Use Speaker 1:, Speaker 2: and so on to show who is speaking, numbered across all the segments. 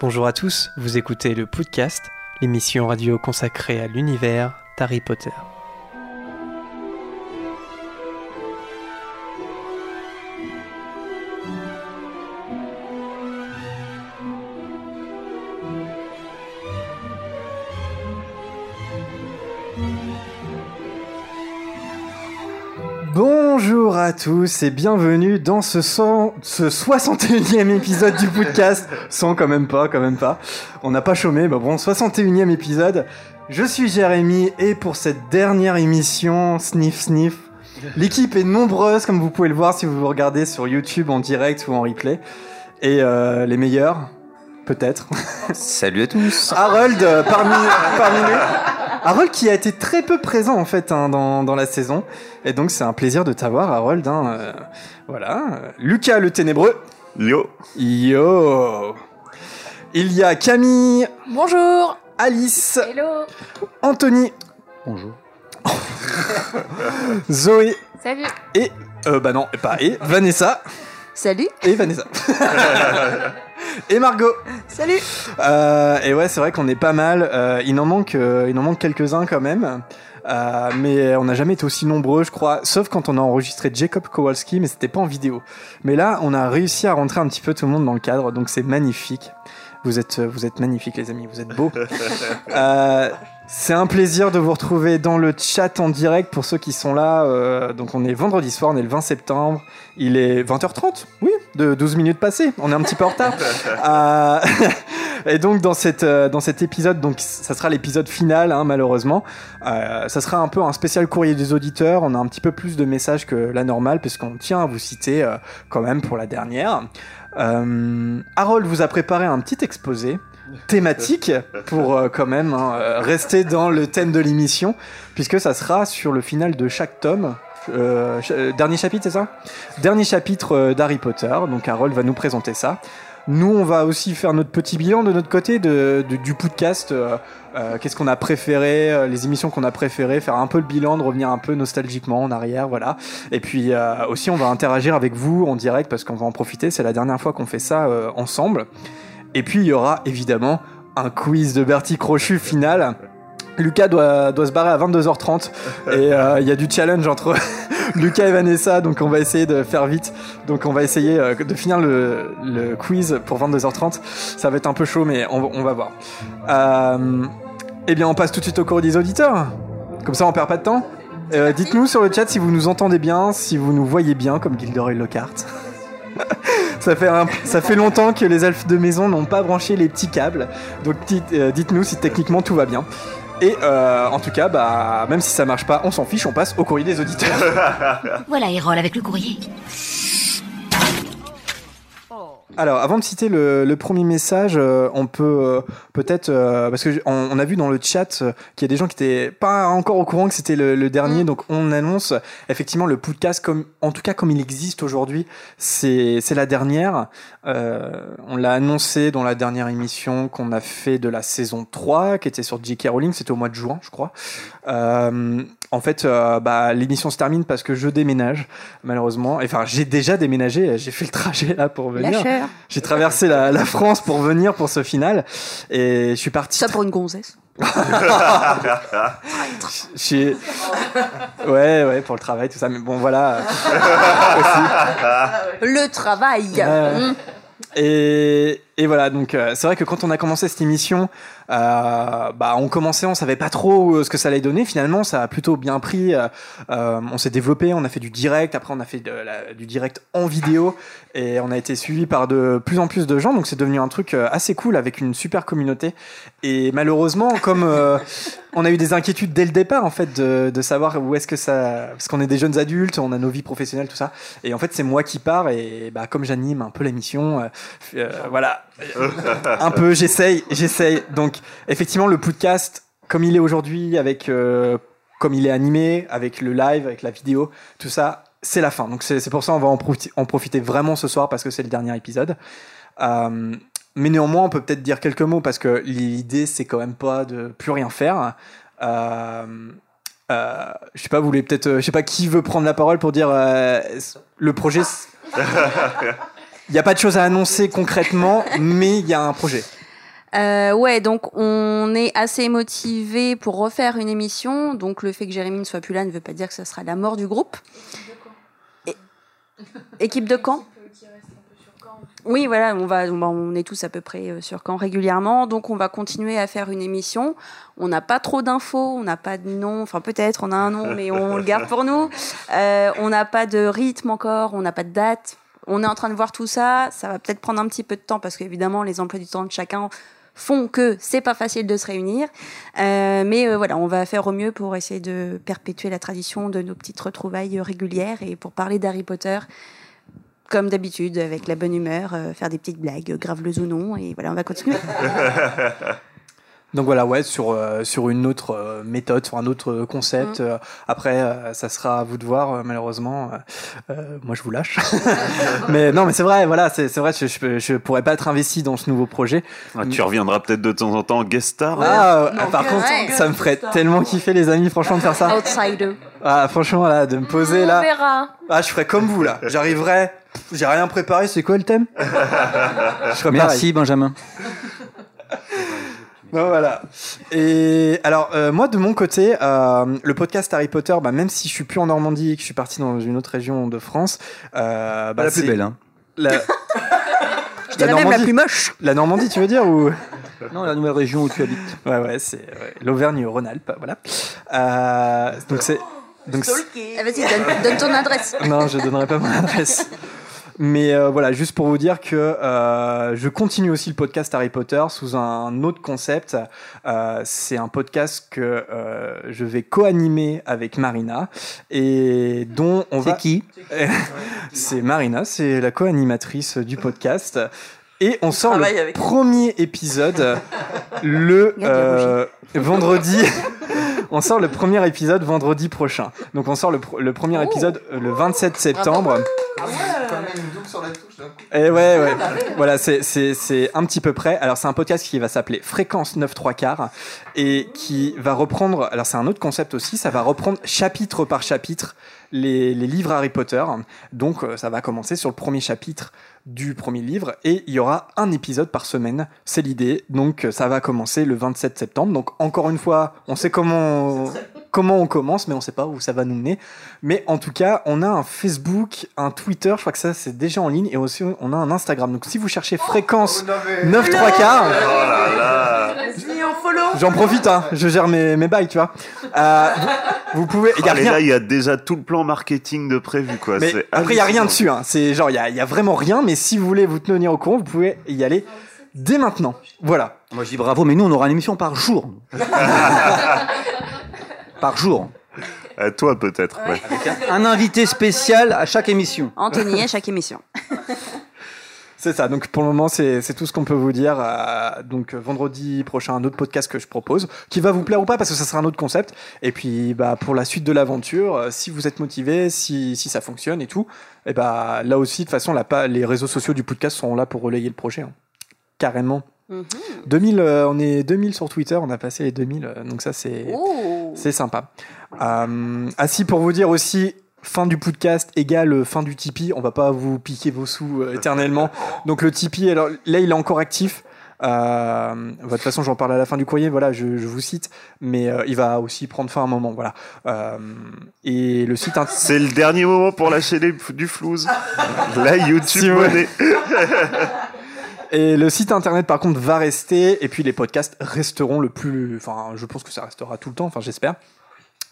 Speaker 1: Bonjour à tous, vous écoutez le podcast, l'émission radio consacrée à l'univers d'Harry Potter. Tous et bienvenue dans ce, ce 61e épisode du podcast. 100 quand même pas, quand même pas. On n'a pas chômé, bah bon, 61e épisode. Je suis Jérémy et pour cette dernière émission, Sniff Sniff, l'équipe est nombreuse comme vous pouvez le voir si vous vous regardez sur YouTube en direct ou en replay. Et euh, les meilleurs, peut-être.
Speaker 2: Salut à tous.
Speaker 1: Harold euh, parmi, parmi nous. Harold qui a été très peu présent en fait hein, dans, dans la saison. Et donc c'est un plaisir de t'avoir Harold. hein, euh, voilà. Lucas le ténébreux.
Speaker 2: Yo.
Speaker 1: Yo. Il y a Camille,
Speaker 3: Bonjour
Speaker 1: Alice,
Speaker 3: Hello
Speaker 1: Anthony,
Speaker 2: Bonjour.
Speaker 1: Zoé
Speaker 3: Salut
Speaker 1: et... Euh, bah non, pas et, Vanessa.
Speaker 3: Salut
Speaker 1: Et Vanessa. et Margot.
Speaker 3: Salut
Speaker 1: Euh, et ouais, c'est vrai qu'on est pas mal. Euh, il en manque, euh, il en manque quelques-uns quand même. Euh, mais on n'a jamais été aussi nombreux, je crois, sauf quand on a enregistré Jacob Kowalski, mais c'était pas en vidéo. Mais là, on a réussi à rentrer un petit peu tout le monde dans le cadre, donc c'est magnifique. Vous êtes, vous êtes magnifiques, les amis, vous êtes beaux. C'est un plaisir de vous retrouver dans le chat en direct pour ceux qui sont là. Euh, donc on est vendredi soir, on est le 20 septembre. Il est 20h30, oui, de 12 minutes passées. On est un petit peu en retard. Euh, et donc dans, cette, euh, dans cet épisode, donc ça sera l'épisode final hein, malheureusement. Euh, ça sera un peu un spécial courrier des auditeurs. On a un petit peu plus de messages que la normale puisqu'on tient à vous citer euh, quand même pour la dernière. Euh, Harold vous a préparé un petit exposé thématique pour euh, quand même hein, euh, rester dans le thème de l'émission puisque ça sera sur le final de chaque tome. Euh, dernier chapitre, c'est ça? Dernier chapitre d'Harry Potter. Donc Harold va nous présenter ça. Nous, on va aussi faire notre petit bilan de notre côté de, du podcast. Qu'est-ce qu'on a préféré, les émissions qu'on a préférées, faire un peu le bilan, de revenir un peu nostalgiquement en arrière, voilà. Et puis aussi, on va interagir avec vous en direct parce qu'on va en profiter. C'est la dernière fois qu'on fait ça ensemble. Et puis, il y aura évidemment un quiz de Bertie Crochu final. Lucas doit, doit se barrer à 22h30 et euh, il y a du challenge entre Lucas et Vanessa, donc on va essayer de faire vite. Donc on va essayer euh, de finir le, le quiz pour 22h30. Ça va être un peu chaud, mais on, va voir. Euh, eh bien, on passe tout de suite au cours des auditeurs. Comme ça, on perd pas de temps. Dites-nous sur le chat si vous nous entendez bien, si vous nous voyez bien, comme Gilderoy Lockhart. ça, fait longtemps que les elfes de maison n'ont pas branché les petits câbles. Donc euh, dites-nous si techniquement tout va bien. Et euh, en tout cas, bah, même si ça marche pas, on s'en fiche, on passe au courrier des auditeurs.
Speaker 4: Voilà Erol avec le courrier.
Speaker 1: Alors, avant de citer le, le premier message, euh, on peut euh, peut-être euh, parce que j- on, on a vu dans le chat euh, qu'il y a des gens qui étaient pas encore au courant que c'était le, le dernier, donc on annonce effectivement le podcast comme, en tout cas comme il existe aujourd'hui, c'est c'est la dernière. Euh, on l'a annoncé dans la dernière émission qu'on a fait de la saison 3, qui était sur J.K. Rowling, c'était au mois de juin, je crois. Euh, en fait, bah, l'émission se termine parce que je déménage, malheureusement. Enfin, j'ai déjà déménagé, j'ai fait le trajet là pour venir.
Speaker 3: Lâcheur
Speaker 1: J'ai traversé la, la France pour venir pour ce final et je suis parti.
Speaker 3: Ça pour une gonzesse.
Speaker 1: Je Ouais, ouais, pour le travail, tout ça. Mais bon, voilà.
Speaker 3: Le travail. Mmh.
Speaker 1: Et, et voilà, donc euh, c'est vrai que quand on a commencé cette émission, euh, bah, on commençait, on savait pas trop euh, ce que ça allait donner. Finalement, ça a plutôt bien pris. euh, on s'est développé, on a fait du direct. Après, on a fait de la- du direct en vidéo et on a été suivi par de plus en plus de gens. Donc, c'est devenu un truc euh, assez cool avec une super communauté. Et malheureusement, comme euh, on a eu des inquiétudes dès le départ, en fait, de, de savoir où est-ce que ça, parce qu'on est des jeunes adultes, on a nos vies professionnelles, tout ça. Et en fait, c'est moi qui pars et bah, comme j'anime un peu l'émission, euh, euh, voilà, un peu, j'essaye, j'essaye. Donc, effectivement, le podcast, comme il est aujourd'hui, avec, euh, comme il est animé, avec le live, avec la vidéo, tout ça, c'est la fin. Donc, c'est pour ça on va en, profiter- en profiter vraiment ce soir parce que c'est le dernier épisode. Euh, mais néanmoins, on peut peut-être dire quelques mots parce que l'idée, c'est quand même pas de plus rien faire. Euh, euh, je sais pas, vous voulez peut-être, je sais pas qui veut prendre la parole pour dire euh, le projet. Il n'y a pas de choses à annoncer concrètement, mais il y a un projet.
Speaker 3: Euh, ouais, donc on est assez motivé pour refaire une émission. Donc le fait que Jérémy ne soit plus là ne veut pas dire que ça sera la mort du groupe. Équipe de camp Oui, voilà, on, va, on est tous à peu près euh, sur camp régulièrement. Donc on va continuer à faire une émission. On n'a pas trop d'infos, on n'a pas de nom. Enfin peut-être, on a un nom, mais on le garde pour nous. Euh, on n'a pas de rythme encore, on n'a pas de date. On est en train de voir tout ça. Ça va peut-être prendre un petit peu de temps parce qu'évidemment, les emplois du temps de chacun font que c'est pas facile de se réunir. Euh, mais euh, voilà, on va faire au mieux pour essayer de perpétuer la tradition de nos petites retrouvailles régulières et pour parler d'Harry Potter. Comme d'habitude, avec la bonne humeur, euh, faire des petites blagues, graveleuses ou non, et voilà, on va continuer.
Speaker 1: Donc voilà, ouais, sur, euh, sur une autre euh, méthode, sur un autre concept. Euh, après, euh, ça sera à vous de voir, malheureusement. Moi, je vous lâche. mais non, mais c'est vrai, voilà, c'est c'est vrai, je, je, pourrais pas être investi dans ce nouveau projet.
Speaker 5: Ah, tu reviendras peut-être de temps en temps en guest star.
Speaker 1: Ah, euh, par contre, ça me ferait tellement kiffer, les amis, franchement, de faire ça.
Speaker 3: Outsider.
Speaker 1: Ah, franchement, là, de me poser
Speaker 6: On
Speaker 1: là.
Speaker 6: verra.
Speaker 1: Ah, je ferais comme vous, là. J'arriverais, j'ai rien préparé, c'est quoi le thème? Je ferais pareil.
Speaker 2: Merci Benjamin.
Speaker 1: Bon, voilà. Et alors, euh, moi, de mon côté, euh, le podcast Harry Potter, bah, même si je suis plus en Normandie et que je suis parti dans une autre région de France, euh, bah,
Speaker 2: la plus belle, hein.
Speaker 1: La,
Speaker 3: la même la
Speaker 1: Normandie.
Speaker 3: plus moche.
Speaker 1: La Normandie, tu veux dire ou
Speaker 2: Non, la nouvelle région où tu habites.
Speaker 1: Ouais, ouais, c'est ouais, l'Auvergne-Rhône-Alpes, voilà. Euh, donc c'est donc
Speaker 3: Ah, Vas-y, donne, donne ton adresse.
Speaker 1: non, je donnerai pas mon adresse. Mais euh, voilà, juste pour vous dire que euh, je continue aussi le podcast Harry Potter sous un autre concept. Euh, c'est un podcast que euh, je vais co-animer avec Marina et dont on va.
Speaker 2: C'est qui
Speaker 1: C'est Marina, c'est la co-animatrice du podcast. Et on sort le
Speaker 7: avec
Speaker 1: premier épisode le
Speaker 3: Il y a des
Speaker 1: euh, vendredi. on sort le premier épisode vendredi prochain. Donc on sort le, pr- le premier épisode euh, le 27 septembre. Et ouais, ouais. Voilà, c'est, c'est, c'est un petit peu près. Alors, c'est un podcast qui va s'appeler Fréquence 9 3 quarts et qui va reprendre. Alors, c'est un autre concept aussi. Ça va reprendre chapitre par chapitre les, les livres Harry Potter. Donc, euh, ça va commencer sur le premier chapitre du premier livre et il y aura un épisode par semaine. C'est l'idée. Donc, euh, ça va commencer le 27 septembre. Donc, encore une fois, on sait comment. Comment on commence, mais on sait pas où ça va nous mener. Mais en tout cas, on a un Facebook, un Twitter, je crois que ça c'est déjà en ligne, et aussi on a un Instagram. Donc si vous cherchez fréquence 9 3 quarts,
Speaker 5: Oh là là.
Speaker 1: J'en profite, hein, je gère mes, mes bails, tu vois. Euh, vous, pouvez, il y a
Speaker 5: Ah,
Speaker 1: rien.
Speaker 5: là, il y a déjà tout le plan marketing de prévu, quoi.
Speaker 1: Mais après, il y a rien dessus. Hein. C'est genre, il y a, y a vraiment rien. Mais si vous voulez vous tenir au courant, vous pouvez y aller dès maintenant. Voilà.
Speaker 2: Moi je dis bravo, mais nous on aura une émission par jour. par jour.
Speaker 5: À toi, peut-être. ouais.
Speaker 2: Un invité spécial à chaque émission.
Speaker 3: Anthony à chaque émission.
Speaker 1: C'est ça. Donc pour le moment, c'est c'est tout ce qu'on peut vous dire. Euh, donc vendredi prochain, un autre podcast que je propose, qui va vous plaire ou pas, parce que ça sera un autre concept. Et puis bah pour la suite de l'aventure, euh, si vous êtes motivé, si si ça fonctionne et tout, et bah là aussi de toute façon, pas les réseaux sociaux du podcast seront là pour relayer le projet. hein. Carrément.
Speaker 3: Mhm.
Speaker 1: 2000, euh, on est 2000 sur Twitter, on a passé les 2000, euh, donc ça c'est
Speaker 3: Oh.
Speaker 1: c'est sympa. Ah si, pour vous dire aussi, fin du podcast égale euh, fin du Tipeee. On va pas vous piquer vos sous euh, éternellement. Donc le Tipeee, alors là, il est encore actif. Euh, de toute façon, j'en parle à la fin du courrier. Voilà, je, je vous cite, mais euh, il va aussi prendre fin à un moment. Voilà. Et le site.
Speaker 5: C'est le dernier moment pour lâcher les- du flouze. Là, YouTube
Speaker 1: Si,
Speaker 5: monnaie.
Speaker 1: Et le site internet, par contre, va rester. Et puis les podcasts resteront le plus. Enfin, je pense que ça restera tout le temps. Enfin, j'espère.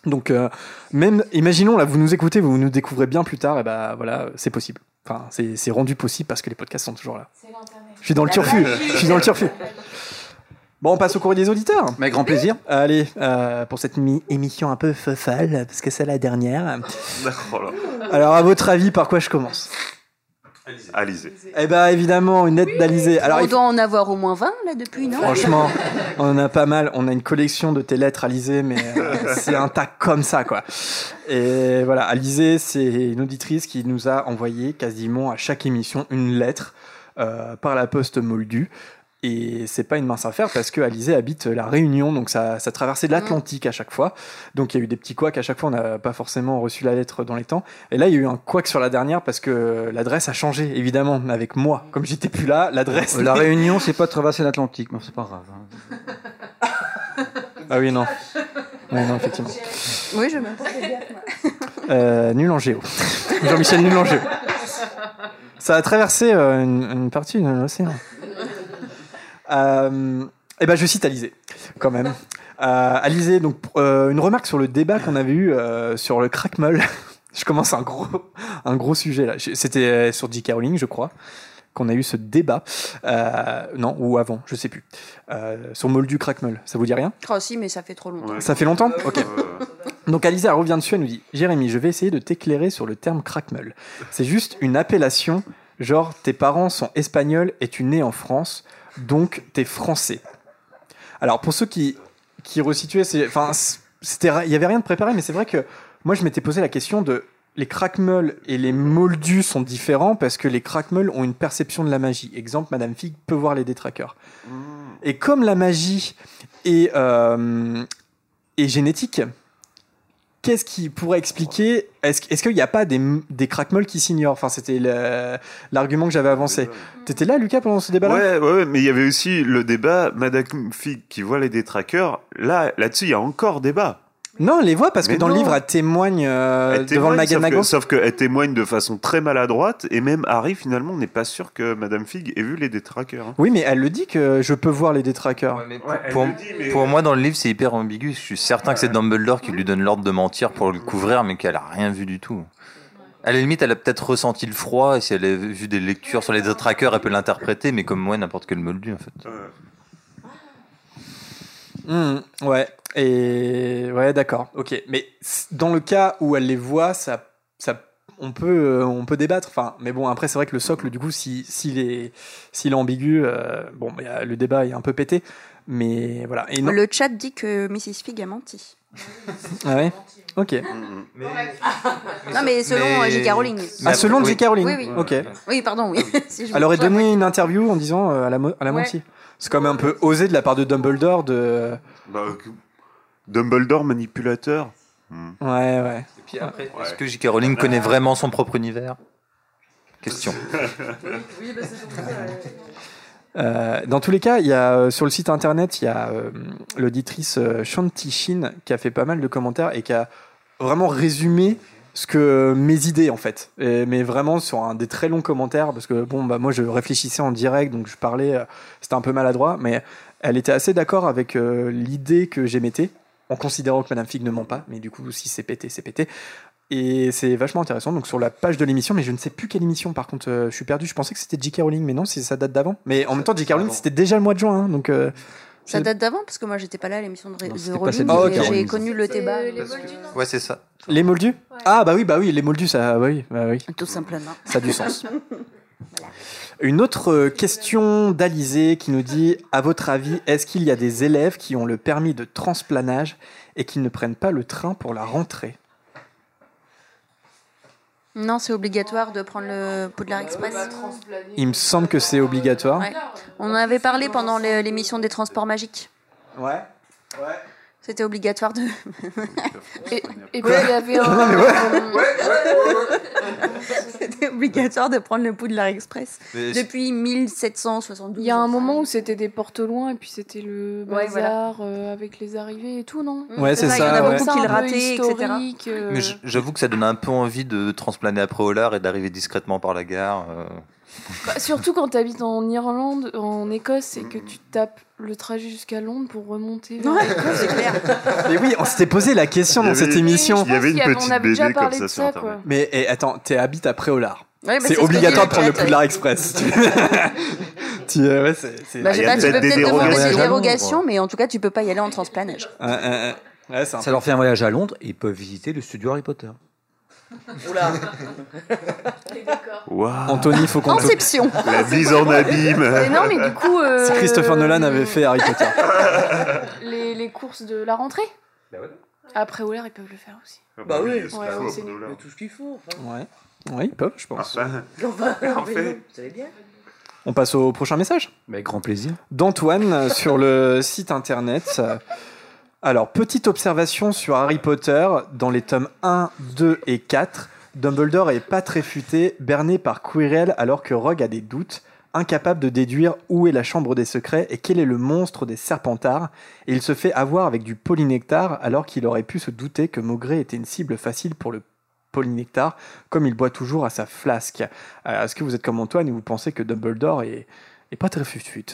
Speaker 1: Donc, euh, même, imaginons, là, vous nous écoutez, vous nous découvrez bien plus tard, et ben voilà, c'est possible. Enfin, c'est rendu possible parce que les podcasts sont toujours là. Je suis dans le turfu. Je suis dans le turfu. Bon, on passe au courrier des auditeurs.
Speaker 2: Avec grand plaisir.
Speaker 1: Allez, euh, pour cette mi- émission un peu folle, parce que c'est la dernière.
Speaker 5: Oh.
Speaker 1: Alors, à votre avis, par quoi je commence?
Speaker 5: Alizé.
Speaker 1: Eh ben, évidemment, une lettre d'Alizé. Alors,
Speaker 3: on
Speaker 1: il
Speaker 3: doit en avoir au moins 20 là depuis, non
Speaker 1: Franchement, on en a pas mal. On a une collection de tes lettres, Alizé, mais euh, c'est un tas comme ça, quoi. Et voilà, Alizé, c'est une auditrice qui nous a envoyé quasiment à chaque émission une lettre euh, par la poste moldue. Et c'est pas une mince affaire parce que Alizé habite la Réunion, donc ça, ça traversait l'Atlantique à chaque fois. Donc il y a eu des petits couacs à chaque fois, on n'a pas forcément reçu la lettre dans les temps. Et là, il y a eu un couac sur la dernière parce que l'adresse a changé, évidemment, avec moi. Comme j'étais plus là, l'adresse.
Speaker 2: Euh, La Réunion, c'est pas traverser l'Atlantique, mais c'est pas grave. hein.
Speaker 1: Ah oui, non. Oui, non, effectivement.
Speaker 3: Oui, je me.
Speaker 1: Euh, nul en géo. Jean-Michel nul en géo. Ça a traversé euh, une, une partie de l'océan. Euh, et ben, je cite Alizé, quand même. Euh, Alizé, donc, euh, une remarque sur le débat qu'on avait eu euh, sur le crackmol. je commence un gros, un gros sujet là. C'était sur J.K. Rowling, je crois, qu'on a eu ce débat. Euh, non, ou avant, je sais plus. Euh, sur Moldu crackmol. Ça vous dit rien?
Speaker 3: Oh, si, mais ça fait trop longtemps.
Speaker 5: Ouais.
Speaker 1: Ça fait longtemps? Ok. Donc Alisa revient dessus, elle nous dit Jérémy, je vais essayer de t'éclairer sur le terme crackmel. C'est juste une appellation, genre tes parents sont espagnols et tu nais en France, donc t'es français. Alors pour ceux qui, qui resituaient, enfin, c'était, il y avait rien de préparé, mais c'est vrai que moi je m'étais posé la question de les crackmeuls et les moldus sont différents parce que les crackmeuls ont une perception de la magie. Exemple, Madame Fig peut voir les détraqueurs. Et comme la magie est, euh, est génétique, qu'est-ce qui pourrait expliquer Est-ce est-ce qu'il n'y a pas des, des crackmeuls qui s'ignorent? Enfin, c'était l'argument que j'avais avancé. T'étais là, Lucas, pendant ce débat-là?
Speaker 5: Ouais, ouais, ouais, mais il y avait aussi le débat Madame Fig qui voit les détraqueurs. Là, là-dessus, il y a encore débat.
Speaker 1: Non, elle les voit parce que dans le livre, elle témoigne euh,
Speaker 5: Elle
Speaker 1: devant le
Speaker 5: sauf que-
Speaker 1: Maganago.
Speaker 5: Sauf qu'elle témoigne de façon très maladroite, et même Harry, finalement, n'est pas sûr que Madame Fig ait vu les détraqueurs. hein.
Speaker 1: Oui, mais elle le dit que je peux voir les détraqueurs.
Speaker 6: pour, pour moi, dans le livre, c'est hyper ambigu. Je suis certain que c'est Dumbledore qui lui donne l'ordre de mentir pour le couvrir, mais qu'elle a rien vu du tout. À la limite, elle a peut-être ressenti le froid, et si elle a vu des lectures sur les trackers, elle peut l'interpréter, mais comme moi, n'importe quel moldu, en fait.
Speaker 5: Euh,
Speaker 1: Hmm, ouais, et ouais, d'accord, ok. Mais dans le cas où elle les voit, ça, ça, on peut, euh, on peut débattre. Enfin, mais bon, après, c'est vrai que le socle, du coup, si, s'il est, s'il est ambigu, euh, bon, bah, le débat est un peu pété. Mais voilà. Et non,
Speaker 3: Le chat dit que Mrs. Fig a menti.
Speaker 1: ah ouais, ok.
Speaker 3: Non, mais selon euh, J.K. Rowling.
Speaker 1: Ah, selon
Speaker 6: oui.
Speaker 1: J.K. Rowling.
Speaker 3: Oui, oui.
Speaker 1: Ok.
Speaker 3: Oui, pardon, oui. Si je
Speaker 1: Elle aurait donné une interview en disant euh, elle a, mo- elle a
Speaker 3: Ouais.
Speaker 1: menti. C'est quand même un peu osé de la part de Dumbledore de.
Speaker 5: bah, Dumbledore manipulateur. Hmm.
Speaker 1: Ouais, ouais.
Speaker 6: Et puis après, est-ce que J.K. Rowling connaît vraiment son propre univers? Question.
Speaker 1: Euh, dans tous les cas, il y a euh, sur le site internet, il y a euh, l'auditrice euh, Shanti Shin qui a fait pas mal de commentaires et qui a vraiment résumé ce que mes idées en fait. Et- mais vraiment sur un des très longs commentaires parce que bon bah moi je réfléchissais en direct donc je parlais, euh, c'était un peu maladroit, mais elle était assez d'accord avec euh, l'idée que j'émettais en considérant que Madame Fig ne ment pas, mais du coup si c'est pété c'est pété. Et c'est vachement intéressant. Donc sur la page de l'émission, mais je ne sais plus quelle émission. Par contre, euh, je suis perdu. Je pensais que c'était J.K. Rowling, mais non, c'est ça date d'avant. Mais en même temps, J.K. Rowling, c'était déjà le mois de juin, hein, donc. euh,
Speaker 3: Ça
Speaker 1: c'est-
Speaker 3: date d'avant, parce que moi, j'étais pas là à l'émission de,
Speaker 2: Non,
Speaker 3: Rowling. J'ai connu le débat.
Speaker 7: les
Speaker 3: parce que-
Speaker 6: Ouais, c'est ça.
Speaker 1: Les moldus? Ah bah oui, bah oui, les moldus, ça, bah oui, bah oui,
Speaker 3: Tout simplement.
Speaker 1: ça a du sens. Une autre question d'Alizé qui nous dit À votre avis, est-ce qu'il y a des élèves qui ont le permis de transplanage et qui ne prennent pas le train pour la rentrée?
Speaker 3: Non, c'est obligatoire de prendre le Poudlard Express.
Speaker 1: Il me semble que c'est obligatoire.
Speaker 3: Ouais. On en avait parlé pendant l'é- l'émission des transports magiques.
Speaker 1: Ouais.
Speaker 3: C'était obligatoire de.
Speaker 7: Et, et puis il y avait un.
Speaker 3: C'était obligatoire de prendre le Poudlard Express.
Speaker 6: Mais
Speaker 3: Depuis 1772.
Speaker 7: Il y a un moment où c'était des portes loin et puis c'était le
Speaker 3: Ouais,
Speaker 7: bazar euh, avec les arrivées et tout, non
Speaker 1: Ouais, c'est
Speaker 3: Il y en
Speaker 1: ça,
Speaker 3: a
Speaker 1: ouais.
Speaker 3: beaucoup qui le rataient, etc.
Speaker 7: euh,
Speaker 6: Mais j'avoue que ça donne un peu envie de transplaner après Olar et d'arriver discrètement par la gare. euh.
Speaker 7: Bah, surtout quand tu habites en Irlande, en Écosse, et que tu tapes le trajet jusqu'à Londres pour remonter
Speaker 3: c'est clair.
Speaker 1: Mais oui, on s'était posé la question dans cette émission.
Speaker 5: Il y avait une petite BD comme ça sur Internet.
Speaker 7: quoi.
Speaker 1: Mais et, attends, t'es habite à Préolard.
Speaker 3: Ouais, bah,
Speaker 1: c'est obligatoire de prendre le Poudlard. Express. Tu- tu- euh, ouais, c'est-
Speaker 3: Bah,
Speaker 5: Ah,
Speaker 3: tu
Speaker 5: peut-être
Speaker 3: peux peut-être te demander des dérogations, mais en tout cas, tu peux pas y aller en transplanage.
Speaker 1: Ouais, ouais, ouais. Ouais, c'est un
Speaker 2: Ça leur fait un voyage à Londres et ils peuvent visiter le studio Harry Potter.
Speaker 5: Waouh.
Speaker 1: Anthony, faut qu'on te-
Speaker 3: Conception.
Speaker 5: La mise en abîme.
Speaker 7: Mais non, mais du coup. euh,
Speaker 1: Si Christopher Nolan avait fait Harry Potter.
Speaker 7: Les, les courses de la rentrée
Speaker 2: Bah ouais.
Speaker 7: Après Oler, ils peuvent le faire aussi.
Speaker 5: Bah
Speaker 8: oui.
Speaker 5: c'est
Speaker 7: Ouais, c'est
Speaker 8: tout ce qu'il faut. Enfin,
Speaker 1: Ouais. Ouais, ils peuvent, je pense.
Speaker 5: Enfin,
Speaker 8: enfin,
Speaker 5: Parfait.
Speaker 8: vous savez bien.
Speaker 1: On passe au prochain message
Speaker 2: Mais grand plaisir.
Speaker 1: d'Antoine sur le site internet. Alors, petite observation sur Harry Potter, dans les tomes 1, 2 et 4, Dumbledore est pas très futé, berné par Quirrell alors que Rogue a des doutes, incapable de déduire où est la chambre des secrets et quel est le monstre des Serpentards, et il se fait avoir avec du polynectar alors qu'il aurait pu se douter que Maugré était une cible facile pour le polynectar, comme il boit toujours à sa flasque. Euh, Est-ce que vous êtes comme Antoine et vous pensez que Dumbledore est, pas très fut-fut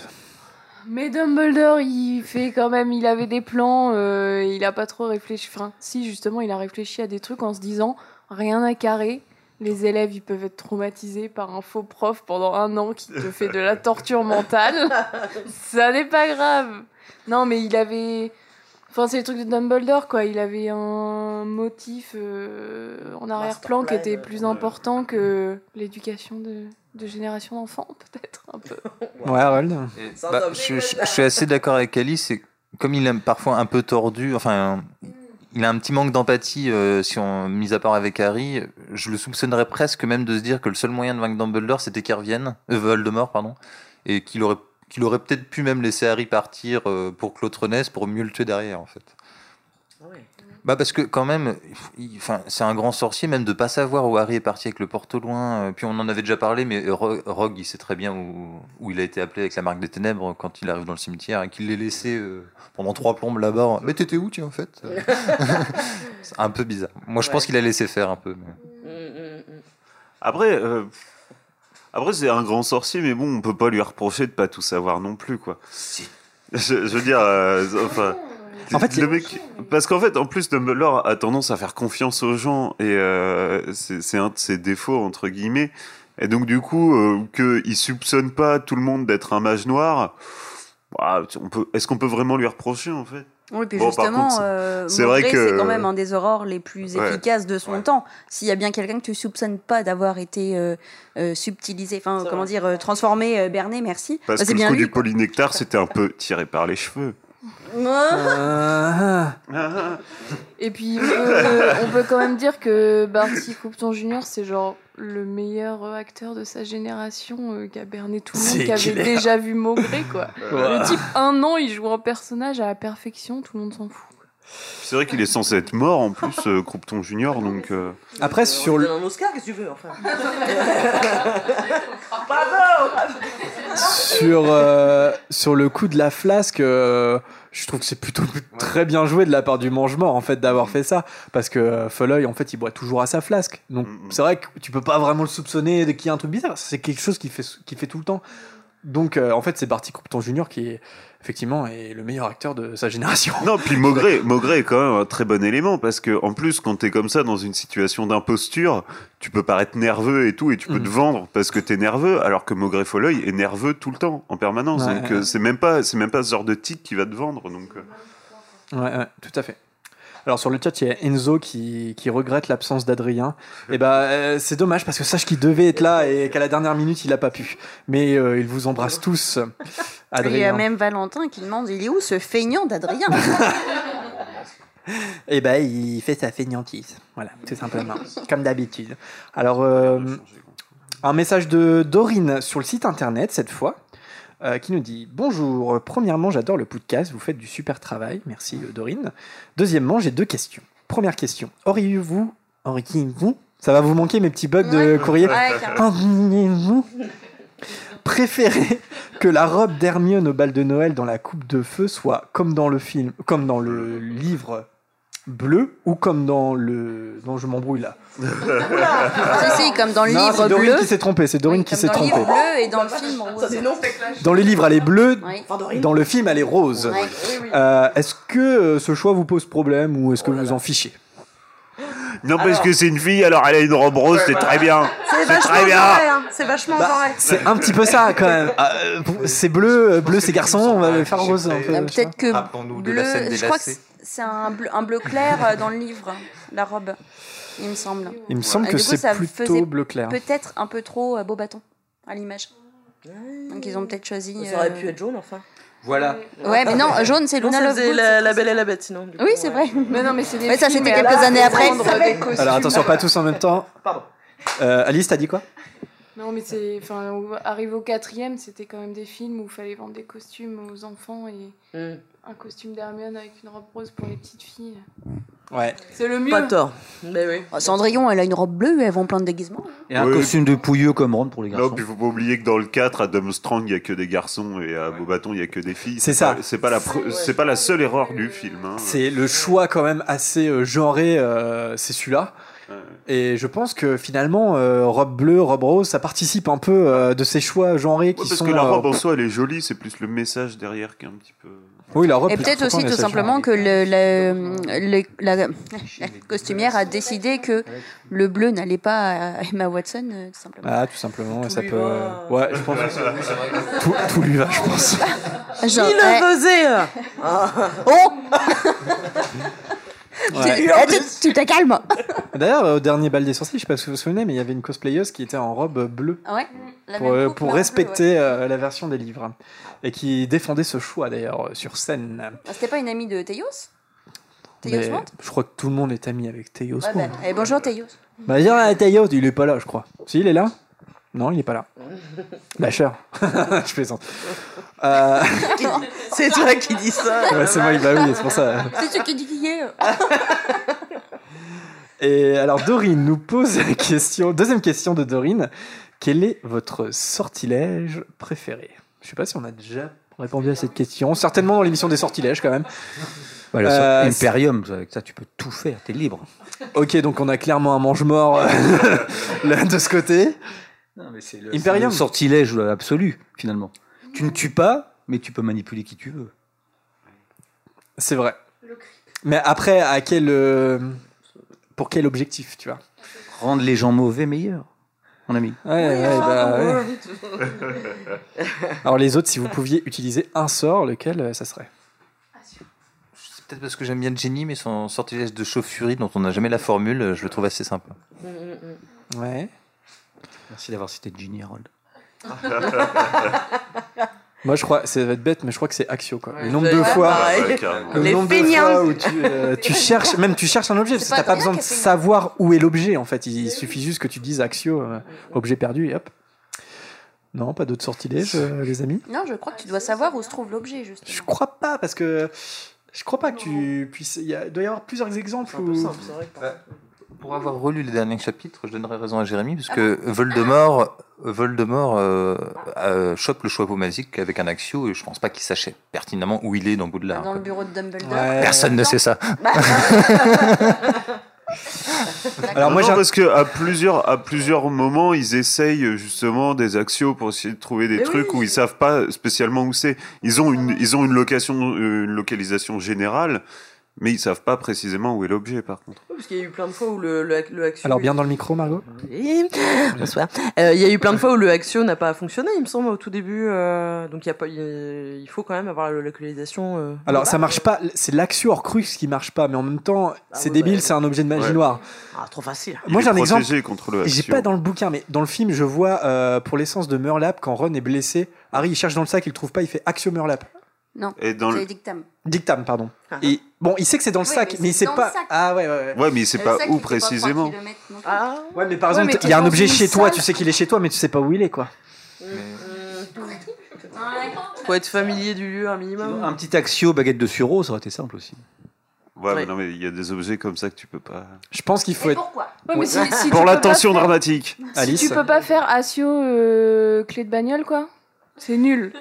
Speaker 7: Mais Dumbledore, il fait quand même, il avait des plans, euh, il a pas trop réfléchi. Enfin, si, justement, il a réfléchi à des trucs en se disant rien à carrer. Les élèves, ils peuvent être traumatisés par un faux prof pendant un an qui te fait de la torture mentale. Ça n'est pas grave. Non, mais il avait. Enfin, c'est le truc de Dumbledore, quoi. Il avait un motif euh, en arrière-plan qui était plus important que l'éducation de, de génération d'enfants, peut-être, un peu.
Speaker 1: Ouais, Harold
Speaker 6: Et, bah, je, je- je suis assez d'accord avec Alice. C'est comme il est parfois un peu tordu. Enfin, il a un petit manque d'empathie. euh, si on mis à part avec Harry, je le soupçonnerais presque même de se dire que le seul moyen de vaincre Dumbledore, c'était qu'il revienne, euh, Voldemort, pardon, et qu'il aurait qu'il aurait peut-être pu même laisser Harry partir euh, pour que l'autre naisse pour mieux le tuer derrière, en fait. Bah parce que quand même, enfin, c'est un grand sorcier même de pas savoir où Harry est parti avec le porte au loin. euh, Puis on en avait déjà parlé, mais Ro- Rogue, il sait très bien où, où il a été appelé avec la marque des ténèbres quand il arrive dans le cimetière et qu'il l'ait laissé euh, pendant trois plombes là-bas. Mais t'étais où, tu en fait? C'est un peu bizarre. Moi, je pense qu'il a laissé faire un peu. mais-
Speaker 5: Après, euh, après c'est un grand sorcier, mais bon, on peut pas lui reprocher de pas tout savoir non plus, quoi. Je, je veux dire, euh, enfin.
Speaker 1: En fait,
Speaker 5: le mec, parce qu'en fait, en plus, Dumbledore a tendance à faire confiance aux gens et euh, c'est un de ses défauts entre guillemets. Et donc du coup, euh, qu'il soupçonne pas tout le monde d'être un mage noir. bah, on peut, est-ce qu'on peut vraiment lui reprocher en fait?
Speaker 3: Oui, puis
Speaker 5: Bon, par
Speaker 3: justement,
Speaker 5: contre, c'est-
Speaker 3: euh,
Speaker 5: c'est vrai que-
Speaker 3: c'est quand même un des aurores les plus
Speaker 5: Ouais.
Speaker 3: efficaces de son temps. S'il y a bien quelqu'un que tu soupçonnes pas d'avoir été euh, euh, subtilisé, enfin, comment dire, euh, transformé, euh, berné, merci,
Speaker 5: Parce
Speaker 3: bah,
Speaker 5: que
Speaker 3: c'est
Speaker 5: le
Speaker 3: bien
Speaker 5: coup
Speaker 3: lui.
Speaker 5: du polynectar, c'était un peu tiré par les cheveux.
Speaker 1: Ah,
Speaker 7: Et puis, on peut, on peut quand même dire que Barty Croupton Jr., c'est genre le meilleur acteur de sa génération euh, qui a berné tout le monde, qui avait
Speaker 1: clair.
Speaker 7: déjà vu Maugré, quoi. Le type, un an, il joue un personnage à la perfection, tout le monde s'en fout.
Speaker 5: C'est vrai qu'il est censé être mort en plus, euh, Croupton Junior, donc. euh,
Speaker 1: Après,
Speaker 8: On
Speaker 1: sur le,
Speaker 8: un Oscar, qu'est-ce que tu veux, enfin
Speaker 1: sur, euh, sur le coup de la flasque, euh, je trouve que c'est plutôt très bien joué de la part du mange-mort en fait d'avoir fait ça. Parce que euh, Folleuil en fait il boit toujours à sa flasque. Donc
Speaker 5: Mm, mm.
Speaker 1: c'est vrai que tu peux pas vraiment le soupçonner de qu'il y a un truc bizarre. C'est quelque chose qu'il fait qu'il fait tout le temps. Donc euh, en fait c'est Barty Croupton Junior qui est effectivement est le meilleur acteur de sa génération
Speaker 5: Non, puis Maugré, Maugré est quand même un très bon élément parce que en plus, quand t'es comme ça dans une situation d'imposture, tu peux paraître nerveux et tout et tu peux
Speaker 1: Mhm.
Speaker 5: te vendre parce que t'es nerveux, alors que Maugré Folleuil est nerveux tout le temps, en permanence.
Speaker 1: Ouais,
Speaker 5: donc
Speaker 1: ouais.
Speaker 5: euh, c'est même pas, c'est même pas ce genre de tic qui va te vendre. Donc euh.
Speaker 1: Ouais, ouais, tout à fait. Alors sur le chat, il y a Enzo qui, qui regrette l'absence d'Adrien. Et bah euh, c'est dommage parce que sache qu'il devait être là et qu'à la dernière minute il a pas pu. Mais euh, il vous embrasse tous.
Speaker 3: Il y a
Speaker 1: Adrien.
Speaker 3: même Valentin qui demande il est où ce feignant d'Adrien?
Speaker 1: Et bah il fait sa feignantise. Voilà, tout simplement. Comme d'habitude. Alors euh, un message de Dorine sur le site internet cette fois. Euh, qui nous dit Bonjour, premièrement, j'adore le podcast, vous faites du super travail, merci euh, Dorine. Deuxièmement, j'ai deux questions. Première question Auriez-vous, auriez-vous, ça va vous manquer mes petits bugs de
Speaker 3: Ouais.
Speaker 1: courrier
Speaker 3: Ouais.
Speaker 1: Auriez-vous préféré que la robe d'Hermione au bal de Noël dans la coupe de feu soit comme dans le film, comme dans le livre bleu ou comme dans le. Non, je m'embrouille là.
Speaker 3: Si, si, comme dans le
Speaker 1: non,
Speaker 3: livre
Speaker 1: c'est Dorine
Speaker 3: bleu.
Speaker 1: qui s'est trompée. C'est Dorine
Speaker 3: Oui,
Speaker 1: qui s'est
Speaker 3: dans le
Speaker 1: trompée.
Speaker 3: livre bleu et dans le film rose.
Speaker 1: Dans le livre, elle est bleue.
Speaker 3: Oui.
Speaker 8: Enfin, Dorine.
Speaker 1: Dans le film, elle est rose. Euh, est-ce que euh, ce choix vous pose problème ou est-ce que
Speaker 8: Oh là
Speaker 1: vous
Speaker 8: là.
Speaker 1: en fichez?
Speaker 5: Non, parce
Speaker 8: Alors-
Speaker 5: que c'est une fille, alors elle a une robe rose, c'est très bien.
Speaker 8: C'est
Speaker 5: C'est
Speaker 8: vachement
Speaker 5: très bien.
Speaker 8: vrai, hein. C'est vachement
Speaker 1: Bah,
Speaker 8: vrai.
Speaker 1: C'est un petit peu ça quand même. Euh, pour- c'est bleu, euh, bleu c'est garçon, on va le faire rose. un peu,
Speaker 3: Euh, Peut-être que
Speaker 6: Rappelons-nous de
Speaker 3: bleu,
Speaker 6: la scène des
Speaker 3: je crois que
Speaker 6: lacets.
Speaker 3: c'est un bleu, un bleu clair euh, dans le livre, la robe, il me semble.
Speaker 1: Il me semble
Speaker 3: Et
Speaker 1: que
Speaker 3: du coup,
Speaker 1: c'est
Speaker 3: ça
Speaker 1: plutôt
Speaker 3: faisait
Speaker 1: bleu clair.
Speaker 3: Peut-être un peu trop euh, beau bâton à l'image. Donc ils ont peut-être choisi.
Speaker 8: Ça aurait
Speaker 3: euh,
Speaker 8: pu être jaune, enfin.
Speaker 6: Voilà.
Speaker 3: Ouais, mais non, jaune c'est Luna Lovegood.
Speaker 8: la, la Belle et la Bête, sinon. du
Speaker 3: Oui, c'est
Speaker 8: ouais.
Speaker 3: vrai.
Speaker 7: Mais non, mais c'est
Speaker 3: ça, c'était quelques
Speaker 7: là,
Speaker 3: années après.
Speaker 1: Alors attention, pas tous en même temps.
Speaker 8: Pardon.
Speaker 1: Euh, Alice, t'as dit quoi?
Speaker 7: Non, mais c'est. Enfin, au- arrivé au quatrième, c'était quand même des films où il fallait vendre des costumes aux enfants et
Speaker 8: Mm.
Speaker 7: un costume d'Hermione avec une robe rose pour les petites filles.
Speaker 1: Ouais.
Speaker 7: C'est le mieux.
Speaker 8: Pas tort. Mais oui.
Speaker 3: Ah, Cendrillon, elle a une robe bleue, elles vont plein de déguisements.
Speaker 2: Et un
Speaker 5: Ouais.
Speaker 2: costume de pouilleux comme Ron pour les
Speaker 5: Non,
Speaker 2: garçons.
Speaker 5: puis faut pas oublier que dans le 4, à Strong, il y a que des garçons et à Beaubaton, il y a que des filles.
Speaker 1: C'est ça.
Speaker 5: pas- C'est pas la, pre- c'est pas la seule erreur du film. hein.
Speaker 1: C'est le choix quand même assez euh, genré, euh, c'est celui-là.
Speaker 5: Ouais.
Speaker 1: Et je pense que finalement, euh, robe bleue, robe rose, ça participe un peu euh, de ces choix genrés
Speaker 5: Ouais,
Speaker 1: qui
Speaker 5: parce
Speaker 1: sont.
Speaker 5: que la
Speaker 1: euh,
Speaker 5: robe en soi, elle est jolie, c'est plus le message derrière qui est un petit peu.
Speaker 1: Oui, la robe.
Speaker 3: Et
Speaker 1: peut-
Speaker 3: peut-être aussi tout simplement que le, le- le- la, la costumière a décidé que le bleu n'allait pas à Emma Watson, euh, tout simplement.
Speaker 1: Ah, tout simplement,
Speaker 8: Tout
Speaker 1: ça
Speaker 8: lui
Speaker 1: peut.
Speaker 8: va.
Speaker 1: Ouais, je pense. tout, tout lui va, je pense.
Speaker 3: Genre,
Speaker 8: Il le faisait
Speaker 3: oh
Speaker 1: Ouais.
Speaker 3: Eh, tu, tu te calmes
Speaker 1: D'ailleurs, au dernier bal des sorciers, je sais pas si vous vous souvenez, mais il y avait une cosplayeuse qui était en robe bleue
Speaker 3: Ah Ouais, la
Speaker 1: pour,
Speaker 3: même
Speaker 1: euh,
Speaker 3: coupe,
Speaker 1: pour
Speaker 3: mais en bleu,
Speaker 1: respecter euh, la version des livres et qui défendait ce choix d'ailleurs euh, sur scène.
Speaker 3: Ah, C'était pas une amie de Théos? Théos
Speaker 1: Mais je crois que tout le monde est ami avec Théos.
Speaker 3: Ouais, bah, eh, bonjour Théos.
Speaker 1: Bah, dire à Théos, il est pas là, je crois. Si, il est là? Non, il est pas là. Lâcheur. je plaisante. Euh,
Speaker 8: C'est toi qui dis ça.
Speaker 1: ouais, c'est moi, bah oui, c'est pour ça.
Speaker 3: C'est ce qui dit qui est.
Speaker 1: Et alors, Dorine nous pose la question, deuxième question de Dorine. Quel est votre sortilège préféré? Je sais pas si on a déjà répondu à cette question. Certainement dans l'émission des sortilèges, quand même. Euh,
Speaker 2: Imperium, avec ça tu peux tout faire, t'es libre.
Speaker 1: Ok, donc on a clairement un mange-mort euh, de ce côté.
Speaker 2: Non, mais c'est le,
Speaker 1: Imperium.
Speaker 2: le sortilège absolu, finalement. Tu ne tues pas, mais tu peux manipuler qui tu veux.
Speaker 1: C'est vrai. Mais après, à quel, euh, pour quel objectif, tu vois?
Speaker 2: Rendre les gens mauvais meilleurs, mon ami.
Speaker 1: Ouais, ouais, bah, ouais. Alors les autres, si vous pouviez utiliser un sort, lequel euh, ça serait?
Speaker 6: C'est peut-être parce que j'aime bien Jenny, mais son sortilège de chauffe-furie, dont on n'a jamais la formule, je le trouve assez sympa.
Speaker 1: Ouais.
Speaker 2: Merci d'avoir cité Ginny Harold.
Speaker 1: Moi, je crois, ça va être bête, mais je crois que c'est Axio, quoi.
Speaker 8: Ouais,
Speaker 1: le nombre de fois.
Speaker 8: pareil.
Speaker 5: Ouais, carrément.
Speaker 1: Le
Speaker 8: Les
Speaker 1: nombre de fois où tu, euh, tu cherches, même tu cherches un objet, parce que
Speaker 3: pas
Speaker 1: t'as pas besoin de savoir où est l'objet, en fait. Il suffit juste que tu dises Axio, euh, objet perdu, et hop. Non, pas d'autres sortilèges, euh, les amis
Speaker 3: Non, je crois que tu dois savoir où se trouve l'objet, justement.
Speaker 1: Je crois pas, parce que je crois pas que tu puisses. Il doit y avoir plusieurs exemples
Speaker 8: C'est un peu
Speaker 1: où.
Speaker 8: simple, c'est vrai.
Speaker 6: Pour avoir relu les derniers chapitres, je donnerais raison à Jérémy, parce que Voldemort, Voldemort euh, euh, chope le chapeau magique avec un axio, et je pense pas qu'il sache pertinemment où il est dans Poudlard.
Speaker 3: Dans le bureau de Dumbledore.
Speaker 1: Ouais.
Speaker 6: Personne ne sait ça.
Speaker 1: Alors moi,
Speaker 5: Non, parce que à plusieurs, à plusieurs moments, ils essayent justement des axios pour essayer de trouver des
Speaker 8: Mais
Speaker 5: trucs
Speaker 8: oui.
Speaker 5: où ils savent pas spécialement où c'est. Ils ont une, ils ont une location, euh, une localisation générale, mais ils savent pas précisément où est l'objet, par contre.
Speaker 8: Oui, Parce qu'il y a eu plein de fois où le, le, le Axio.
Speaker 1: Alors bien dans le micro, Margot
Speaker 8: Oui, bonsoir. Euh, Il y a eu plein de fois où le Axio n'a pas fonctionné, il me semble, au tout début. euh, donc il, y a pas, il faut quand même avoir la localisation. euh,
Speaker 1: Alors ça marche pas, c'est l'Axio Horcrux qui marche pas, mais en même temps, c'est
Speaker 8: oui,
Speaker 1: débile,
Speaker 8: bah,
Speaker 1: c'est un objet de magie
Speaker 5: Ouais.
Speaker 1: noire.
Speaker 8: Ah, trop facile.
Speaker 5: Il
Speaker 1: Moi j'ai un exemple.
Speaker 5: protégé contre le
Speaker 1: J'ai pas dans le bouquin, mais dans le film, je vois euh, pour l'essence de Murlap, quand Ron est blessé, Harry il cherche dans le sac, il le trouve pas, il fait Axio Murlap.
Speaker 3: Non,
Speaker 5: Et dans le...
Speaker 3: c'est dictam.
Speaker 1: Dictam, pardon.
Speaker 8: Ah.
Speaker 1: Et bon, il sait que c'est dans le
Speaker 3: Oui,
Speaker 1: sac,
Speaker 3: mais
Speaker 1: mais il
Speaker 3: c'est
Speaker 1: sait pas. Ah ouais, ouais, ouais.
Speaker 5: Ouais, mais il sait
Speaker 3: Le
Speaker 5: pas où précisément.
Speaker 8: Ah,
Speaker 1: Ouais, mais par
Speaker 7: Ouais,
Speaker 1: exemple,
Speaker 7: mais
Speaker 1: il y a un objet chez toi, tu sais qu'il est chez toi, mais tu sais pas où il est, quoi.
Speaker 8: faut être familier du lieu un minimum.
Speaker 2: Un petit axio, baguette de sureau, ça aurait été simple aussi.
Speaker 5: Ouais, mais non, mais il y a des objets comme ça que tu peux pas.
Speaker 1: Je pense qu'il faut
Speaker 3: Et
Speaker 1: être.
Speaker 3: pourquoi
Speaker 7: Ouais, mais si,
Speaker 5: Pour
Speaker 7: peux
Speaker 5: la
Speaker 7: pas
Speaker 5: tension
Speaker 7: faire-
Speaker 5: dramatique.
Speaker 1: Alice,
Speaker 7: tu peux pas faire Asio euh, clé de bagnole, quoi. C'est nul.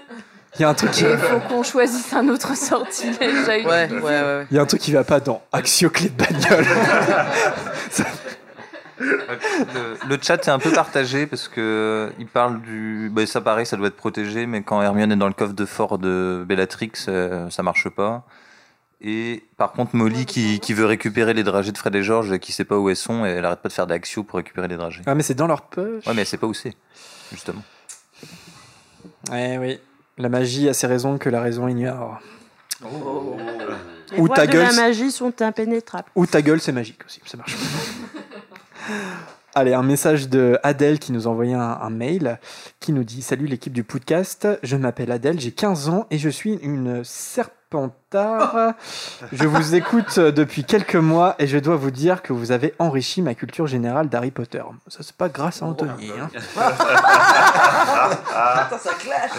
Speaker 1: Il y a un truc qui.
Speaker 7: Il faut qu'on choisisse un autre sortilège. à
Speaker 8: Ouais, ouais,
Speaker 7: utiliser.
Speaker 8: ouais. ouais.
Speaker 1: Il y a un truc qui va pas dans Axio clé de bagnole.
Speaker 6: Le, le chat est un peu partagé parce que il parle du. Bah, ça pareil, ça doit être protégé, mais quand Hermione est dans le coffre de fort de Bellatrix, euh, ça marche pas. Et par contre, Molly qui, qui veut récupérer les dragées de Fred et George, qui sait pas où elles sont, et elle arrête pas de faire des axios pour récupérer les dragées.
Speaker 1: ah, mais c'est dans leur poche.
Speaker 6: Ouais, mais elle sait pas où c'est, justement.
Speaker 1: Ouais, oui. La magie a ses raisons que la raison ignore.
Speaker 8: Les
Speaker 1: Ou
Speaker 8: voies
Speaker 1: ta
Speaker 8: de
Speaker 1: gueule,
Speaker 8: la
Speaker 1: c'est-
Speaker 8: magie sont impénétrables.
Speaker 1: Ou ta gueule, c'est magique aussi, ça marche. Allez, un message de Adèle qui nous a envoyé un, un mail qui nous dit Salut l'équipe du podcast, je m'appelle Adèle, j'ai 15 ans et je suis une serp- Serpentard. Je vous écoute depuis quelques mois et je dois vous dire que vous avez enrichi ma culture générale d'Harry Potter. Ça, c'est pas grâce à Anthony. hein.
Speaker 8: Attends, ça clash.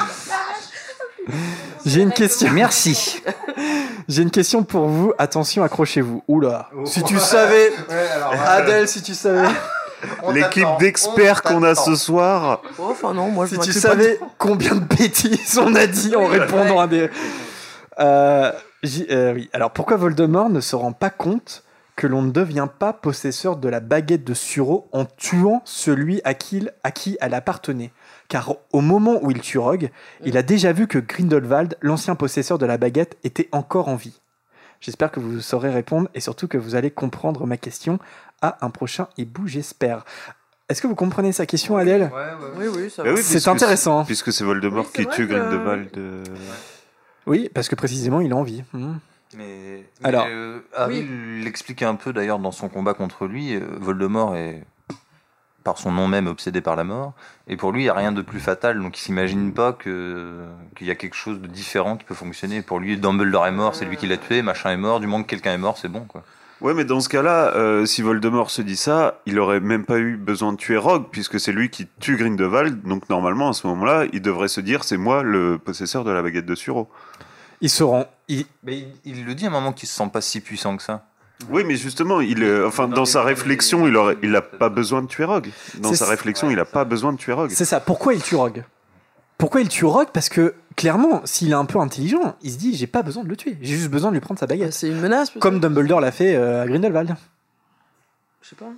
Speaker 1: J'ai une question.
Speaker 2: Merci.
Speaker 1: J'ai une question pour vous. Attention, accrochez-vous. Oula. Si tu savais, Adèle, si tu savais,
Speaker 5: L'équipe d'experts qu'on a ce soir.
Speaker 8: Oh, Enfin, non, moi je
Speaker 1: si tu
Speaker 8: pas
Speaker 1: savais combien de bêtises on a dit en répondant à des. Euh, j'y- euh, oui. Alors pourquoi Voldemort ne se rend pas compte que l'on ne devient pas possesseur de la baguette de Suro en tuant celui à qui, il- à qui elle appartenait? Car au moment où il tue Rogue, il a déjà vu que Grindelwald, l'ancien possesseur de la baguette, était encore en vie. J'espère que vous saurez répondre et surtout que vous allez comprendre ma question à un prochain hibou, j'espère. Est-ce que vous comprenez sa question, Adèle?
Speaker 8: Oui, oui, ça
Speaker 5: Bah
Speaker 8: va.
Speaker 5: oui,
Speaker 1: C'est
Speaker 5: puisque
Speaker 1: intéressant.
Speaker 5: Puisque c'est Voldemort
Speaker 8: Oui, c'est
Speaker 5: qui
Speaker 8: vrai
Speaker 5: tue
Speaker 8: que-
Speaker 5: Grindelwald. euh,
Speaker 1: Oui, parce que précisément, il a envie. Hmm.
Speaker 6: Mais,
Speaker 1: Alors,
Speaker 6: euh, Harry l'explique un peu d'ailleurs dans son combat contre lui. euh, Voldemort est, par son nom même, obsédé par la mort. Et pour lui, il n'y a rien de plus fatal. Donc il s'imagine pas que- qu'il y a quelque chose de différent qui peut fonctionner. Pour lui, Dumbledore est mort, c'est lui qui l'a tué, machin est mort. Du moment que quelqu'un est mort, c'est bon. Quoi.
Speaker 5: Ouais, mais dans ce cas-là, euh, si Voldemort se dit ça, il aurait même pas eu besoin de tuer Rogue, puisque c'est lui qui tue Grindelwald. Donc normalement, à ce moment-là, il devrait se dire c'est moi le possesseur de la baguette de Suro.
Speaker 1: Ils seront. Ils...
Speaker 6: Mais il, il le dit à un moment qu'il se sent pas si puissant que ça.
Speaker 5: Oui, mais justement, il, euh, enfin, dans sa réflexion, il aurait, il a pas besoin de tuer Rogue. Dans sa réflexion, il a pas besoin de tuer Rogue.
Speaker 1: C'est ça. Pourquoi il tue Rogue? Pourquoi il tue Rogue? Parce que clairement, s'il est un peu intelligent, il se dit j'ai pas besoin de le tuer. J'ai juste besoin de lui prendre sa baguette.
Speaker 8: C'est une menace,
Speaker 1: Comme Dumbledore l'a fait euh, à Grindelwald.
Speaker 8: Je sais pas.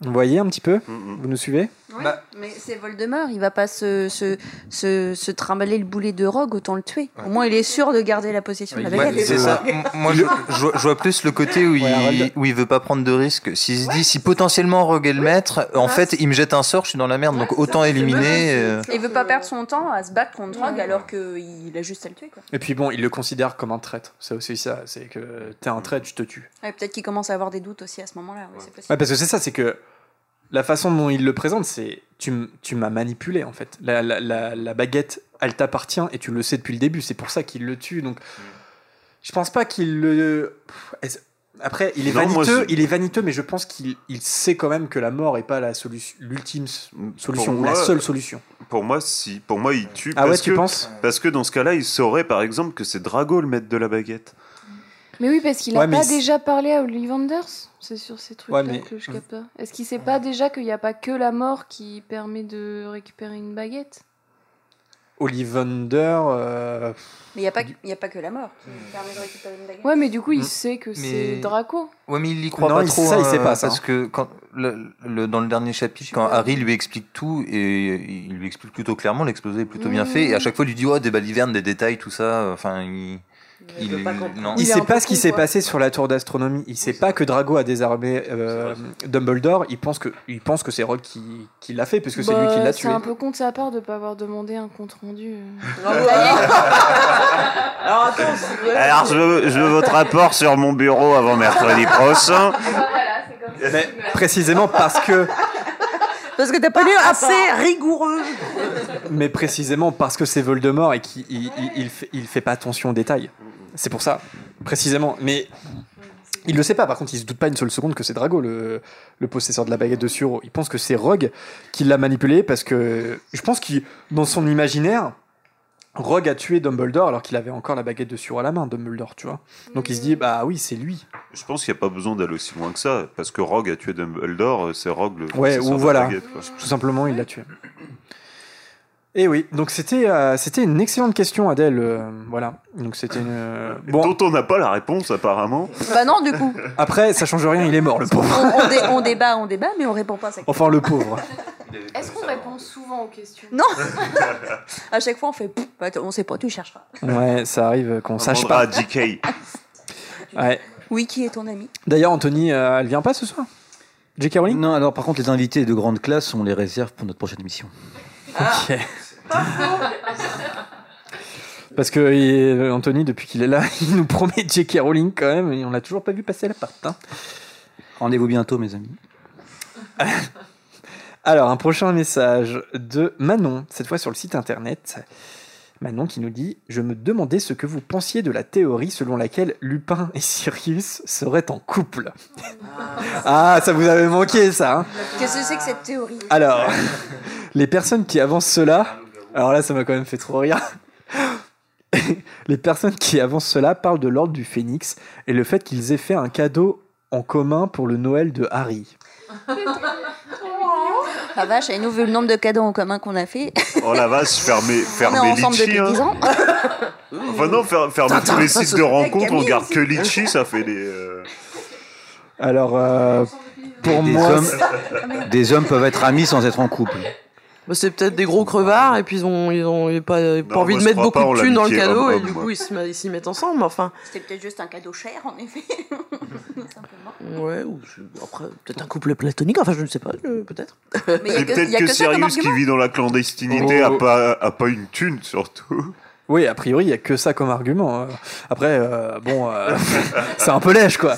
Speaker 1: Vous voyez un petit peu?
Speaker 5: Mm, mm.
Speaker 1: Vous nous suivez?
Speaker 3: Oui,
Speaker 6: Bah-
Speaker 3: mais c'est Voldemort, il va pas se, se, se, se trimballer le boulet de Rogue, autant le tuer. Au moins, il est sûr de garder la possession de la baguette.
Speaker 6: c'est ça. Moi, je, je vois- je vois plus le côté où,
Speaker 1: Ouais,
Speaker 6: il, où il veut pas prendre de risques. S'il se dit, si potentiellement Rogue est le maître, en fait, il me jette un sort, je suis dans la merde, donc autant éliminer. euh,
Speaker 3: Il veut pas perdre son temps à se battre contre Rogue alors qu'il a juste à le tuer. Quoi.
Speaker 1: Et puis bon, il le considère comme un traître. C'est aussi ça. C'est que t'es un traître, je te tue.
Speaker 3: Ouais, Peut-être qu'il commence à avoir des doutes aussi à ce moment-là. ouais, c'est possible.
Speaker 1: Ouais, parce que c'est ça, c'est que la façon dont il le présente, c'est tu, tu m'as manipulé en fait. La, la, la, la baguette, elle t'appartient et tu le sais depuis le début. C'est pour ça qu'il le tue. Donc, je pense pas qu'il le. Après, il est
Speaker 5: Non, moi,
Speaker 1: vaniteux, il est vaniteux, mais je pense qu'il il sait quand même que la mort est pas la solution, l'ultime solution, ou la
Speaker 5: moi-
Speaker 1: seule solution.
Speaker 5: Pour moi, si. Pour moi, il tue.
Speaker 1: Ah ouais,
Speaker 5: parce
Speaker 1: tu
Speaker 5: que,
Speaker 1: penses?
Speaker 5: Parce que dans ce cas-là, il saurait, par exemple, que c'est Drago le maître de la baguette.
Speaker 7: Mais oui, parce qu'il a
Speaker 1: Ouais, mais
Speaker 7: pas déjà parlé à Ollivanders. C'est sur ces trucs-là
Speaker 1: Ouais, mais-
Speaker 7: que je capte pas. Est-ce qu'il sait pas déjà qu'il n'y a pas que la mort qui permet de récupérer une baguette?
Speaker 1: Ollivander, euh,
Speaker 3: Mais il n'y a, pas y a pas que la mort qui permet de récupérer une baguette.
Speaker 7: Ouais, mais du coup, il
Speaker 1: Mm.
Speaker 7: sait que
Speaker 6: Mais-
Speaker 7: c'est Draco.
Speaker 6: Ouais, mais il y croit
Speaker 1: Non,
Speaker 6: pas
Speaker 1: il-
Speaker 6: trop.
Speaker 1: ça, il sait
Speaker 6: hein,
Speaker 1: pas, ça,
Speaker 6: Parce
Speaker 1: hein.
Speaker 6: que quand, le, le- dans le dernier chapitre, quand Harry lui explique tout, et il lui explique plutôt clairement, l'exposé est plutôt bien
Speaker 7: Mmh.
Speaker 6: fait, et à chaque fois, il lui dit, oh, des balivernes, des détails, tout ça. Enfin, il.
Speaker 8: Il veut pas comprendre.
Speaker 6: non.
Speaker 1: il
Speaker 7: Il est
Speaker 1: sait pas ce qui s'est passé sur la tour d'astronomie. Il sait pas que Drago a désarmé euh, Dumbledore. Il pense que, il pense que c'est Rogue qui, qui l'a fait, puisque c'est lui
Speaker 7: Bah,
Speaker 1: qui l'a tué.
Speaker 7: C'est un peu con de sa part de pas avoir demandé un compte rendu. euh.
Speaker 8: Alors attends.
Speaker 5: Alors, je veux, je veux votre rapport sur mon bureau avant mercredi prochain.
Speaker 1: Mais précisément parce que,
Speaker 8: Parce que t'as pas lu assez rigoureux.
Speaker 1: mais précisément parce que c'est Voldemort et qu'il il, il- il fait, il fait pas attention aux détails. C'est pour ça, précisément. Mais il le sait pas. Par contre, il se doute pas une seule seconde que c'est Drago le, le possesseur de la baguette de Suro. Il pense que c'est Rogue qui l'a manipulé parce que je pense qu'il, dans son imaginaire, Rogue a tué Dumbledore alors qu'il avait encore la baguette de Suro à la main, Dumbledore, tu vois. Donc il se dit bah oui, c'est lui.
Speaker 5: Je pense qu'il n'y a pas besoin d'aller aussi loin que ça, parce que Rogue a tué Dumbledore, c'est Rogue le
Speaker 1: Ouais, ou
Speaker 5: de la
Speaker 1: voilà.
Speaker 5: baguette.
Speaker 1: Tout simplement, il l'a tué. Et oui, donc c'était euh, c'était une excellente question, Adèle. euh, voilà. Donc c'était une. euh, Bon,
Speaker 5: Dont on n'a pas la réponse, apparemment.
Speaker 3: Bah non, du coup.
Speaker 1: après, ça change rien, il est mort, le
Speaker 3: On,
Speaker 1: pauvre.
Speaker 3: on dé- on débat, on débat, mais on répond pas à sa question.
Speaker 1: Enfin, le pauvre.
Speaker 7: Est-ce qu'on répond souvent aux questions?
Speaker 3: Non À chaque fois, on fait. Pff, bah, on sait pas, tu chercheras.
Speaker 1: Ouais, ça arrive qu'on
Speaker 5: On
Speaker 1: sache pas.
Speaker 5: à JK.
Speaker 1: Ouais.
Speaker 3: Oui, qui est ton ami?
Speaker 1: D'ailleurs, Anthony, euh, elle vient pas ce soir? J.K. Rowling?
Speaker 2: Non, alors par contre, les invités de grande classe, on les réserve pour notre prochaine émission.
Speaker 1: Ok. Parce que Anthony, depuis qu'il est là, il nous promet J.K. Rowling quand même, et on l'a toujours pas vu passer la part. hein.
Speaker 2: Rendez-vous bientôt, mes amis.
Speaker 1: Alors, un prochain message de Manon, cette fois sur le site internet. Manon qui nous dit Je me demandais ce que vous pensiez de la théorie selon laquelle Lupin et Sirius seraient en couple. Ah, ça vous avait manqué ça. hein
Speaker 3: Qu'est-ce que c'est que cette théorie?
Speaker 1: Alors, les personnes qui avancent cela, alors là, ça m'a quand même fait trop rire. les personnes qui avancent cela parlent de l'ordre du phénix et le fait qu'ils aient fait un cadeau en commun pour le Noël de Harry.
Speaker 3: La vache, et nous, vu le nombre de cadeaux en commun qu'on a fait,
Speaker 5: Oh la vache, fermez,
Speaker 3: on est
Speaker 5: fermez
Speaker 3: ensemble
Speaker 5: Litchi.
Speaker 3: depuis 10
Speaker 5: Hein.
Speaker 3: ans.
Speaker 5: Enfin non, fer- fermez tous les sites de rencontres, on garde que Litchi, ça fait des... euh,
Speaker 1: Alors, euh, pour
Speaker 2: Des
Speaker 1: moi,
Speaker 2: hommes- Des hommes peuvent être amis sans être en couple.
Speaker 8: Bah, c'est peut-être des gros crevards et puis ils ont, ils ont, ils ont pas, pas envie
Speaker 5: moi,
Speaker 8: de mettre beaucoup
Speaker 5: pas
Speaker 8: de thunes dans le cadeau et
Speaker 5: homme-homme,
Speaker 8: du coup ils s'y mettent ensemble. Enfin,
Speaker 3: C'était peut-être juste un cadeau cher, en effet. Simplement.
Speaker 8: ouais, ou après peut-être un couple platonique. Enfin, je ne sais pas, peut-être.
Speaker 3: A
Speaker 5: Et
Speaker 3: que,
Speaker 5: peut-être
Speaker 3: a
Speaker 5: que, Sirius qui vit dans la clandestinité a,
Speaker 1: Oh.
Speaker 5: pas, a pas une thune surtout.
Speaker 1: Oui, a priori, il y a que ça comme argument. euh. Après, euh, bon, euh, c'est un peu lèche, quoi.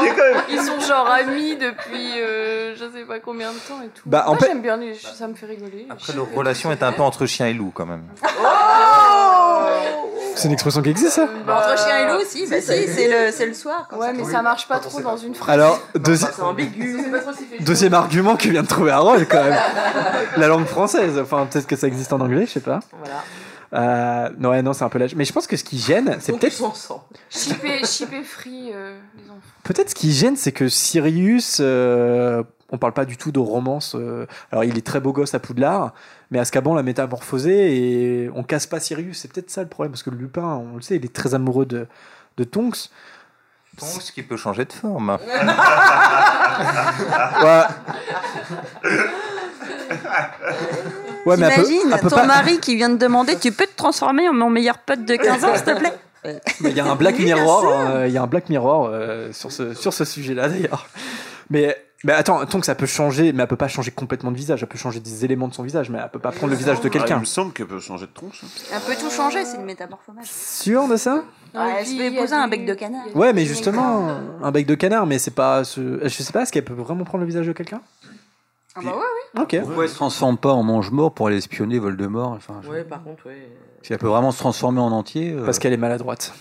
Speaker 5: Il y a quand même-
Speaker 7: Ils sont genre amis depuis euh, je sais pas combien de temps et tout.
Speaker 1: Bah, en
Speaker 7: Moi
Speaker 1: fait-
Speaker 7: j'aime bien, les... ça me fait rigoler.
Speaker 6: Après, leur relation est un peu entre chien et loup quand même.
Speaker 1: C'est une expression qui existe, ça
Speaker 3: Entre chien et loup, si, bah si, c'est le, c'est le soir.
Speaker 7: Ouais,
Speaker 3: ça.
Speaker 7: mais ça marche pas trop dans une phrase.
Speaker 1: Alors, deuxi-
Speaker 8: ambigu.
Speaker 1: deuxième argument que vient de trouver Harold, quand même. La langue française. Enfin, peut-être que ça existe en anglais, je sais pas.
Speaker 8: Voilà.
Speaker 1: Euh, non, ouais, non, c'est un peu lèche. Mais je pense que ce qui gêne, c'est peut-être.
Speaker 7: Shipper, shipper free, euh, les enfants.
Speaker 1: Peut-être ce qui gêne, c'est que Sirius, euh, on parle pas du tout de romance. euh, alors, il est très beau gosse à Poudlard, mais Azkaban l'a métamorphosé et on casse pas Sirius. C'est peut-être ça le problème, parce que Lupin, on le sait, il est très amoureux de, de Tonks.
Speaker 6: Ce qui peut changer de forme.
Speaker 1: Ouais. Ouais, mais elle peut,
Speaker 3: T'imagines,
Speaker 1: elle peut
Speaker 3: ton
Speaker 1: pas-
Speaker 3: mari qui vient de demander Tu peux te transformer en mon meilleur pote de 15 ans, s'il te plaît?
Speaker 1: Mais Il y a un Black Mirror, euh, il y a un Black Mirror euh, sur ce, sur ce sujet-là d'ailleurs. Mais, mais attends, tant que ça peut changer, mais elle peut pas changer complètement de visage, elle peut changer des éléments de son visage, mais elle peut pas prendre le visage de
Speaker 5: Ah, il
Speaker 1: quelqu'un.
Speaker 5: me semble qu'elle peut changer de tronche.
Speaker 3: Elle peut tout changer, c'est une métamorphose.
Speaker 1: Sûr de ça?
Speaker 3: Ouais, elle se fait épouser un bec de canard.
Speaker 1: Ouais, mais justement, un bec de canard, mais c'est pas. Ce... Je sais pas, est-ce qu'elle peut vraiment prendre le visage de quelqu'un?
Speaker 3: Ah bah ouais, oui.
Speaker 1: Ok.
Speaker 2: Pourquoi elle se transforme pas en mange-mort pour aller espionner Voldemort enfin, je-
Speaker 8: Ouais, par contre, ouais.
Speaker 2: Si elle peut vraiment se transformer en entier. euh,
Speaker 1: Parce qu'elle est maladroite.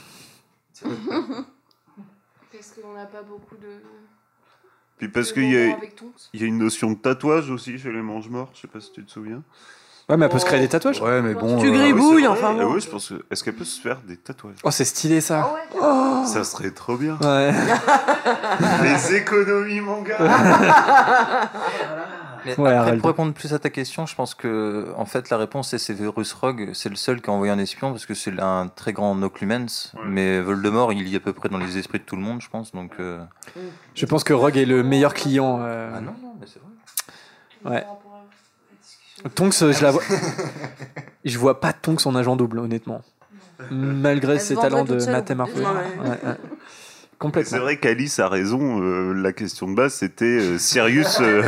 Speaker 7: Parce qu'on n'a pas beaucoup de.
Speaker 5: Puis parce
Speaker 7: de
Speaker 5: qu'il y, a-
Speaker 7: moments avec Tonks.
Speaker 5: il y a une notion de tatouage aussi chez les mange-morts, je sais pas si tu te souviens.
Speaker 1: Ouais, mais elle peut se créer des tatouages.
Speaker 2: Ouais, mais bon.
Speaker 8: Tu
Speaker 2: euh,
Speaker 8: gribouilles,
Speaker 5: Ah ouais, c'est
Speaker 8: enfin bon.
Speaker 5: Ah ouais, je pense que... Est-ce qu'elle peut se faire des tatouages?
Speaker 1: Oh, c'est stylé ça.
Speaker 5: Ça serait trop bien.
Speaker 1: Ouais.
Speaker 5: Les économies manga
Speaker 6: Mais
Speaker 1: Ouais,
Speaker 6: après,
Speaker 1: Harald.
Speaker 6: pour répondre plus à ta question, je pense que en fait la réponse c'est Severus Rogue, c'est le seul qui a envoyé un espion parce que c'est un très grand Noclumens,
Speaker 5: Ouais.
Speaker 6: mais Voldemort il lit à peu près dans les esprits de tout le monde, je pense. Donc euh,
Speaker 1: Je pense que Rogue est le meilleur client. euh,
Speaker 6: ah non, non, mais c'est vrai.
Speaker 1: Ouais. Tonks, je la vois. je vois pas Tonks en agent double, honnêtement. Malgré
Speaker 3: Elle
Speaker 1: ses talents de.
Speaker 8: Ouais,
Speaker 1: Ouais,
Speaker 5: C'est vrai qu'Alice a raison, euh, la question de base c'était euh, Sirius, euh,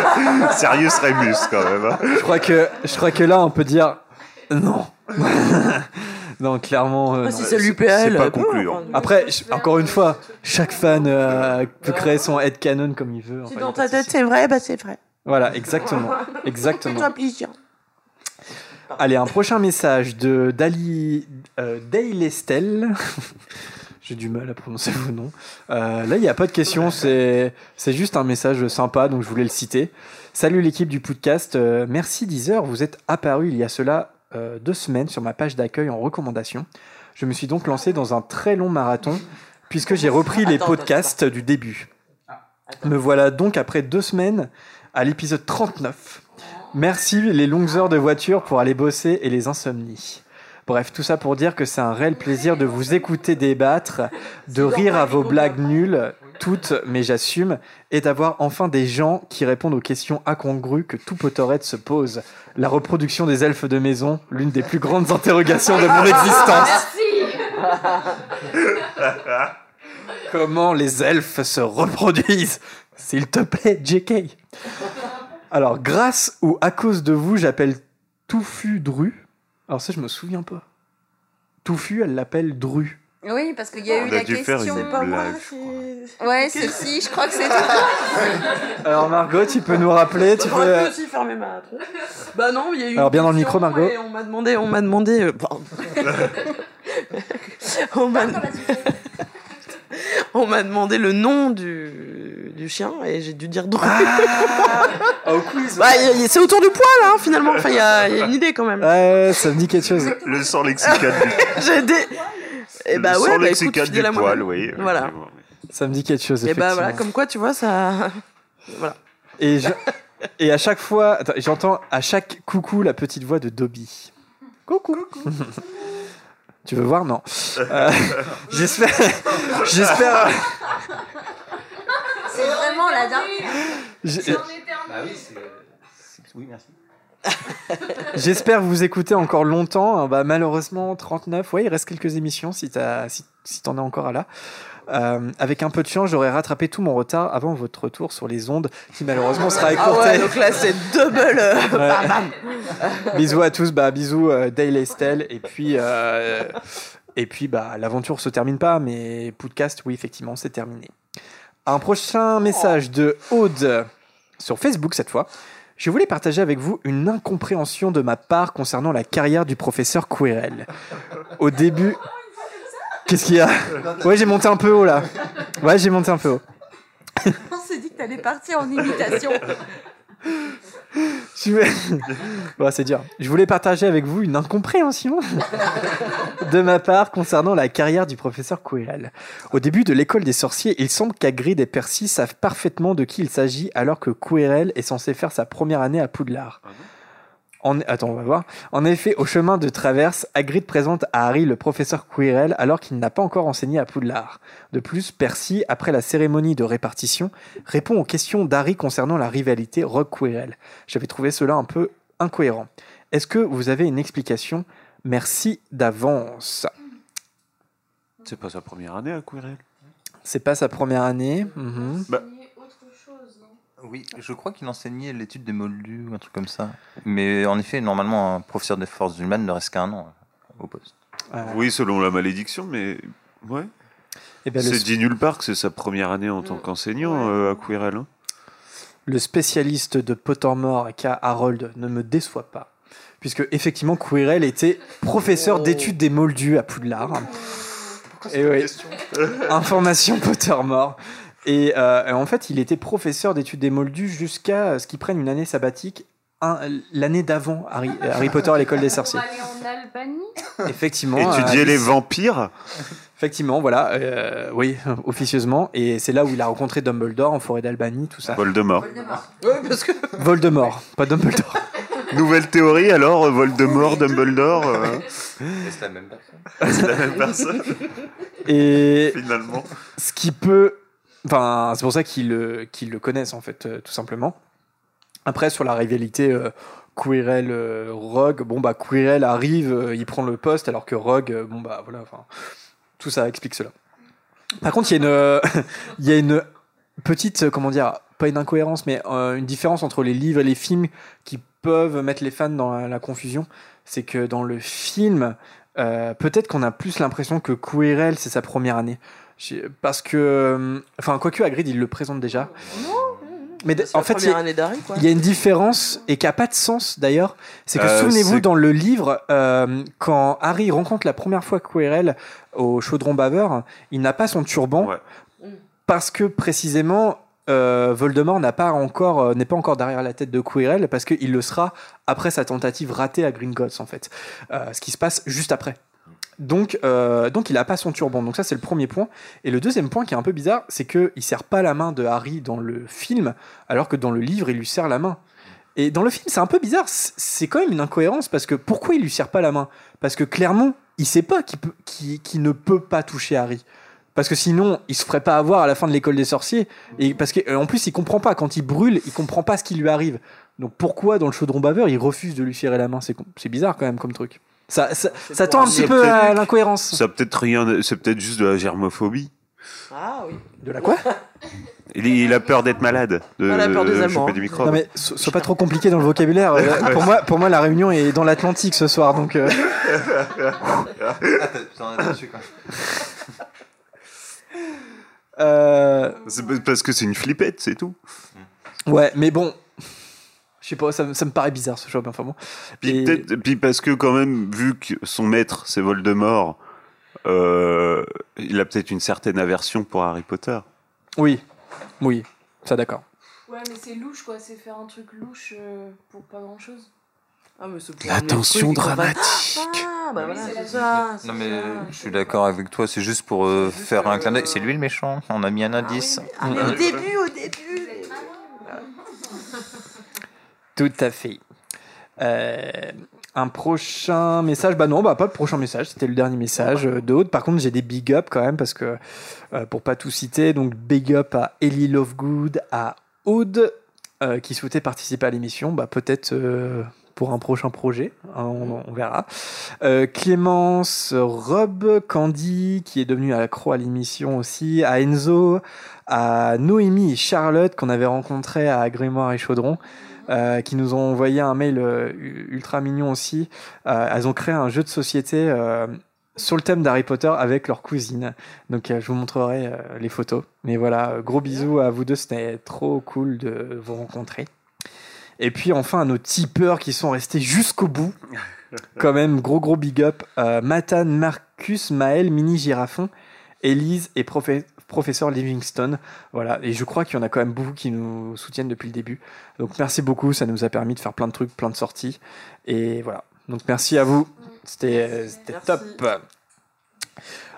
Speaker 5: Sirius Remus quand même. hein.
Speaker 1: Je crois que, je crois que là, on peut dire non. non, clairement. euh,
Speaker 8: Ah, si
Speaker 5: c'est-
Speaker 8: elle,
Speaker 5: pas concluant.
Speaker 8: enfin,
Speaker 1: Après, encore une fois, chaque fan euh, peut créer son headcanon comme il veut.
Speaker 8: Si
Speaker 1: enfin,
Speaker 8: dans ta tête c'est vrai, bah c'est vrai.
Speaker 1: Voilà, exactement. Exactement.
Speaker 8: Fais-toi plaisir.
Speaker 1: Allez, un prochain message de Dali, euh, Dale Estelle. J'ai du mal à prononcer vos noms. Euh, là, il n'y a pas de question, c'est c'est juste un message sympa, donc je voulais le citer. Salut l'équipe du podcast, euh, merci Deezer, vous êtes apparu il y a cela euh, deux semaines sur ma page d'accueil en recommandation. Je me suis donc lancé dans un très long marathon, puisque j'ai repris les
Speaker 8: Attends,
Speaker 1: podcasts du début. Me voilà donc après deux semaines à l'épisode 39. Merci les longues heures de voiture pour aller bosser et les insomnies. Bref, tout ça pour dire que c'est un réel plaisir de vous écouter débattre, de rire à vos blagues nulles, toutes, mais j'assume, et d'avoir enfin des gens qui répondent aux questions incongrues que tout Potterhead se pose. La reproduction des elfes de maison, l'une des plus grandes interrogations de mon existence. Comment les elfes se reproduisent S'il te plaît, JK. Alors, grâce ou à cause de vous, j'appelle Touffu Dru. Alors ça, je me souviens pas. Touffu, elle l'appelle Dru.
Speaker 3: Oui, parce qu'il y a eu
Speaker 5: On a
Speaker 3: la
Speaker 5: dû faire
Speaker 3: question.
Speaker 5: une
Speaker 8: Pas moi,
Speaker 5: blague.
Speaker 8: c'est-
Speaker 3: Ouais, c'est si, je crois que c'est toi.
Speaker 1: Alors Margot, tu peux nous rappeler, tu peux.
Speaker 8: J'aurais pu
Speaker 1: euh,
Speaker 8: aussi fermer ma. Bah non, il y a eu. une
Speaker 1: Alors, bien dans le micro, Margot.
Speaker 8: et on m'a demandé, on m'a demandé. euh, pardon. on m'a on m'a demandé le nom du, du chien et j'ai dû dire.
Speaker 1: Au quiz.
Speaker 8: Bah, y- y- c'est autour du poil, hein, finalement. Enfin, il y, a il y a une idée quand même.
Speaker 1: Ouais, ça me dit quelque chose.
Speaker 5: Le sans lexicane du,
Speaker 8: J'ai des. Et bah
Speaker 5: le
Speaker 8: ouais,
Speaker 5: sans
Speaker 8: bah écoute,
Speaker 5: lexicane
Speaker 8: fidèle à
Speaker 5: du poil, oui.
Speaker 8: Voilà.
Speaker 1: Ça me dit quelque chose.
Speaker 8: Et bah voilà,
Speaker 1: effectivement.
Speaker 8: comme quoi, tu vois, ça. Voilà.
Speaker 1: Et, je- et à chaque fois, attends, j'entends à chaque coucou la petite voix de Dobby. Coucou. Tu veux voir? Non. Euh, J'espère. J'espère.
Speaker 3: C'est vraiment la dernière.
Speaker 6: Bah oui. Oui, merci.
Speaker 1: J'espère vous écouter encore longtemps. Bah, malheureusement, 39. Ouais, il reste quelques émissions si, si t'en es encore à là. Euh, avec un peu de chance, j'aurais rattrapé tout mon retard avant votre retour sur les ondes, qui malheureusement sera
Speaker 8: Ah
Speaker 1: écourté.
Speaker 8: ouais, donc là, c'est double. euh,
Speaker 1: Ouais.
Speaker 8: bam, bam.
Speaker 1: bisous à tous, bah bisous euh, Dale et Estelle, et puis euh, et puis bah l'aventure se termine pas, mais podcast, oui effectivement, c'est terminé. Un prochain message de Aude sur Facebook cette fois. Je voulais partager avec vous une incompréhension de ma part concernant la carrière du professeur Quirrell. Au début, qu'est-ce qu'il y a Ouais, j'ai monté un peu haut là. Ouais, j'ai monté un peu haut.
Speaker 3: On s'est dit que t'allais partir en imitation.
Speaker 1: Je vais- Bon, c'est dur. Je voulais partager avec vous une incompréhension de ma part concernant la carrière du professeur Quirrell. Au début de l'école des sorciers, il semble qu'Hagrid et Percy savent parfaitement de qui il s'agit alors que Quirrell est censé faire sa première année à Poudlard. En... Attends, on va voir. En effet, au chemin de traverse, Hagrid présente à Harry le professeur Quirrell alors qu'il n'a pas encore enseigné à Poudlard. De plus, Percy, après la cérémonie de répartition, répond aux questions d'Harry concernant la rivalité Rogue-Quirrell. J'avais trouvé cela un peu incohérent. Est-ce que vous avez une explication? Merci d'avance.
Speaker 5: C'est pas sa première année à Quirrell?
Speaker 1: C'est pas sa première année. mhm.
Speaker 6: Oui, je crois qu'il enseignait l'étude des moldus ou un truc comme ça. Mais en effet, normalement, un professeur des forces humaines ne reste qu'un an euh, au poste.
Speaker 1: Euh,
Speaker 5: Oui, selon la malédiction, mais ouais.
Speaker 1: eh ben, le,
Speaker 5: C'est dit nulle part que c'est sa première année en tant qu'enseignant euh, à Quirrell. hein.
Speaker 1: le spécialiste de Pottermore, aka Harold, ne me déçoit pas. Puisque effectivement, Quirrell était professeur
Speaker 8: Oh.
Speaker 1: d'études des moldus à Poudlard. Et oui. Information Pottermore. Et euh, en fait, il était professeur d'études des moldus jusqu'à ce qu'il prenne une année sabbatique un- l'année d'avant Harry, euh, Harry Potter à l'école des sorciers.
Speaker 7: aller en Albanie
Speaker 1: Effectivement.
Speaker 5: Étudier
Speaker 1: euh,
Speaker 5: les vampires
Speaker 1: Effectivement, voilà, euh, oui, officieusement. Et c'est là où il a rencontré Dumbledore en forêt d'Albanie, tout ça.
Speaker 5: Voldemort.
Speaker 8: Ouais, parce que.
Speaker 1: Voldemort, pas Dumbledore.
Speaker 5: Nouvelle théorie alors, Voldemort, Dumbledore, euh,
Speaker 6: C'est la même personne.
Speaker 5: c'est la même personne
Speaker 1: Et
Speaker 5: finalement.
Speaker 1: ce qui peut. C'est pour ça qu'ils le, connaissent, en fait, euh, tout simplement. Après, sur la rivalité euh, Quirrell-Rogue, bon, bah, arrive, euh, il prend le poste, alors que Rogue, euh, bon, bah, voilà, enfin, tout ça explique cela. Par contre, il y a une, euh, petite, euh, comment dire, pas une incohérence, mais euh, une différence entre les livres et les films qui peuvent mettre les fans dans la, confusion. C'est que dans le film, euh, peut-être qu'on a plus l'impression que Quirrell, c'est sa première année. Parce que, euh, enfin, quoique Hagrid, il le présente déjà. Mais en fait, il y, a-
Speaker 8: année d'Harry, quoi.
Speaker 1: il y a une différence et qui n'a pas de sens d'ailleurs. C'est que
Speaker 5: Euh,
Speaker 1: souvenez-vous, dans le livre, euh, quand Harry rencontre la première fois Quirrell au chaudron baveur, il n'a pas son turban
Speaker 5: Ouais.
Speaker 1: parce que précisément euh, Voldemort n'a pas encore euh, n'est pas encore derrière la tête de Quirrell parce qu'il le sera après sa tentative ratée à Gringotts en fait, Euh, ce qui se passe juste après. Donc, euh, donc il n'a pas son turban. Donc ça c'est le premier point. Et le deuxième point qui est un peu bizarre, c'est que il serre pas la main de Harry dans le film, alors que dans le livre il lui serre la main. Et dans le film c'est un peu bizarre. C'est quand même une incohérence parce que pourquoi il lui serre pas la main? Parce que clairement il sait pas qu'il qu'il- qu'il ne peut pas toucher Harry. Parce que sinon, il se ferait pas avoir à la fin de l'école des sorciers. Et parce qu'en plus, il comprend pas. Quand il brûle, il comprend pas ce qui lui arrive. Donc pourquoi, dans le chaudron baveur, il refuse de lui serrer la main? C'est bizarre quand même comme truc. Ça, ça, ça tend un petit peu à l'incohérence.
Speaker 5: Ça peut-être rien, c'est peut-être juste de la germophobie.
Speaker 8: Ah oui.
Speaker 1: De la quoi?
Speaker 5: Il, il a peur d'être malade, de,
Speaker 8: Ah, la peur des
Speaker 5: de
Speaker 8: Allemands, hein.
Speaker 5: du.
Speaker 1: Non mais so- sois pas trop compliqué dans le vocabulaire. Euh, pour moi, pour moi, la réunion est dans l'Atlantique ce soir, donc. euh. Euh,
Speaker 5: C'est parce que c'est une flippette, c'est tout.
Speaker 1: ouais, mais bon. Je sais pas, ça, me- ça me paraît bizarre ce choix, mais enfin bon.
Speaker 5: Puis,
Speaker 1: Et-
Speaker 5: peut-être- puis parce que quand même, vu que son maître, c'est Voldemort, euh, il a peut-être une certaine aversion pour Harry Potter.
Speaker 1: Oui, oui, ça d'accord.
Speaker 7: Ouais, mais c'est louche quoi, c'est faire un truc louche euh, pour pas grand chose.
Speaker 8: Ah, mais
Speaker 5: La tension dramatique.
Speaker 8: Ah, bah voilà,
Speaker 7: c'est
Speaker 8: ça.
Speaker 6: Non mais je suis d'accord avec toi, c'est juste pour euh,
Speaker 8: C'est juste,
Speaker 6: faire un clin d'œil. C'est lui le méchant, on a mis un
Speaker 8: Ah oui,
Speaker 6: indice.
Speaker 8: mais- ah, mais au début, au début.
Speaker 1: Tout à fait. Euh, un prochain message, bah non, bah pas de prochain message, c'était le dernier message euh, d'Aude. Par contre, j'ai des big up quand même parce que euh, pour pas tout citer, donc big up à Ellie Lovegood, à Aude euh, qui souhaitait participer à l'émission, bah peut-être euh, pour un prochain projet, hein, on, verra. Clémence, Rob, Candy qui est devenue accro à l'émission aussi, à Enzo, à Noémie et Charlotte qu'on avait rencontré à Grimoire et Chaudron. Euh, qui nous ont envoyé un mail euh, ultra mignon aussi. Euh, elles ont créé un jeu de société sur le thème d'Harry Potter avec leur cousine. Donc je vous montrerai les photos. Mais voilà, gros bisous à vous deux, c'était trop cool de vous rencontrer. Et puis enfin à nos tipeurs qui sont restés jusqu'au bout. Quand même, gros gros big up. Mathan, Marcus, Maël, Mini Girafon, Elise et Profé- Professeur Livingstone. Voilà, et je crois qu'il y en a quand même beaucoup qui nous soutiennent depuis le début. Donc merci beaucoup, ça nous a permis de faire plein de trucs, plein de sorties. Et voilà, donc merci à vous, c'était
Speaker 8: Merci.
Speaker 1: top.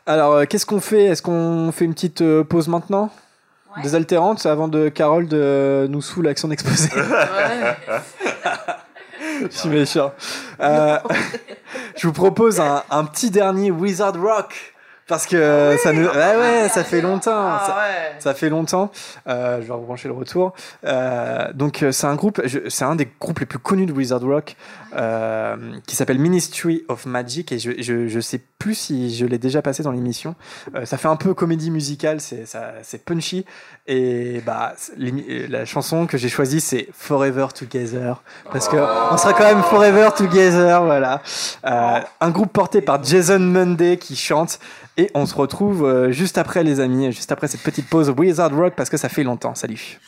Speaker 1: Alors, euh, qu'est-ce qu'on fait? Est-ce qu'on fait une petite euh, pause maintenant? Désaltérante avant de Carole de nous saouler avec son exposé.
Speaker 8: Ouais.
Speaker 1: Je suis méchant. Euh, je vous propose un, un petit dernier Wizard Rock. Parce que ça nous. Ouais, ouais, ça fait longtemps.
Speaker 8: Ah
Speaker 1: Ça-
Speaker 8: ouais.
Speaker 1: ça fait longtemps. Euh, je vais rebrancher le retour. Euh, donc euh, c'est un groupe, c'est un des groupes les plus connus de Wizard Rock, euh, qui s'appelle Ministry of Magic et je, je, je sais plus si je l'ai déjà passé dans l'émission. Euh, ça fait un peu comédie musicale, c'est ça, c'est punchy et bah la chanson que j'ai choisie c'est Forever Together parce que on sera quand même Forever Together, voilà. Euh, un groupe porté par Jason Monday qui chante et on se retrouve euh, juste après les amis, juste après cette petite pause Wizard Rock parce que ça fait longtemps. Salut.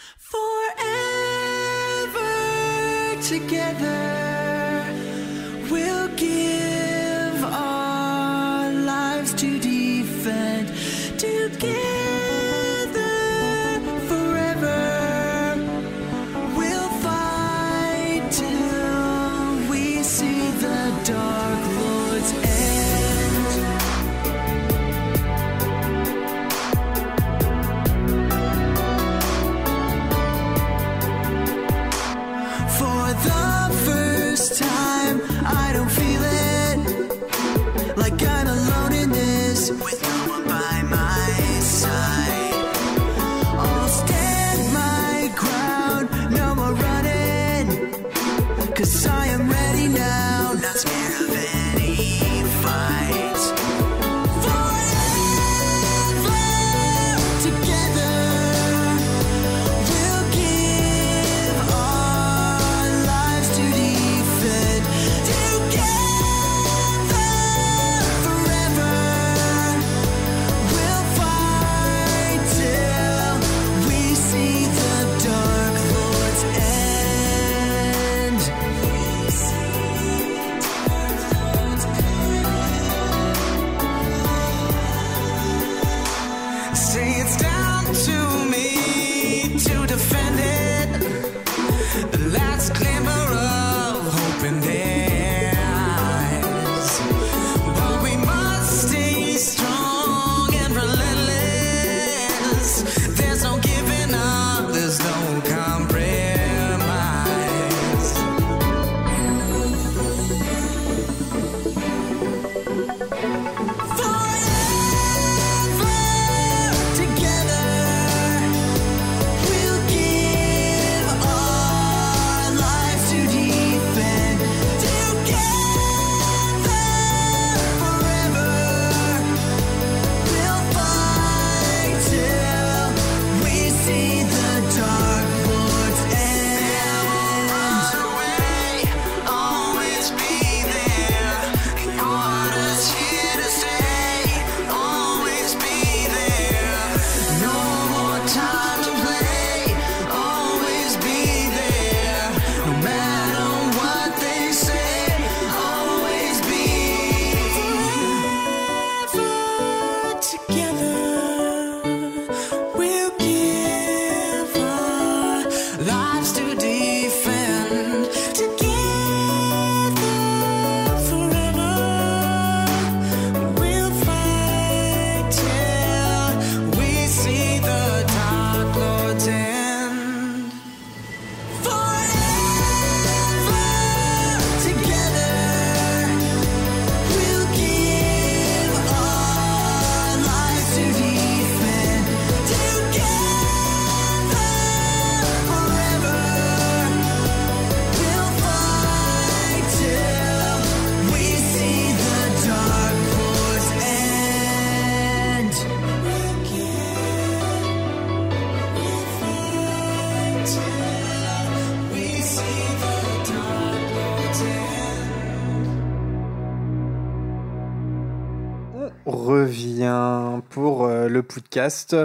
Speaker 1: Podcast.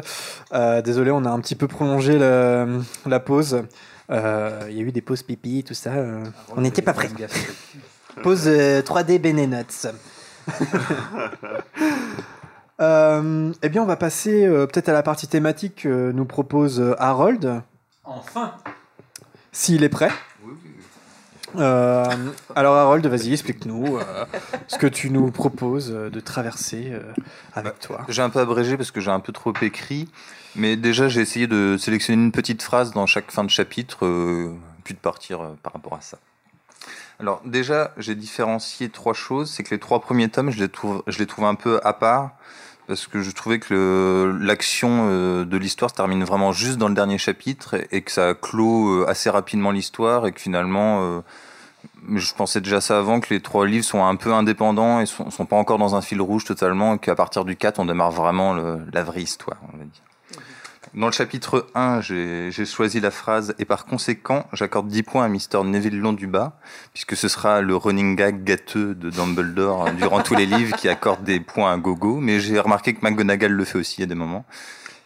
Speaker 1: Euh, désolé, on a un petit peu prolongé le- la pause. Euh, Il y a eu des pauses pipi, tout ça. euh, on n'était pas prêts. Pause euh, 3D Benenots. Euh, eh bien, on va passer euh, peut-être à la partie thématique que nous propose Harold,
Speaker 6: Enfin
Speaker 1: s'il est prêt. Euh, alors Harold, vas-y, explique-nous euh, ce que tu nous proposes euh, de traverser euh, avec toi.
Speaker 6: J'ai un peu abrégé parce que j'ai un peu trop écrit, mais déjà j'ai essayé de sélectionner une petite phrase dans chaque fin de chapitre, puis de partir par rapport à ça. Alors déjà, j'ai différencié trois choses. C'est que les trois premiers tomes, je les trouve, je les trouve un peu à part parce que je trouvais que l'action de l'histoire se termine vraiment juste dans le dernier chapitre et, et que ça clôt assez rapidement l'histoire et que finalement, euh, je pensais déjà ça avant, que les trois livres sont un peu indépendants et sont, sont pas encore dans un fil rouge totalement et qu'à partir du 4, on démarre vraiment le- la vraie histoire. Dans le chapitre 1, j'ai choisi la phrase « Et par conséquent, j'accorde 10 points à Mr. Neville Londubat, puisque ce sera le running gag gâteux de Dumbledore durant tous les livres qui accorde des points à gogo. Mais j'ai remarqué que McGonagall le fait aussi à des moments.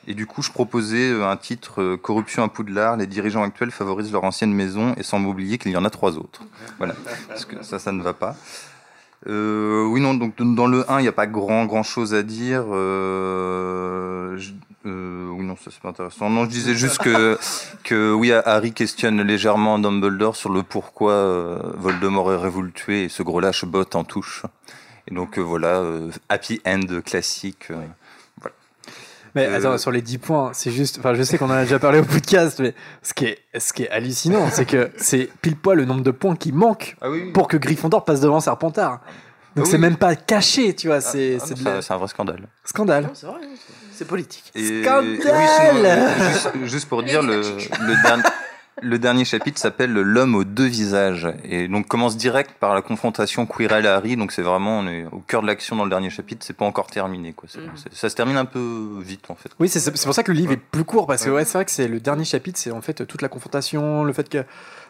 Speaker 6: Et du coup, je proposais euh, un titre euh, Corruption à Poudlard, les dirigeants actuels favorisent leur ancienne maison et sans oublier qu'il y en a trois autres. Voilà, parce que ça, ça ne va pas. Euh, oui, non, donc dans le 1, il n'y a pas grand, grand chose à dire. Oui, non, ça c'est pas intéressant. Non, je disais juste que, que oui, Harry questionne légèrement Dumbledore sur le pourquoi Voldemort aurait voulu le tuer et ce gros lâche botte en touche. Et donc voilà, happy end classique.
Speaker 1: Mais
Speaker 6: Euh,
Speaker 1: attends, sur les 10 points, c'est juste. Enfin, je sais qu'on en a déjà parlé au podcast, mais ce qui est, ce qui est hallucinant, c'est que c'est pile poil le nombre de points qui manquent
Speaker 6: Ah oui, oui.
Speaker 1: pour que Gryffondor passe devant Serpentard. Donc
Speaker 6: Ah
Speaker 1: c'est
Speaker 6: oui.
Speaker 1: même pas caché, tu vois, c'est
Speaker 6: Ah,
Speaker 1: c'est
Speaker 6: non,
Speaker 1: de la-
Speaker 6: c'est- c'est un vrai scandale.
Speaker 1: scandale.
Speaker 8: Non, c'est vrai, c'est- c'est politique.
Speaker 6: Et-
Speaker 1: Scandale
Speaker 6: oui, sinon, euh, juste, juste pour dire, le, le, dernier, le dernier chapitre s'appelle L'homme aux deux visages. Et donc commence direct par la confrontation Quirrell et Harry. Donc c'est vraiment, on est au cœur de l'action dans le dernier chapitre. C'est pas encore terminé. Quoi.
Speaker 8: Mhm.
Speaker 6: ça se termine un peu vite en fait.
Speaker 1: Oui, c'est pour ça que le livre est plus court, parce que ouais, c'est vrai que c'est le dernier chapitre, c'est en fait toute la confrontation, le fait que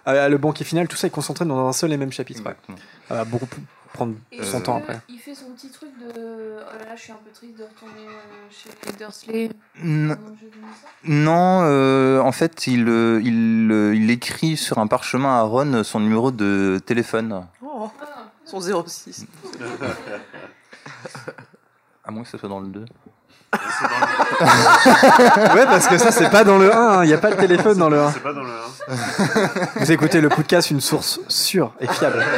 Speaker 1: euh, le banquet final, tout ça est concentré dans un seul et même chapitre. ouais. Beaucoup plus prendre
Speaker 7: Et
Speaker 1: son temps après.
Speaker 7: Il fait son petit truc de. Oh là là, je suis un peu triste de retourner euh, chez les Dursley.
Speaker 6: N- Non, euh, en fait, il, euh, il, euh, il écrit sur un parchemin à Ron son numéro de téléphone.
Speaker 8: Oh, son 06.
Speaker 6: À moins que ce soit dans le 2.
Speaker 1: ouais, parce que ça, c'est pas dans le 1, il n'y a pas le téléphone dans le 1.
Speaker 5: C'est pas dans le 1.
Speaker 1: Vous écoutez le podcast, une source sûre et fiable.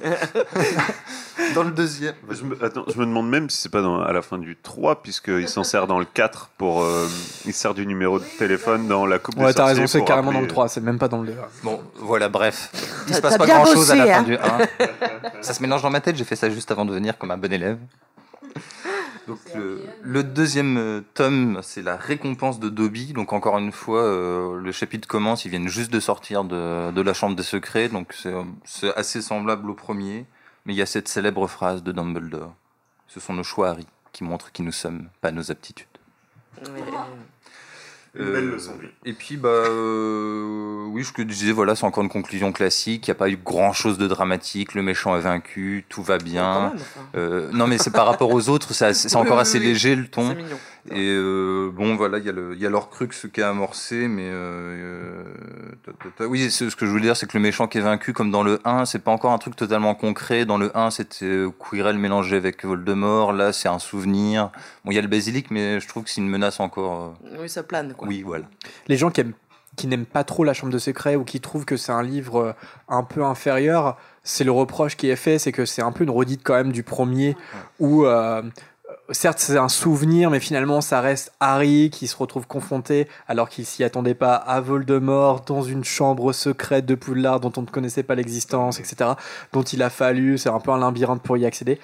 Speaker 6: Dans le deuxième.
Speaker 5: Je me, attends, je me demande même si c'est pas dans, à la fin du 3, puisqu'il s'en sert dans le 4 pour. euh, il sert du numéro de téléphone dans la coupe
Speaker 1: Ouais, t'as raison, c'est carrément dans le 3, c'est même pas dans le 2.
Speaker 6: Bon, voilà, bref. Il se passe pas grand chose à la fin
Speaker 8: hein.
Speaker 6: du 1. Ça se mélange dans ma tête, j'ai fait ça juste avant de venir comme un bon élève. Donc, le, le deuxième euh, tome, c'est la récompense de Dobby. Donc, encore une fois, euh, le chapitre commence, ils viennent juste de sortir de, de la chambre des secrets. Donc, c'est euh, c'est assez semblable au premier. Mais il y a cette célèbre phrase de Dumbledore Ce sont nos choix, Harry, qui montrent qui nous sommes, pas nos aptitudes.
Speaker 5: Une belle leçon de vie.
Speaker 6: Et puis, bah, euh, oui, ce que je disais, voilà, c'est encore une conclusion classique. Il n'y a pas eu grand chose de dramatique. Le méchant est vaincu, tout va
Speaker 8: Quand
Speaker 6: bien.
Speaker 8: même, enfin,
Speaker 6: Euh, non, mais c'est par rapport aux autres, c'est encore assez léger le ton.
Speaker 8: C'est mignon.
Speaker 6: Et euh, bon, voilà, il y a le, il y a l'Orcrux qui est amorcé, mais euh, euh, ta, ta, ta. oui, c'est- ce que je voulais dire, c'est que le méchant qui est vaincu, comme dans le 1, c'est pas encore un truc totalement concret. Dans le 1, c'était Quirrell mélangé avec Voldemort. Là, c'est un souvenir. Bon, il y a le basilic, mais je trouve que c'est une menace encore.
Speaker 8: Oui, ça plane, quoi.
Speaker 6: Oui, voilà.
Speaker 1: Les gens qui aiment qui n'aiment pas trop la chambre de secret ou qui trouvent que c'est un livre un peu inférieur, c'est le reproche qui est fait, c'est que c'est un peu une redite quand même du premier, où euh, certes c'est un souvenir, mais finalement ça reste Harry qui se retrouve confronté, alors qu'il s'y attendait pas, à Voldemort dans une chambre secrète de Poudlard dont on ne connaissait pas l'existence, etc., dont il a fallu, c'est un peu un labyrinthe pour y accéder.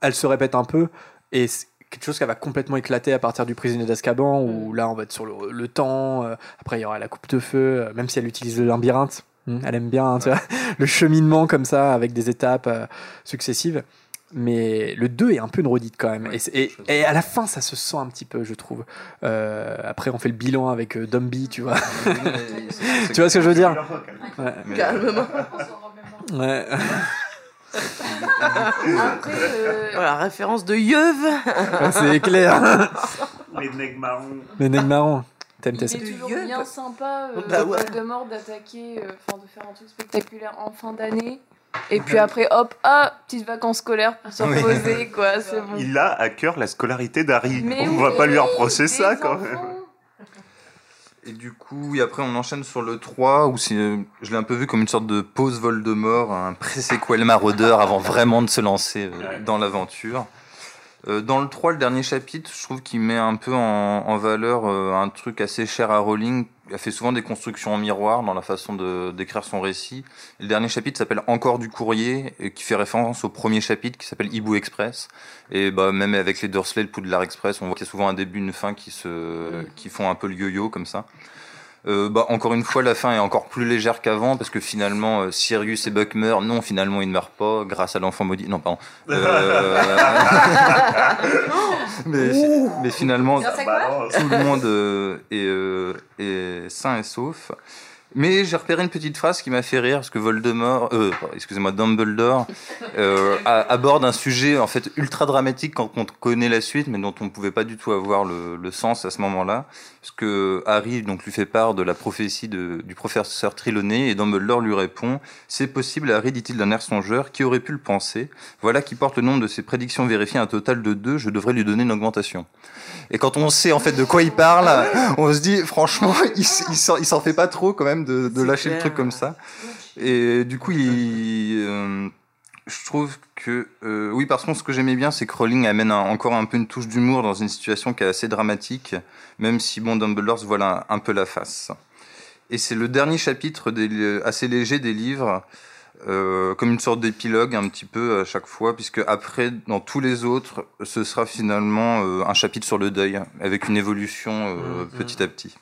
Speaker 1: Elle se répète un peu, et c'est quelque chose qui va complètement éclater à partir du prisonnier d'Azkaban, où là on va être sur le, le temps, euh, après il y aura la coupe de feu, euh, même si elle utilise le labyrinthe, hmm, elle aime bien, hein, tu vois, le cheminement comme ça, avec des étapes euh, successives. Mais le 2 est un peu une redite quand même.
Speaker 6: Ouais,
Speaker 1: et, à la fin, ça se sent un petit peu, je trouve. Euh, après, on fait le bilan avec euh, Dumby, tu vois. tu vois ce que je veux dire? Ouais.
Speaker 6: Mais-
Speaker 8: Calmement.
Speaker 1: Ouais.
Speaker 7: Après, euh,
Speaker 8: Voilà, référence de Yeuve.
Speaker 1: Ah, c'est clair.
Speaker 5: Les nègres marrons.
Speaker 1: Les nègres marrons.
Speaker 7: Il est toujours
Speaker 8: Yeuve?
Speaker 7: bien sympa, euh,
Speaker 8: Bah ouais.
Speaker 7: Voldemort, d'attaquer, euh, enfin de faire un truc spectaculaire en fin d'année. Et puis après, hop, ah, petites vacances scolaires pour se reposer, quoi, c'est bon.
Speaker 5: Il a à cœur la scolarité d'Harry. On va
Speaker 7: oui,
Speaker 5: pas lui reprocher ça quand même.
Speaker 6: Et du coup, oui, après on enchaîne sur le 3, où c'est, euh, je l'ai un peu vu comme une sorte de pause Voldemort, un pré-séquel maraudeur avant vraiment de se lancer euh, dans l'aventure. Euh, dans le 3, le dernier chapitre, je trouve qu'il met un peu en, en valeur un truc assez cher à Rowling. Il a fait souvent des constructions en miroir dans la façon de d'écrire son récit. Le dernier chapitre s'appelle Encore du courrier, et qui fait référence au premier chapitre qui s'appelle Hibou Express. Et bah, même avec les Dursley, le Poudlard Express, on voit qu'il y a souvent un début, une fin qui, se, qui font un peu le yo-yo comme ça. Euh, bah, encore une fois, la fin est encore plus légère qu'avant parce que finalement, euh, Sirius et Buck meurent. Non, finalement, ils ne meurent pas grâce à l'enfant maudit. Non, pardon. Euh, mais, mais finalement, tout le monde euh, est, euh, est sain et sauf. Mais j'ai repéré une petite phrase qui m'a fait rire parce que Voldemort, euh, excusez-moi, Dumbledore euh, a- aborde un sujet en fait ultra dramatique quand on connaît la suite, mais dont on ne pouvait pas du tout avoir le, le sens à ce moment-là, parce que Harry donc lui fait part de la prophétie de- du professeur Trelawney et Dumbledore lui répond "C'est possible, Harry," dit-il d'un air songeur, "qui aurait pu le penser Voilà qui porte le nombre de ses prédictions vérifiées un total de deux. Je devrais lui donner une augmentation." Et quand on sait en fait de quoi il parle, on se dit franchement, il, il s'en fait pas trop quand même de, lâcher le truc comme ça. Et du coup, il, euh, je trouve que euh, oui, parce que ce que j'aimais bien, c'est que Rowling amène un- encore un peu une touche d'humour dans une situation qui est assez dramatique, même si bon, Dumbledore se voile un, un peu la face. Et c'est le dernier chapitre des, assez léger des livres. euh, comme une sorte d'épilogue un petit peu à chaque fois, puisque après, dans tous les autres, ce sera finalement euh, un chapitre sur le deuil, avec une évolution euh, petit à petit.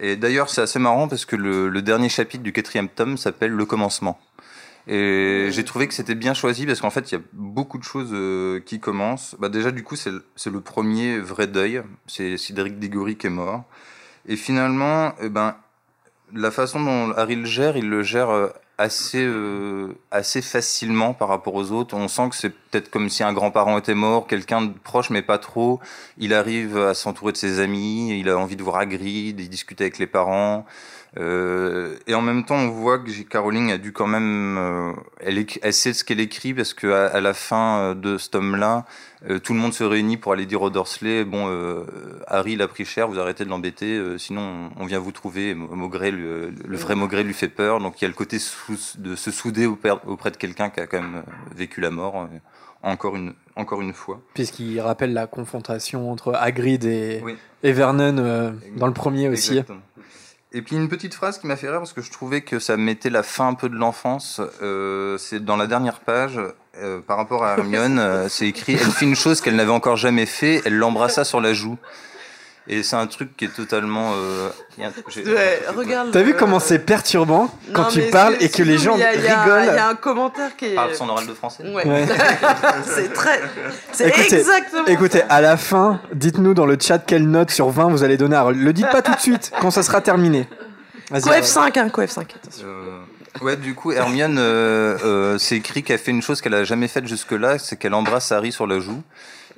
Speaker 6: Et d'ailleurs, c'est assez marrant parce que le, dernier chapitre du quatrième tome s'appelle Le commencement. Et j'ai trouvé que c'était bien choisi parce qu'en fait, il y a beaucoup de choses euh, qui commencent. Bah, déjà, du coup, c'est le- c'est le premier vrai deuil. C'est Cédric Diggory qui est mort. Et finalement, eh ben, la façon dont Harry le gère, il le gère euh, assez, euh, assez facilement par rapport aux autres. On sent que c'est peut-être comme si un grand-parent était mort, quelqu'un de proche, mais pas trop. Il arrive à s'entourer de ses amis, il a envie de voir Hagrid, il discute avec les parents. Euh, et en même temps, on voit que J.K. Rowling a dû quand même, euh, elle, sait ce qu'elle écrit parce que à, à la fin euh, de ce tome-là, euh, tout le monde se réunit pour aller dire aux Dursley, bon, Harry il a pris cher, vous arrêtez de l'embêter, sinon on, on vient vous trouver. Maugrey, le, le vrai Maugrey lui fait peur, donc il y a le côté sous- de se souder auprès, de quelqu'un qui a quand même vécu la mort, encore une, encore une fois.
Speaker 1: Puisqu'il rappelle la confrontation entre Hagrid et,
Speaker 6: Oui.
Speaker 1: et Vernon euh, dans le premier aussi.
Speaker 6: Exactement. Et puis une petite phrase qui m'a fait rire parce que je trouvais que ça mettait la fin un peu de l'enfance. Euh, c'est dans la dernière page, euh, par rapport à Hermione, euh, c'est écrit Elle fait une chose qu'elle n'avait encore jamais fait, elle l'embrassa sur la joue. Et c'est un truc qui est totalement. euh,
Speaker 8: Ouais, regarde.
Speaker 1: T'as vu comment c'est perturbant quand tu parles et que les gens rigolent
Speaker 8: Il y a un commentaire qui est.
Speaker 6: Parle son oral de français.
Speaker 8: Ouais.
Speaker 1: Ouais.
Speaker 8: c'est très. C'est
Speaker 1: Écoutez,
Speaker 8: exactement.
Speaker 1: Écoutez,
Speaker 8: ça.
Speaker 1: à la fin, dites-nous dans le chat quelle note sur 20 vous allez donner à. Le dites pas tout de suite, quand ça sera terminé. Vas-y,
Speaker 8: Co
Speaker 1: Harold.
Speaker 8: F5, hein, Co F5. attention.
Speaker 6: Euh, ouais, du coup, Hermione, euh, euh, c'est écrit qu'elle fait une chose qu'elle a jamais faite jusque-là, c'est qu'elle embrasse Harry sur la joue.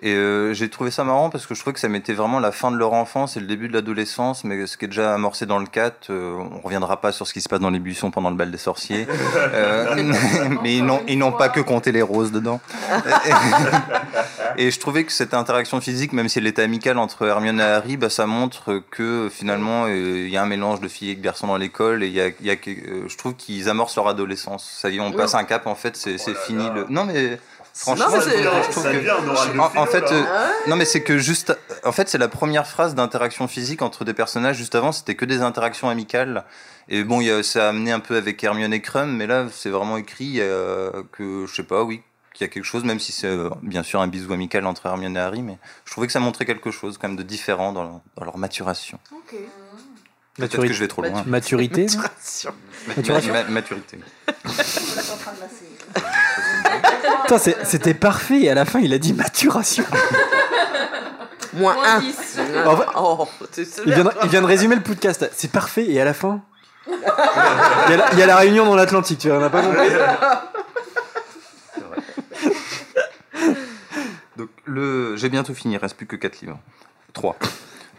Speaker 6: Et euh, j'ai trouvé ça marrant parce que je trouvais que ça mettait vraiment la fin de leur enfance et le début de l'adolescence, mais ce qui est déjà amorcé dans le 4. euh, on reviendra pas sur ce qui se passe dans les buissons pendant le bal des sorciers. Euh, mais ils n'ont, ils n'ont pas que compté les roses dedans. Et je trouvais que cette interaction physique, même si elle était amicale entre Hermione et Harry, bah, ça montre que finalement euh, il y a un mélange de filles et de garçons dans l'école et il y a, il y a euh, je trouve qu'ils amorcent leur adolescence. Ça y est, on passe un cap en fait, c'est, c'est fini. Le... Non mais franchement,
Speaker 8: Non, mais c'est-
Speaker 6: je trouve que- en, fait, euh, non mais c'est que juste, en fait, c'est la première phrase d'interaction physique entre des personnages. Juste avant, c'était que des interactions amicales. Et bon, il y a, ça a amené un peu avec Hermione et Crum, mais là, c'est vraiment écrit euh, que, je sais pas, oui, qu'il y a quelque chose, même si c'est euh, bien sûr un bisou amical entre Hermione et Harry, mais je trouvais que ça montrait quelque chose quand même de différent dans, leur- dans leur maturation. Peut-être
Speaker 1: Maturité.
Speaker 6: que je vais trop loin.
Speaker 1: Maturité.
Speaker 8: Maturation.
Speaker 1: Maturation.
Speaker 6: Ma- maturité.
Speaker 1: C'était parfait. Et à la fin, il a dit maturation.
Speaker 8: Moins 1.
Speaker 1: Il vient, de, résumer le podcast. C'est parfait. Et à la fin, il y a la, réunion dans l'Atlantique. Tu vois, on n'a pas compris.
Speaker 6: Donc, le... j'ai bientôt fini, il reste plus que 4 livres. 3.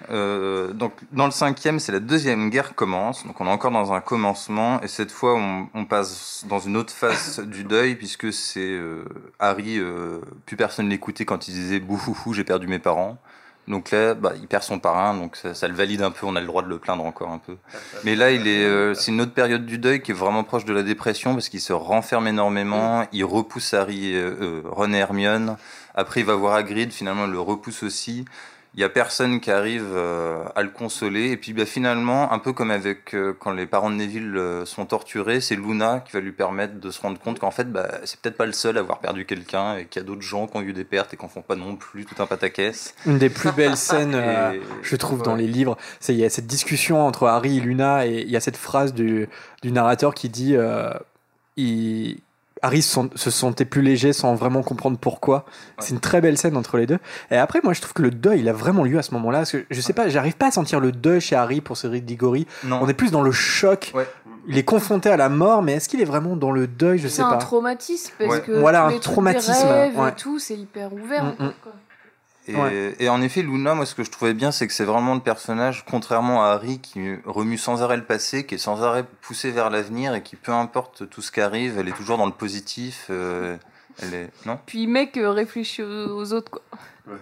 Speaker 6: Euh, donc, dans le cinquième, c'est la deuxième guerre commence. Donc, on est encore dans un commencement. Et cette fois, on, on passe dans une autre phase du deuil, puisque c'est euh, Harry, euh, plus personne l'écoutait quand il disait Bouhouhou, j'ai perdu mes parents. Donc là, bah, il perd son parrain, donc ça, ça le valide un peu. On a le droit de le plaindre encore un peu. Mais là, il est, euh, c'est une autre période du deuil qui est vraiment proche de la dépression parce qu'il se renferme énormément. Il repousse Harry, euh, Ron et Hermione. Après, il va voir Hagrid. Finalement, il le repousse aussi. Il y a personne qui arrive euh, à le consoler. Et puis, bah, finalement, un peu comme avec euh, quand les parents de Neville euh, sont torturés, c'est Luna qui va lui permettre de se rendre compte qu'en fait, bah, c'est peut-être pas le seul à avoir perdu quelqu'un et qu'il y a d'autres gens qui ont eu des pertes et qui en font pas non plus tout un pataquès.
Speaker 1: Une des plus belles scènes,
Speaker 6: Et-
Speaker 1: je trouve, dans les livres, c'est il y a cette discussion entre Harry et Luna et il y a cette phrase du, du narrateur qui dit il- Harry se, sent- se sentait plus léger sans vraiment comprendre pourquoi. C'est une très belle scène entre les deux. Et après, moi, je trouve que le deuil, il a vraiment lieu à ce moment-là. Parce que je sais pas, j'arrive pas à sentir le deuil chez Harry pour Cédric Diggory. On est plus dans le choc.
Speaker 6: Ouais.
Speaker 1: Il est confronté à la mort, mais est-ce qu'il est vraiment dans le deuil? Je
Speaker 7: C'est
Speaker 1: sais
Speaker 7: un
Speaker 1: pas.
Speaker 7: traumatisme parce
Speaker 6: Ouais.
Speaker 7: que
Speaker 1: Voilà, un traumatisme,
Speaker 7: rêves
Speaker 1: ouais.
Speaker 7: et tout, c'est hyper ouvert.
Speaker 1: Mm, mm.
Speaker 7: quoi.
Speaker 6: Et,
Speaker 1: Ouais.
Speaker 6: et en effet, Luna, moi, ce que je trouvais bien, c'est que c'est vraiment le personnage, contrairement à Harry, qui remue sans arrêt le passé, qui est sans arrêt poussé vers l'avenir et qui, peu importe tout ce qui arrive, elle est toujours dans le positif. euh, elle est... Non?
Speaker 7: Puis mec euh, réfléchit aux, autres quoi.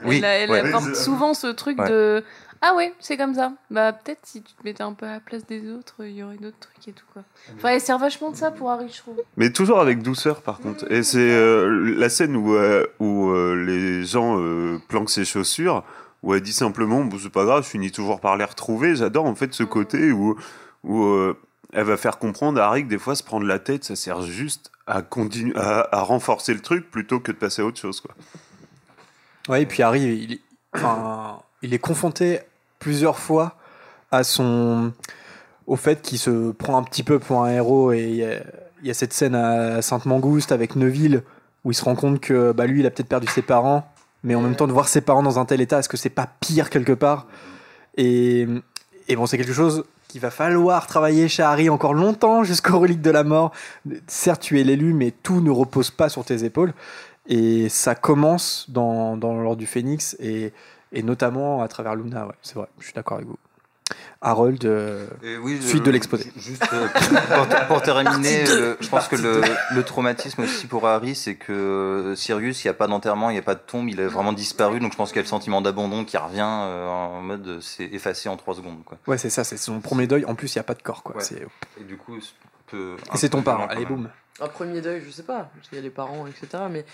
Speaker 6: Oui,
Speaker 7: elle,
Speaker 6: ouais.
Speaker 7: apporte souvent ce truc
Speaker 6: Ouais.
Speaker 7: de ah ouais c'est comme ça. Bah peut-être si tu te mettais un peu à la place des autres, il y aurait d'autres trucs et tout quoi. Enfin elle sert vachement de ça pour Harry je trouve.
Speaker 5: Mais toujours avec douceur, par contre. Et c'est euh, la scène où, euh, où euh, les gens euh, planquent ses chaussures, où elle dit simplement bon, c'est pas grave, je finis toujours par les retrouver. J'adore en fait ce côté où, où euh, elle va faire comprendre à Harry que des fois se prendre la tête, ça sert juste à, continuer, à, à renforcer le truc plutôt que de passer à autre chose. Quoi.
Speaker 1: Ouais, et puis Harry, il, est- enfin, il est confronté plusieurs fois au fait qu'il se prend un petit peu pour un héros et il y a, cette scène à Sainte-Mangouste avec Neville où il se rend compte que bah, lui, il a peut-être perdu ses parents, mais en même temps de voir ses parents dans un tel état, est-ce que c'est pas pire quelque part? Et, et bon, c'est quelque chose qu'il va falloir travailler chez Harry encore longtemps jusqu'aux reliques de la mort. Certes, tu es l'élu, mais tout ne repose pas sur tes épaules. Et ça commence dans, dans l'ordre du Phénix et, et notamment à travers Luna. Ouais, c'est vrai, je suis d'accord avec vous. Harold, euh,
Speaker 6: oui,
Speaker 1: suite
Speaker 6: je-
Speaker 1: de l'exposé.
Speaker 6: Juste euh, pour, pour terminer, euh, je pense que le, le traumatisme aussi pour Harry, c'est que Sirius, il n'y a pas d'enterrement, il n'y a pas de tombe, il a vraiment disparu. Donc je pense qu'il y a le sentiment d'abandon qui revient euh, en mode euh, c'est effacé en 3 secondes. Quoi.
Speaker 1: Ouais, c'est ça, c'est son premier deuil. En plus, il n'y a pas de corps. Quoi.
Speaker 6: Ouais.
Speaker 1: C'est-
Speaker 6: Et du coup, c'est un peu-
Speaker 1: Et c'est
Speaker 6: un
Speaker 1: ton parent. Allez, boum.
Speaker 8: Un premier deuil, je sais pas, parce qu'il y a les parents, etc. Mais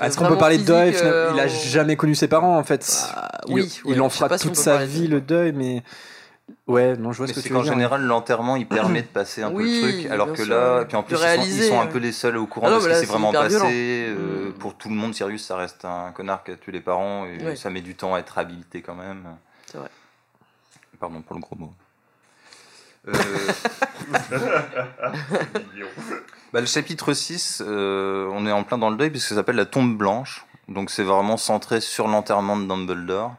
Speaker 1: Est-ce qu'on peut parler de deuil
Speaker 8: euh,
Speaker 1: Il a
Speaker 8: on-
Speaker 1: jamais connu ses parents en fait.
Speaker 8: Bah, oui,
Speaker 1: il
Speaker 8: ouais,
Speaker 1: en fera
Speaker 8: si
Speaker 1: toute sa
Speaker 8: de
Speaker 1: vie le deuil, mais ouais, non, je vois
Speaker 6: Mais
Speaker 1: ce que tu veux
Speaker 6: qu'en
Speaker 1: dire.
Speaker 6: général, l'enterrement, il permet de passer un peu le truc, alors que
Speaker 8: sûr,
Speaker 6: là,
Speaker 8: ouais.
Speaker 6: puis en plus, ils sont, ils
Speaker 8: réaliser,
Speaker 6: sont un peu les seuls au courant
Speaker 8: Ah non,
Speaker 6: de ce qui s'est
Speaker 8: c'est
Speaker 6: vraiment passé. Euh,
Speaker 8: Mm.
Speaker 6: Pour tout le monde, Sirius, ça reste un connard qui a tué les parents, et
Speaker 8: Ouais.
Speaker 6: ça met du temps à être habilité quand même.
Speaker 8: C'est vrai.
Speaker 6: Pardon pour le gros mot. Euh, bah, le chapitre 6, euh, on est en plein dans le deuil puisque ça s'appelle la tombe blanche. Donc c'est vraiment centré sur l'enterrement de Dumbledore.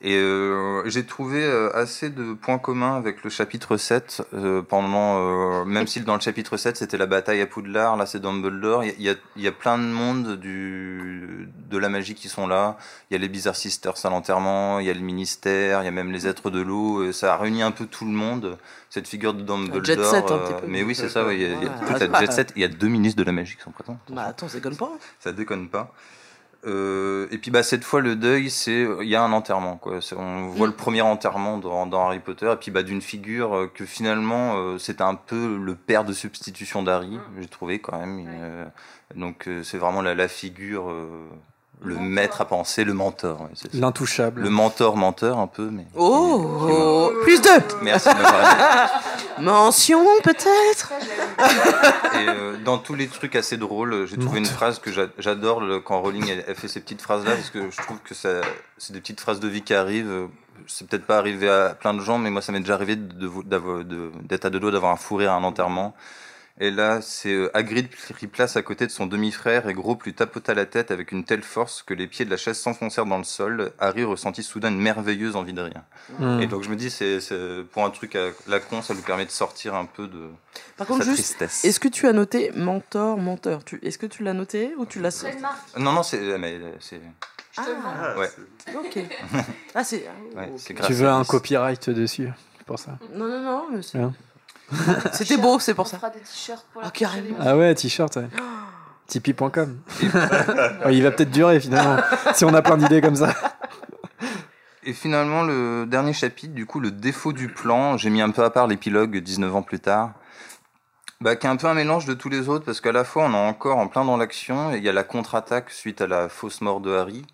Speaker 6: Et euh, j'ai trouvé euh, assez de points communs avec le chapitre 7. euh, pendant, euh, même si dans le chapitre 7 c'était la bataille à Poudlard, là c'est Dumbledore. Il y a, il y a plein de monde du, de la magie qui sont là. Il y a les Bizarre Sisters à l'enterrement, il y a le ministère, il y a même les êtres de l'eau. Ça a réuni un peu tout le monde, cette figure de Dumbledore.
Speaker 8: jet set, un petit peu.
Speaker 6: mais oui, c'est ça, ouais, il y a, il y a
Speaker 8: Ouais.
Speaker 6: toute la jet set. Il y a deux ministres de la magie qui sont présents.
Speaker 8: Bah attends, ça déconne pas.
Speaker 6: Ça déconne pas. Euh, et puis bah cette fois le deuil c'est il y a un enterrement quoi. On voit
Speaker 8: Mm.
Speaker 6: le premier enterrement dans, dans Harry Potter et puis bah d'une figure euh, que finalement euh, c'était un peu le père de substitution d'Harry j'ai trouvé quand même. Euh, donc euh, c'est vraiment la, la figure euh, le maître à penser le mentor. ouais, c'est ça.
Speaker 1: L'intouchable.
Speaker 6: Le mentor menteur un peu mais.
Speaker 8: Oh, oh, plus deux
Speaker 6: Merci de.
Speaker 8: Mention peut-être
Speaker 6: Et euh, dans tous les trucs assez drôles, j'ai trouvé une phrase que j'a- j'adore le- quand Rowling elle, elle fait ces petites phrases là parce que je trouve que ça, c'est des petites phrases de vie qui arrivent. C'est peut-être pas arrivé à plein de gens, mais moi ça m'est déjà arrivé de- de- d'avoir- de- d'être à deux doigts d'avoir un fou rire à un enterrement. Et là, c'est euh, Hagrid pris place à côté de son demi-frère et Gros lui tapota la tête avec une telle force que les pieds de la chaise s'enfoncèrent dans le sol. Harry ressentit soudain une merveilleuse envie de rire.
Speaker 1: Mm.
Speaker 6: Et donc je me dis, c'est pour un truc à la con, ça lui permet de sortir un peu de
Speaker 8: Par contre,
Speaker 6: sa
Speaker 8: juste,
Speaker 6: tristesse.
Speaker 8: est-ce que tu as noté mentor, menteur? Est-ce que tu l'as noté ou tu l'as
Speaker 6: Non, non, c'est. mais c'est-
Speaker 8: Ah,
Speaker 6: Ouais.
Speaker 8: ok. Ah, c'est.
Speaker 6: Ouais,
Speaker 1: Tu veux un copyright dessus pour ça?
Speaker 8: Non, non, non, mais c'est-
Speaker 1: Hein?
Speaker 8: c'était beau, c'est pour
Speaker 7: On
Speaker 8: ça.
Speaker 7: fera des t-shirts pour la
Speaker 8: Ah, carrément.
Speaker 1: Ah ouais, t-shirt, ouais. Tipeee.com. Il va peut-être durer finalement, si on a plein d'idées comme ça.
Speaker 6: Et finalement, le dernier chapitre, du coup, le défaut du plan, j'ai mis un peu à part l'épilogue 19 ans plus tard, bah, qui est un peu un mélange de tous les autres, parce qu'à la fois, on est encore en plein dans l'action, et il y a la contre-attaque suite à la fausse mort de Harry.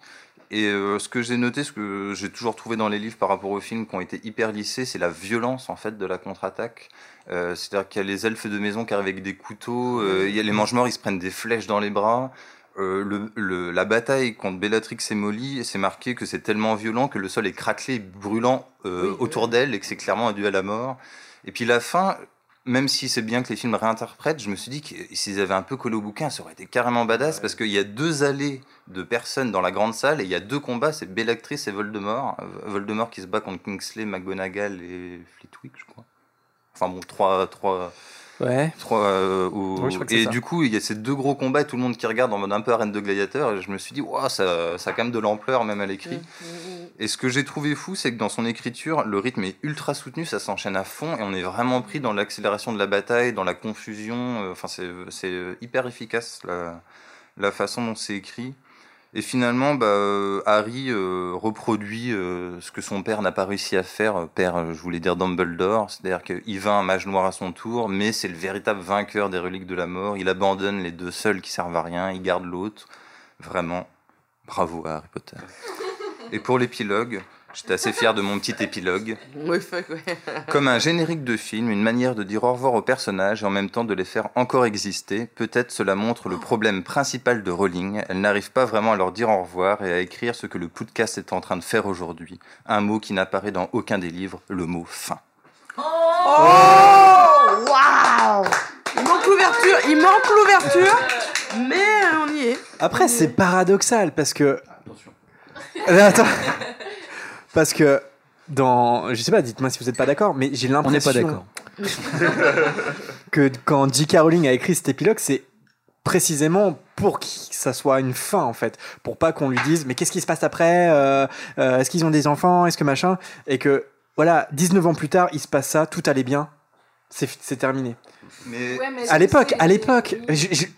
Speaker 6: Et euh, ce que j'ai noté, ce que j'ai toujours trouvé dans les livres par rapport aux films qui ont été hyper lissés, c'est la violence en fait de la contre-attaque. Euh, C'est-à-dire qu'il y a les elfes de maison qui arrivent avec des couteaux, euh, il y a les mange-morts, ils se prennent des flèches dans les bras. Euh, le, le- la bataille contre Bellatrix et Molly, c'est marqué que c'est tellement violent que le sol est craquelé, brûlant euh,
Speaker 8: Oui,
Speaker 6: autour d'elle et que c'est clairement un duel à mort. Et puis la fin, même si c'est bien que les films réinterprètent, je me suis dit que s'ils avaient un peu collé au bouquin, ça aurait été carrément badass parce qu'il y a deux allées de personnes dans la grande salle et il y a deux combats, c'est Bellatrix et Voldemort. Voldemort qui se bat contre Kingsley, McGonagall et Flitwick, je crois. Enfin bon, trois, trois,
Speaker 1: Ouais.
Speaker 6: trois, euh,
Speaker 1: Oui,
Speaker 6: et du coup, il y a ces deux gros combats et tout le monde qui regarde en mode un peu arène de gladiateur. Et je me suis dit, waouh, ça, ça a quand même de l'ampleur, même à l'écrit. Et ce que j'ai trouvé fou, c'est que dans son écriture, le rythme est ultra soutenu, ça s'enchaîne à fond et on est vraiment pris dans l'accélération de la bataille, dans la confusion. euh, Enfin, c'est c'est hyper efficace la, la façon dont c'est écrit. Et finalement, bah, euh, Harry euh, reproduit euh, ce que son père n'a pas réussi à faire. Père, je voulais dire Dumbledore, c'est-à-dire qu'il vainc un mage noir à son tour, mais c'est le véritable vainqueur des reliques de la mort. Il abandonne les deux seuls qui servent à rien, il garde l'autre. Vraiment, bravo à Harry Potter. Et pour l'épilogue, j'étais assez fier de mon petit épilogue. Comme un générique de film, une manière de dire au revoir aux personnages et en même temps de les faire encore exister, peut-être cela montre le problème principal de Rowling. Elle n'arrive pas vraiment à leur dire au revoir et à écrire ce que le podcast est en train de faire aujourd'hui. Un mot qui n'apparaît dans aucun des livres, le mot fin.
Speaker 8: Oh Waouh Il manque l'ouverture, il manque l'ouverture, mais on y est.
Speaker 1: Après, c'est paradoxal parce que. Euh, Attends. Parce que dans. Je sais pas, dites-moi si vous n'êtes pas d'accord, mais j'ai
Speaker 2: On n'est
Speaker 1: l'impression.
Speaker 2: pas d'accord.
Speaker 1: que quand J.K. Rowling a écrit cet épilogue, c'est précisément pour que ça soit une fin en fait, pour pas qu'on lui dise mais qu'est-ce qui se passe après, Euh, euh, est-ce qu'ils ont des enfants, est-ce que machin, et que voilà, 19 ans plus tard, il se passe ça, tout allait bien, c'est c'est terminé.
Speaker 6: Mais
Speaker 7: Ouais, mais est-ce
Speaker 1: À
Speaker 7: que
Speaker 1: l'époque, à l'époque,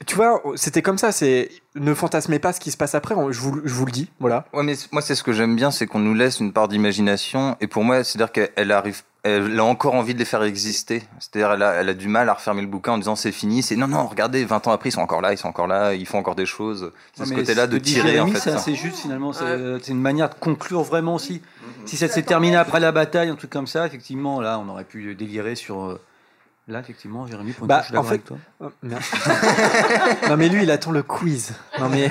Speaker 1: tu vois, c'était comme ça, c'est ne fantasmez pas ce qui se passe après, je vous, je vous le dis, voilà.
Speaker 6: Ouais, mais moi, c'est ce que j'aime bien, c'est qu'on nous laisse une part d'imagination. Et pour moi, c'est-à-dire qu'elle arrive, elle a encore envie de les faire exister. C'est-à-dire, elle a, elle a du mal à refermer le bouquin en disant c'est fini. C'est non, non, regardez, 20 ans après, ils sont encore là, ils sont encore là, ils font encore des choses. C'est
Speaker 2: Ouais,
Speaker 6: ce côté-là de tirer, en fait.
Speaker 2: C'est
Speaker 6: ça.
Speaker 2: juste finalement. C'est
Speaker 8: Ouais.
Speaker 2: euh, c'est une manière de conclure vraiment aussi. Si ça s'est terminé après la bataille, un truc comme ça, effectivement, là, on aurait pu délirer sur. Euh, Là, effectivement, Jérémy, pour une
Speaker 1: Bah,
Speaker 2: fois, je suis
Speaker 1: en fait-
Speaker 2: avec toi.
Speaker 1: Oh, merde. non mais lui, il attend le quiz. Non mais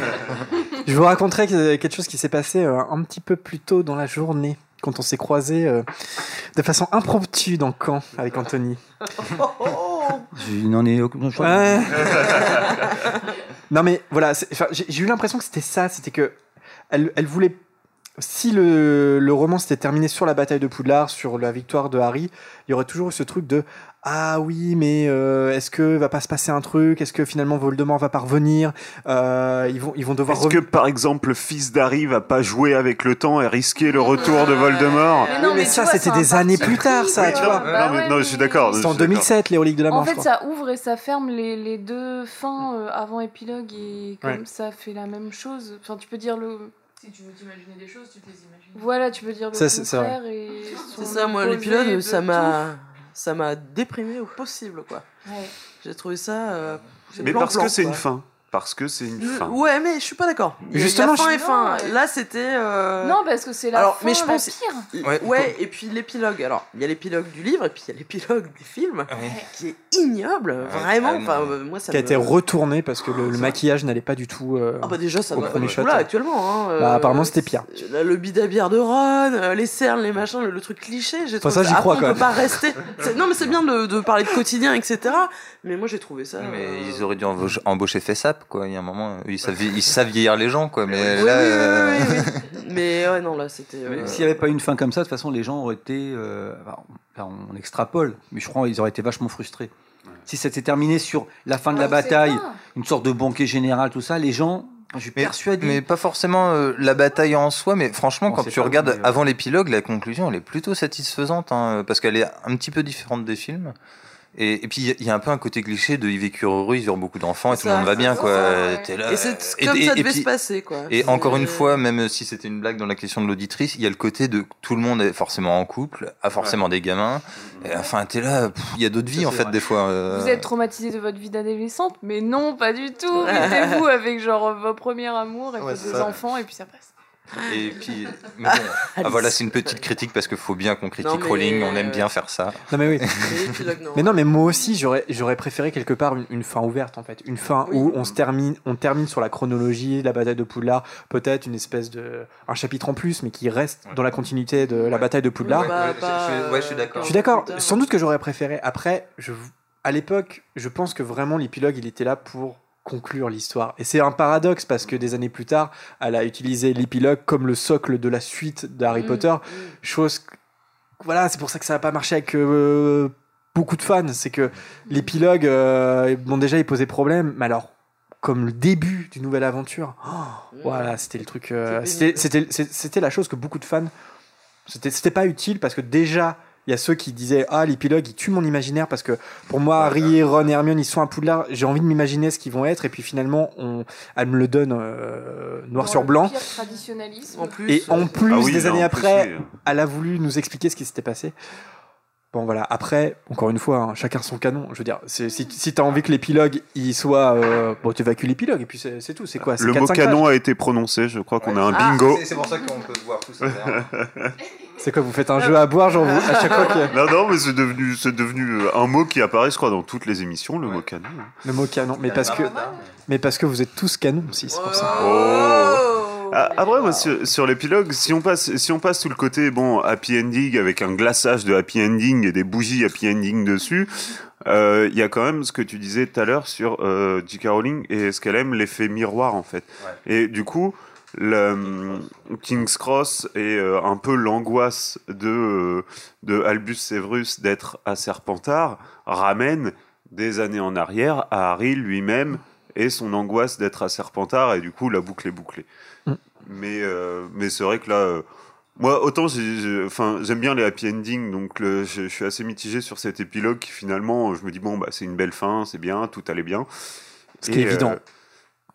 Speaker 1: je vous raconterai que- quelque chose qui s'est passé euh, un petit peu plus tôt dans la journée, quand on s'est croisés euh, de façon impromptue dans camp avec Anthony.
Speaker 2: Je n'en ai aucun.
Speaker 1: Ouais. non mais voilà, enfin, j'ai eu l'impression que c'était ça, c'était que elle, elle voulait. Si le, le roman s'était terminé sur la bataille de Poudlard, sur la victoire de Harry, il y aurait toujours eu ce truc de ah oui, mais euh, est-ce que va pas se passer un truc? Est-ce que finalement Voldemort va pas revenir? Euh, Ils vont ils vont devoir
Speaker 5: Est-ce que par exemple le fils d'Harry va pas jouer avec le temps et risquer le retour de Voldemort?
Speaker 7: Mais non,
Speaker 1: Oui, mais ça,
Speaker 7: vois,
Speaker 1: c'était
Speaker 7: c'est
Speaker 1: des années plus tard, ça, tu vois.
Speaker 7: Bah
Speaker 5: non, mais,
Speaker 7: ouais,
Speaker 5: non, je suis d'accord. Je
Speaker 1: en
Speaker 5: suis d'accord.
Speaker 1: 2007 les reliques de la mort.
Speaker 7: En fait, ça ouvre et ça ferme les, les deux fins euh, avant épilogue et comme
Speaker 1: Ouais.
Speaker 7: ça fait la même chose. Enfin, tu peux dire le.
Speaker 9: Si tu veux t'imaginer des choses, tu te les imagines.
Speaker 7: Voilà, tu peux dire le
Speaker 1: Ça, c'est- c'est
Speaker 7: contraire et.
Speaker 8: C'est ça, moi, l'épilogue, ça
Speaker 7: tout.
Speaker 8: m'a. Ça m'a déprimé au possible, quoi.
Speaker 7: Ouais.
Speaker 8: J'ai trouvé ça. euh,
Speaker 5: Mais parce que c'est une fin. Parce que c'est une
Speaker 8: Euh,
Speaker 5: fin.
Speaker 8: Ouais, mais je suis pas d'accord.
Speaker 1: Justement,
Speaker 8: la fin
Speaker 1: je-
Speaker 8: est fin.
Speaker 7: Non.
Speaker 8: Là, c'était. euh,
Speaker 7: Non, parce que c'est la
Speaker 8: Alors,
Speaker 7: fin
Speaker 8: mais je pense-
Speaker 7: pire.
Speaker 8: Ouais,
Speaker 6: Ouais.
Speaker 8: et puis l'épilogue. Alors, il y a l'épilogue du livre et puis il y a l'épilogue des films
Speaker 6: Ouais.
Speaker 8: qui est ignoble, vraiment.
Speaker 6: ah.
Speaker 8: Enfin, euh, moi, ça
Speaker 1: qui a été retourné parce que le, le maquillage n'allait pas du tout. euh,
Speaker 8: Ah bah déjà ça va pas
Speaker 1: shot,
Speaker 8: là
Speaker 1: ouais.
Speaker 8: actuellement. Hein,
Speaker 1: Bah,
Speaker 8: euh,
Speaker 1: apparemment, c'était pire.
Speaker 8: le bidabière de Ron, euh, les cernes, les machins, le, le truc cliché. J'ai
Speaker 1: Enfin,
Speaker 8: trouvé
Speaker 1: ça, j'y crois,
Speaker 8: on
Speaker 1: quand
Speaker 8: peut
Speaker 1: même.
Speaker 8: pas rester. Non mais c'est bien de, de parler de quotidien, etc. Mais moi j'ai trouvé ça.
Speaker 6: Mais
Speaker 8: euh,
Speaker 6: ils auraient dû embaucher, embaucher Quoi. Il y a un moment, ils savent, ils savent vieillir les gens, quoi. Mais
Speaker 8: Oui,
Speaker 6: là,
Speaker 8: oui, oui,
Speaker 6: euh,
Speaker 8: oui, oui. Mais ouais non là c'était. Euh,
Speaker 2: S'il n'y avait pas eu une fin comme ça, de toute façon, les gens auraient été. euh, enfin, on, extrapole, mais je crois qu'ils auraient été vachement frustrés. Si ça s'était terminé sur la fin de la
Speaker 7: sait
Speaker 2: bataille, une sorte de banquet général, tout ça, les gens Je suis
Speaker 6: Mais,
Speaker 2: persuadé.
Speaker 6: mais pas forcément euh, la bataille en soi, mais franchement,
Speaker 2: Bon,
Speaker 6: quand tu regardes
Speaker 2: euh,
Speaker 6: avant l'épilogue, la conclusion, elle est plutôt satisfaisante, hein, parce qu'elle est un petit peu différente des films. Et, et puis, il y a- un peu un côté cliché de ils vécurent heureux, ils eurent beaucoup d'enfants, et tout le monde va bien,
Speaker 8: ça,
Speaker 6: quoi.
Speaker 7: ouais.
Speaker 6: T'es là,
Speaker 8: Et c'est
Speaker 6: et-
Speaker 8: comme
Speaker 6: et-
Speaker 8: ça
Speaker 6: et
Speaker 8: devait
Speaker 6: puis-
Speaker 8: se passer, quoi.
Speaker 6: Et encore une fois, même si c'était une blague dans la question de l'auditrice, il y a le côté de tout le monde est forcément en couple, a forcément des gamins. Et enfin, t'es là, il y a d'autres vies en fait
Speaker 2: vrai.
Speaker 6: des fois. euh.
Speaker 7: Vous êtes traumatisé de votre vie d'adolescente, mais non, pas du tout. Mettez-vous avec genre vos premiers amours et
Speaker 6: Ouais,
Speaker 7: faites
Speaker 6: c'est
Speaker 7: des
Speaker 6: ça.
Speaker 7: enfants et puis ça passe.
Speaker 6: Et puis, mais bon. Ah, voilà, c'est une petite critique parce qu'il faut bien qu'on critique
Speaker 8: Non,
Speaker 6: Rowling, on aime bien faire ça.
Speaker 1: Non mais oui.
Speaker 8: Mais non.
Speaker 1: Mais moi aussi, j'aurais, préféré quelque part une, une fin ouverte en fait, une fin
Speaker 8: Oui.
Speaker 1: où on se termine, on termine sur la chronologie, la bataille de Poudlard, peut-être une espèce de, un chapitre en plus, mais qui reste dans la continuité de la bataille de Poudlard.
Speaker 8: Oui, bah,
Speaker 6: je-
Speaker 8: pas,
Speaker 6: je- ouais, je suis d'accord.
Speaker 1: Je suis d'accord. Sans doute que j'aurais préféré. Après, je, à l'époque, je pense que vraiment l'épilogue, il était là pour conclure l'histoire. Et c'est un paradoxe parce que des années plus tard, elle a utilisé l'épilogue comme le socle de la suite d'Harry
Speaker 8: Mm,
Speaker 1: Potter.
Speaker 8: mm.
Speaker 1: Chose, voilà, c'est pour ça que ça n'a pas marché avec euh, beaucoup de fans. C'est que l'épilogue, euh, bon déjà, il posait problème, mais alors comme le début d'une nouvelle aventure, oh, voilà, c'était le truc. euh, c'était, la chose que beaucoup de fans, c'était pas utile parce que déjà. Il y a ceux qui disaient ah l'épilogue il tue mon imaginaire parce que pour moi Harry, Ron et Hermione ils sont à Poudlard j'ai envie de m'imaginer ce qu'ils vont être et puis finalement on, elle me le donne euh, noir
Speaker 7: Dans
Speaker 1: sur blanc
Speaker 7: pire traditionnalisme.
Speaker 8: En plus,
Speaker 1: et en plus
Speaker 5: Ah oui,
Speaker 1: des années
Speaker 5: plus,
Speaker 1: après
Speaker 5: oui.
Speaker 1: elle a voulu nous expliquer ce qui s'était passé. Bon voilà, après, encore une fois, hein, chacun son canon. Je veux dire, si, si t'as envie que l'épilogue il soit. euh, bon, tu évacues l'épilogue et puis c'est tout. C'est quoi?
Speaker 5: Le
Speaker 1: 4,
Speaker 5: mot
Speaker 1: 5
Speaker 5: canon
Speaker 1: pages
Speaker 5: a été prononcé, je crois qu'on a un
Speaker 8: Ah,
Speaker 5: bingo.
Speaker 6: C'est pour ça qu'on peut voir tous.
Speaker 1: C'est quoi Vous faites un jeu à boire, genre vous, à chaque fois que.
Speaker 5: Non, non, mais c'est devenu, c'est devenu euh, un mot qui apparaît, je crois, dans toutes les émissions, le mot canon. hein.
Speaker 1: Le mot canon. Mais parce que, mais parce que vous êtes tous canons aussi, c'est pour ça.
Speaker 5: Oh. Ah, Après, moi, sur, sur l'épilogue, si on passe, si on passe tout le côté bon happy ending avec un glaçage de happy ending et des bougies happy ending dessus, euh, il y a quand même ce que tu disais tout à l'heure sur euh, J.K. Rowling et ce qu'elle aime, l'effet miroir en fait. Et du coup, le King's Cross et euh, un peu l'angoisse de euh, de Albus Severus d'être à Serpentard ramène des années en arrière à Harry lui-même et son angoisse d'être à Serpentard et du coup la boucle est bouclée.
Speaker 1: Mm.
Speaker 5: Mais euh, mais c'est vrai que là euh, moi autant enfin j'aime bien les happy endings donc le- je, je suis assez mitigé sur cet épilogue qui finalement je me dis bon bah c'est une belle fin, c'est bien, tout allait bien.
Speaker 1: Ce qui est évident.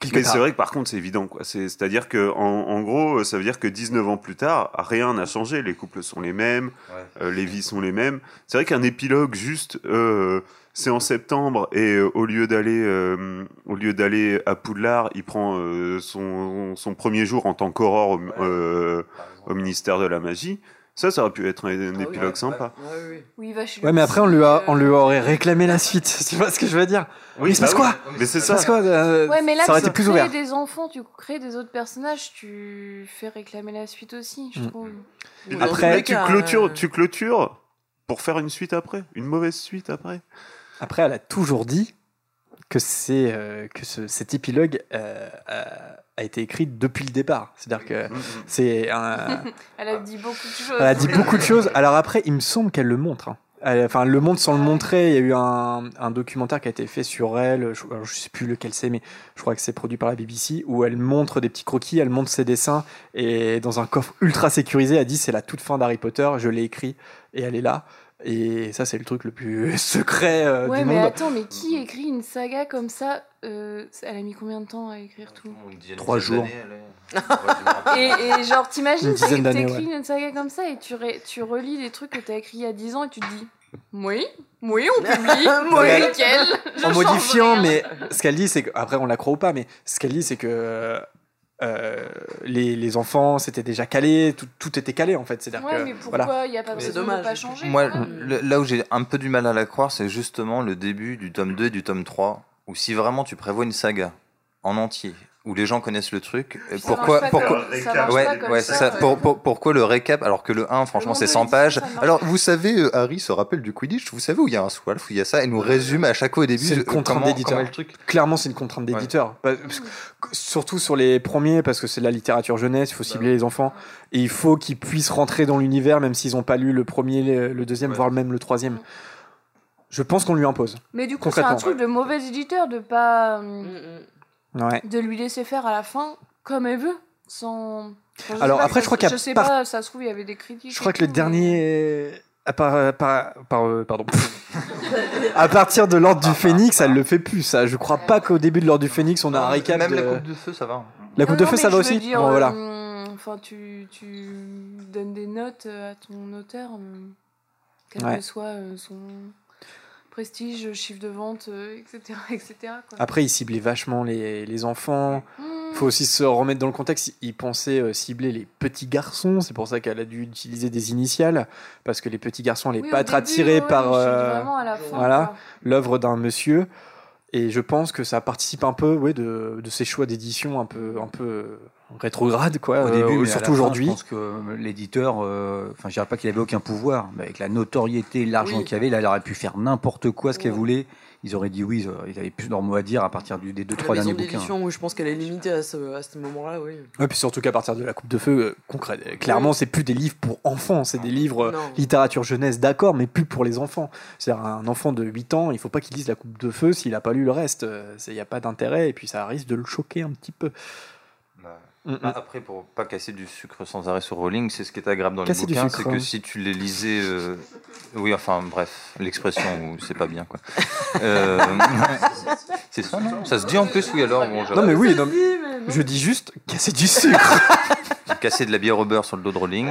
Speaker 5: Euh, mais c'est vrai que par contre, c'est évident. quoi. C'est- C'est-à-dire que, en, en gros, ça veut dire que 19 ans plus tard, rien n'a changé. Les couples sont les mêmes, euh, les vies sont les mêmes. C'est vrai qu'un épilogue, juste, euh, c'est en septembre et euh, au lieu d'aller, euh, au lieu d'aller à Poudlard, il prend euh, son, son premier jour en tant qu'aurore au, euh, au ministère de la magie. Ça, ça aurait pu être un, un
Speaker 8: oui,
Speaker 5: épilogue
Speaker 8: ouais,
Speaker 5: sympa.
Speaker 8: Ouais, oui, oui.
Speaker 7: Oui, il va chez
Speaker 1: Ouais,
Speaker 7: le
Speaker 1: mais après on lui a,
Speaker 7: euh,
Speaker 1: on lui aurait réclamé la suite. Tu vois ce que je veux dire?
Speaker 5: Oui,
Speaker 1: il se passe
Speaker 5: bah
Speaker 1: quoi?
Speaker 5: Oui. Mais c'est ça.
Speaker 1: quoi euh,
Speaker 7: Ouais, mais là,
Speaker 1: Ça aurait
Speaker 7: tu
Speaker 1: été plus
Speaker 7: crées
Speaker 1: ouvert.
Speaker 7: des enfants, tu crées des autres personnages, tu fais réclamer la suite aussi, je
Speaker 1: Mm.
Speaker 7: trouve.
Speaker 1: Après,
Speaker 5: tu clôtures,
Speaker 8: euh,
Speaker 5: tu clôtures pour faire une suite après, une mauvaise suite après.
Speaker 1: Après, elle a toujours dit que c'est euh, que ce- cet épilogue euh, a, a été écrit depuis le départ. C'est-à-dire que c'est un,
Speaker 7: Elle a dit beaucoup de choses.
Speaker 1: Elle a dit beaucoup de choses. Alors après, il me semble qu'elle le montre. hein. Elle- Enfin, elle le montre sans le montrer. Il y a eu un, un documentaire qui a été fait sur elle. Je, je sais plus lequel c'est, mais je crois que c'est produit par la BBC, où elle montre des petits croquis, elle montre ses dessins, et dans un coffre ultra sécurisé, elle dit c'est la toute fin d'Harry Potter. Je l'ai écrit et elle est là. Et ça, c'est le truc le plus secret euh,
Speaker 7: Ouais,
Speaker 1: du
Speaker 7: mais
Speaker 1: monde.
Speaker 7: attends, mais qui écrit une saga comme ça euh, Elle a mis combien de temps à écrire tout
Speaker 1: Trois jours.
Speaker 7: et, et genre, t'imagines,
Speaker 1: Une dizaine
Speaker 7: t'as-
Speaker 1: d'années,
Speaker 7: t'écris
Speaker 1: ouais.
Speaker 7: une saga comme ça et tu, ré- tu relis des trucs que t'as écrits il y a 10 ans et tu te dis Oui, oui, on publie,
Speaker 1: mais-
Speaker 7: nickel.
Speaker 1: en modifiant,
Speaker 7: rien.
Speaker 1: mais ce qu'elle dit, c'est que après on la croit ou pas, mais ce qu'elle dit, c'est que euh, les, les enfants c'était déjà calé, tout, tout était calé en fait. C'est-à-dire
Speaker 7: Ouais,
Speaker 1: que
Speaker 7: mais pourquoi
Speaker 1: voilà.
Speaker 7: il n'y a pas besoin
Speaker 8: dommage.
Speaker 7: de pas changer
Speaker 6: Moi, le- là où j'ai un peu du mal à la croire, c'est justement le début du tome 2 et du tome 3, où si vraiment tu prévois une saga en entier, où les gens connaissent le truc, euh,
Speaker 7: Ça
Speaker 6: pourquoi, pourquoi, pourquoi le récap alors que le 1, franchement, c'est
Speaker 7: de
Speaker 6: 100
Speaker 7: l'édition,
Speaker 6: pages Alors, vous savez, euh, Harry se rappelle du Quidditch, vous savez où il y a un swalf, où il y a ça, et nous résume à chaque fois au début
Speaker 1: C'est une
Speaker 6: euh,
Speaker 1: contrainte d'éditeur. Clairement, c'est une contrainte d'éditeur. Que- Surtout sur les premiers, parce que c'est de la littérature jeunesse, il faut cibler les enfants. Et il faut qu'ils puissent rentrer dans l'univers, même s'ils n'ont pas lu le premier, le, deuxième,
Speaker 6: Ouais.
Speaker 1: voire même le troisième. Je pense qu'on lui impose.
Speaker 7: Mais du coup, c'est un truc de mauvais éditeur de pas.
Speaker 8: Mm,
Speaker 7: hum,
Speaker 8: mm.
Speaker 1: Ouais.
Speaker 7: de lui laisser faire à la fin comme elle veut, sans. Enfin,
Speaker 1: Alors,
Speaker 7: pas,
Speaker 1: après,
Speaker 7: ça-
Speaker 1: je crois qu'il y a
Speaker 7: Je sais
Speaker 1: par-
Speaker 7: pas, ça se trouve, il y avait des critiques.
Speaker 1: Je crois que le dernier. À, par- par- euh, pardon. à partir de l'ordre du Phénix, elle le fait plus, ça. Je crois pas qu'au début de l'ordre du Phénix, on a un récap.
Speaker 6: Même la coupe de feu, ça va.
Speaker 1: La coupe
Speaker 7: Non,
Speaker 1: de feu, ça va aussi
Speaker 7: dire,
Speaker 1: Bon, voilà.
Speaker 7: euh, Enfin, tu, tu donnes des notes euh, à ton auteur, quel
Speaker 1: Ouais.
Speaker 7: que soit son prestige, chiffre de vente, euh, etc. etc. quoi.
Speaker 1: Après, il ciblait vachement les, les enfants.
Speaker 7: Mmh.
Speaker 1: faut aussi se remettre dans le contexte. Il pensait euh, cibler les petits garçons. C'est pour ça qu'elle a dû utiliser des initiales. Parce que les petits garçons n'allaient
Speaker 7: Oui,
Speaker 1: pas être
Speaker 7: début,
Speaker 1: attirés
Speaker 7: ouais,
Speaker 1: par euh,
Speaker 7: vraiment à la fin,
Speaker 1: voilà, l'œuvre d'un monsieur. Et je pense que ça participe un peu ouais, de, de ces choix d'édition un peu, un peu rétrograde, quoi.
Speaker 2: Au
Speaker 1: euh,
Speaker 2: début, mais
Speaker 1: surtout aujourd'hui.
Speaker 2: Je pense que euh, l'éditeur, euh, enfin, je dirais pas qu'il avait aucun pouvoir, mais avec la notoriété, l'argent
Speaker 8: Oui.
Speaker 2: qu'il avait, là, il aurait pu faire n'importe quoi, ce qu'elle voulait. Ils auraient dit oui, ils avaient plus leur mot à dire à partir du, des deux,
Speaker 8: La
Speaker 2: trois derniers bouquins.
Speaker 8: oui, je pense qu'elle est limitée à ce, à ce moment-là, oui.
Speaker 1: Ouais, puis surtout qu'à partir de la Coupe de Feu, euh, euh, clairement, c'est plus des livres pour enfants, c'est des livres euh,
Speaker 8: Non.
Speaker 1: littérature jeunesse, d'accord, mais plus pour les enfants. C'est-à-dire un enfant de 8 ans, il faut pas qu'il lise la Coupe de Feu s'il a pas lu le reste. Il n'y a pas d'intérêt, et puis ça risque de le choquer un petit peu. Mm, mm.
Speaker 6: Bah, Après, pour pas casser du sucre sans arrêt sur Rowling, c'est ce qui est agréable dans
Speaker 1: Casser
Speaker 6: les bouquins, c'est que si tu les lisais, euh, oui, enfin bref, l'expression, c'est pas bien quoi. Euh, c'est ça, non? Ça se dit en plus, oui alors. Bon,
Speaker 1: Non mais oui, non, je dis juste casser du sucre.
Speaker 6: Casser de la bière au beurre sur le dos de Rowling,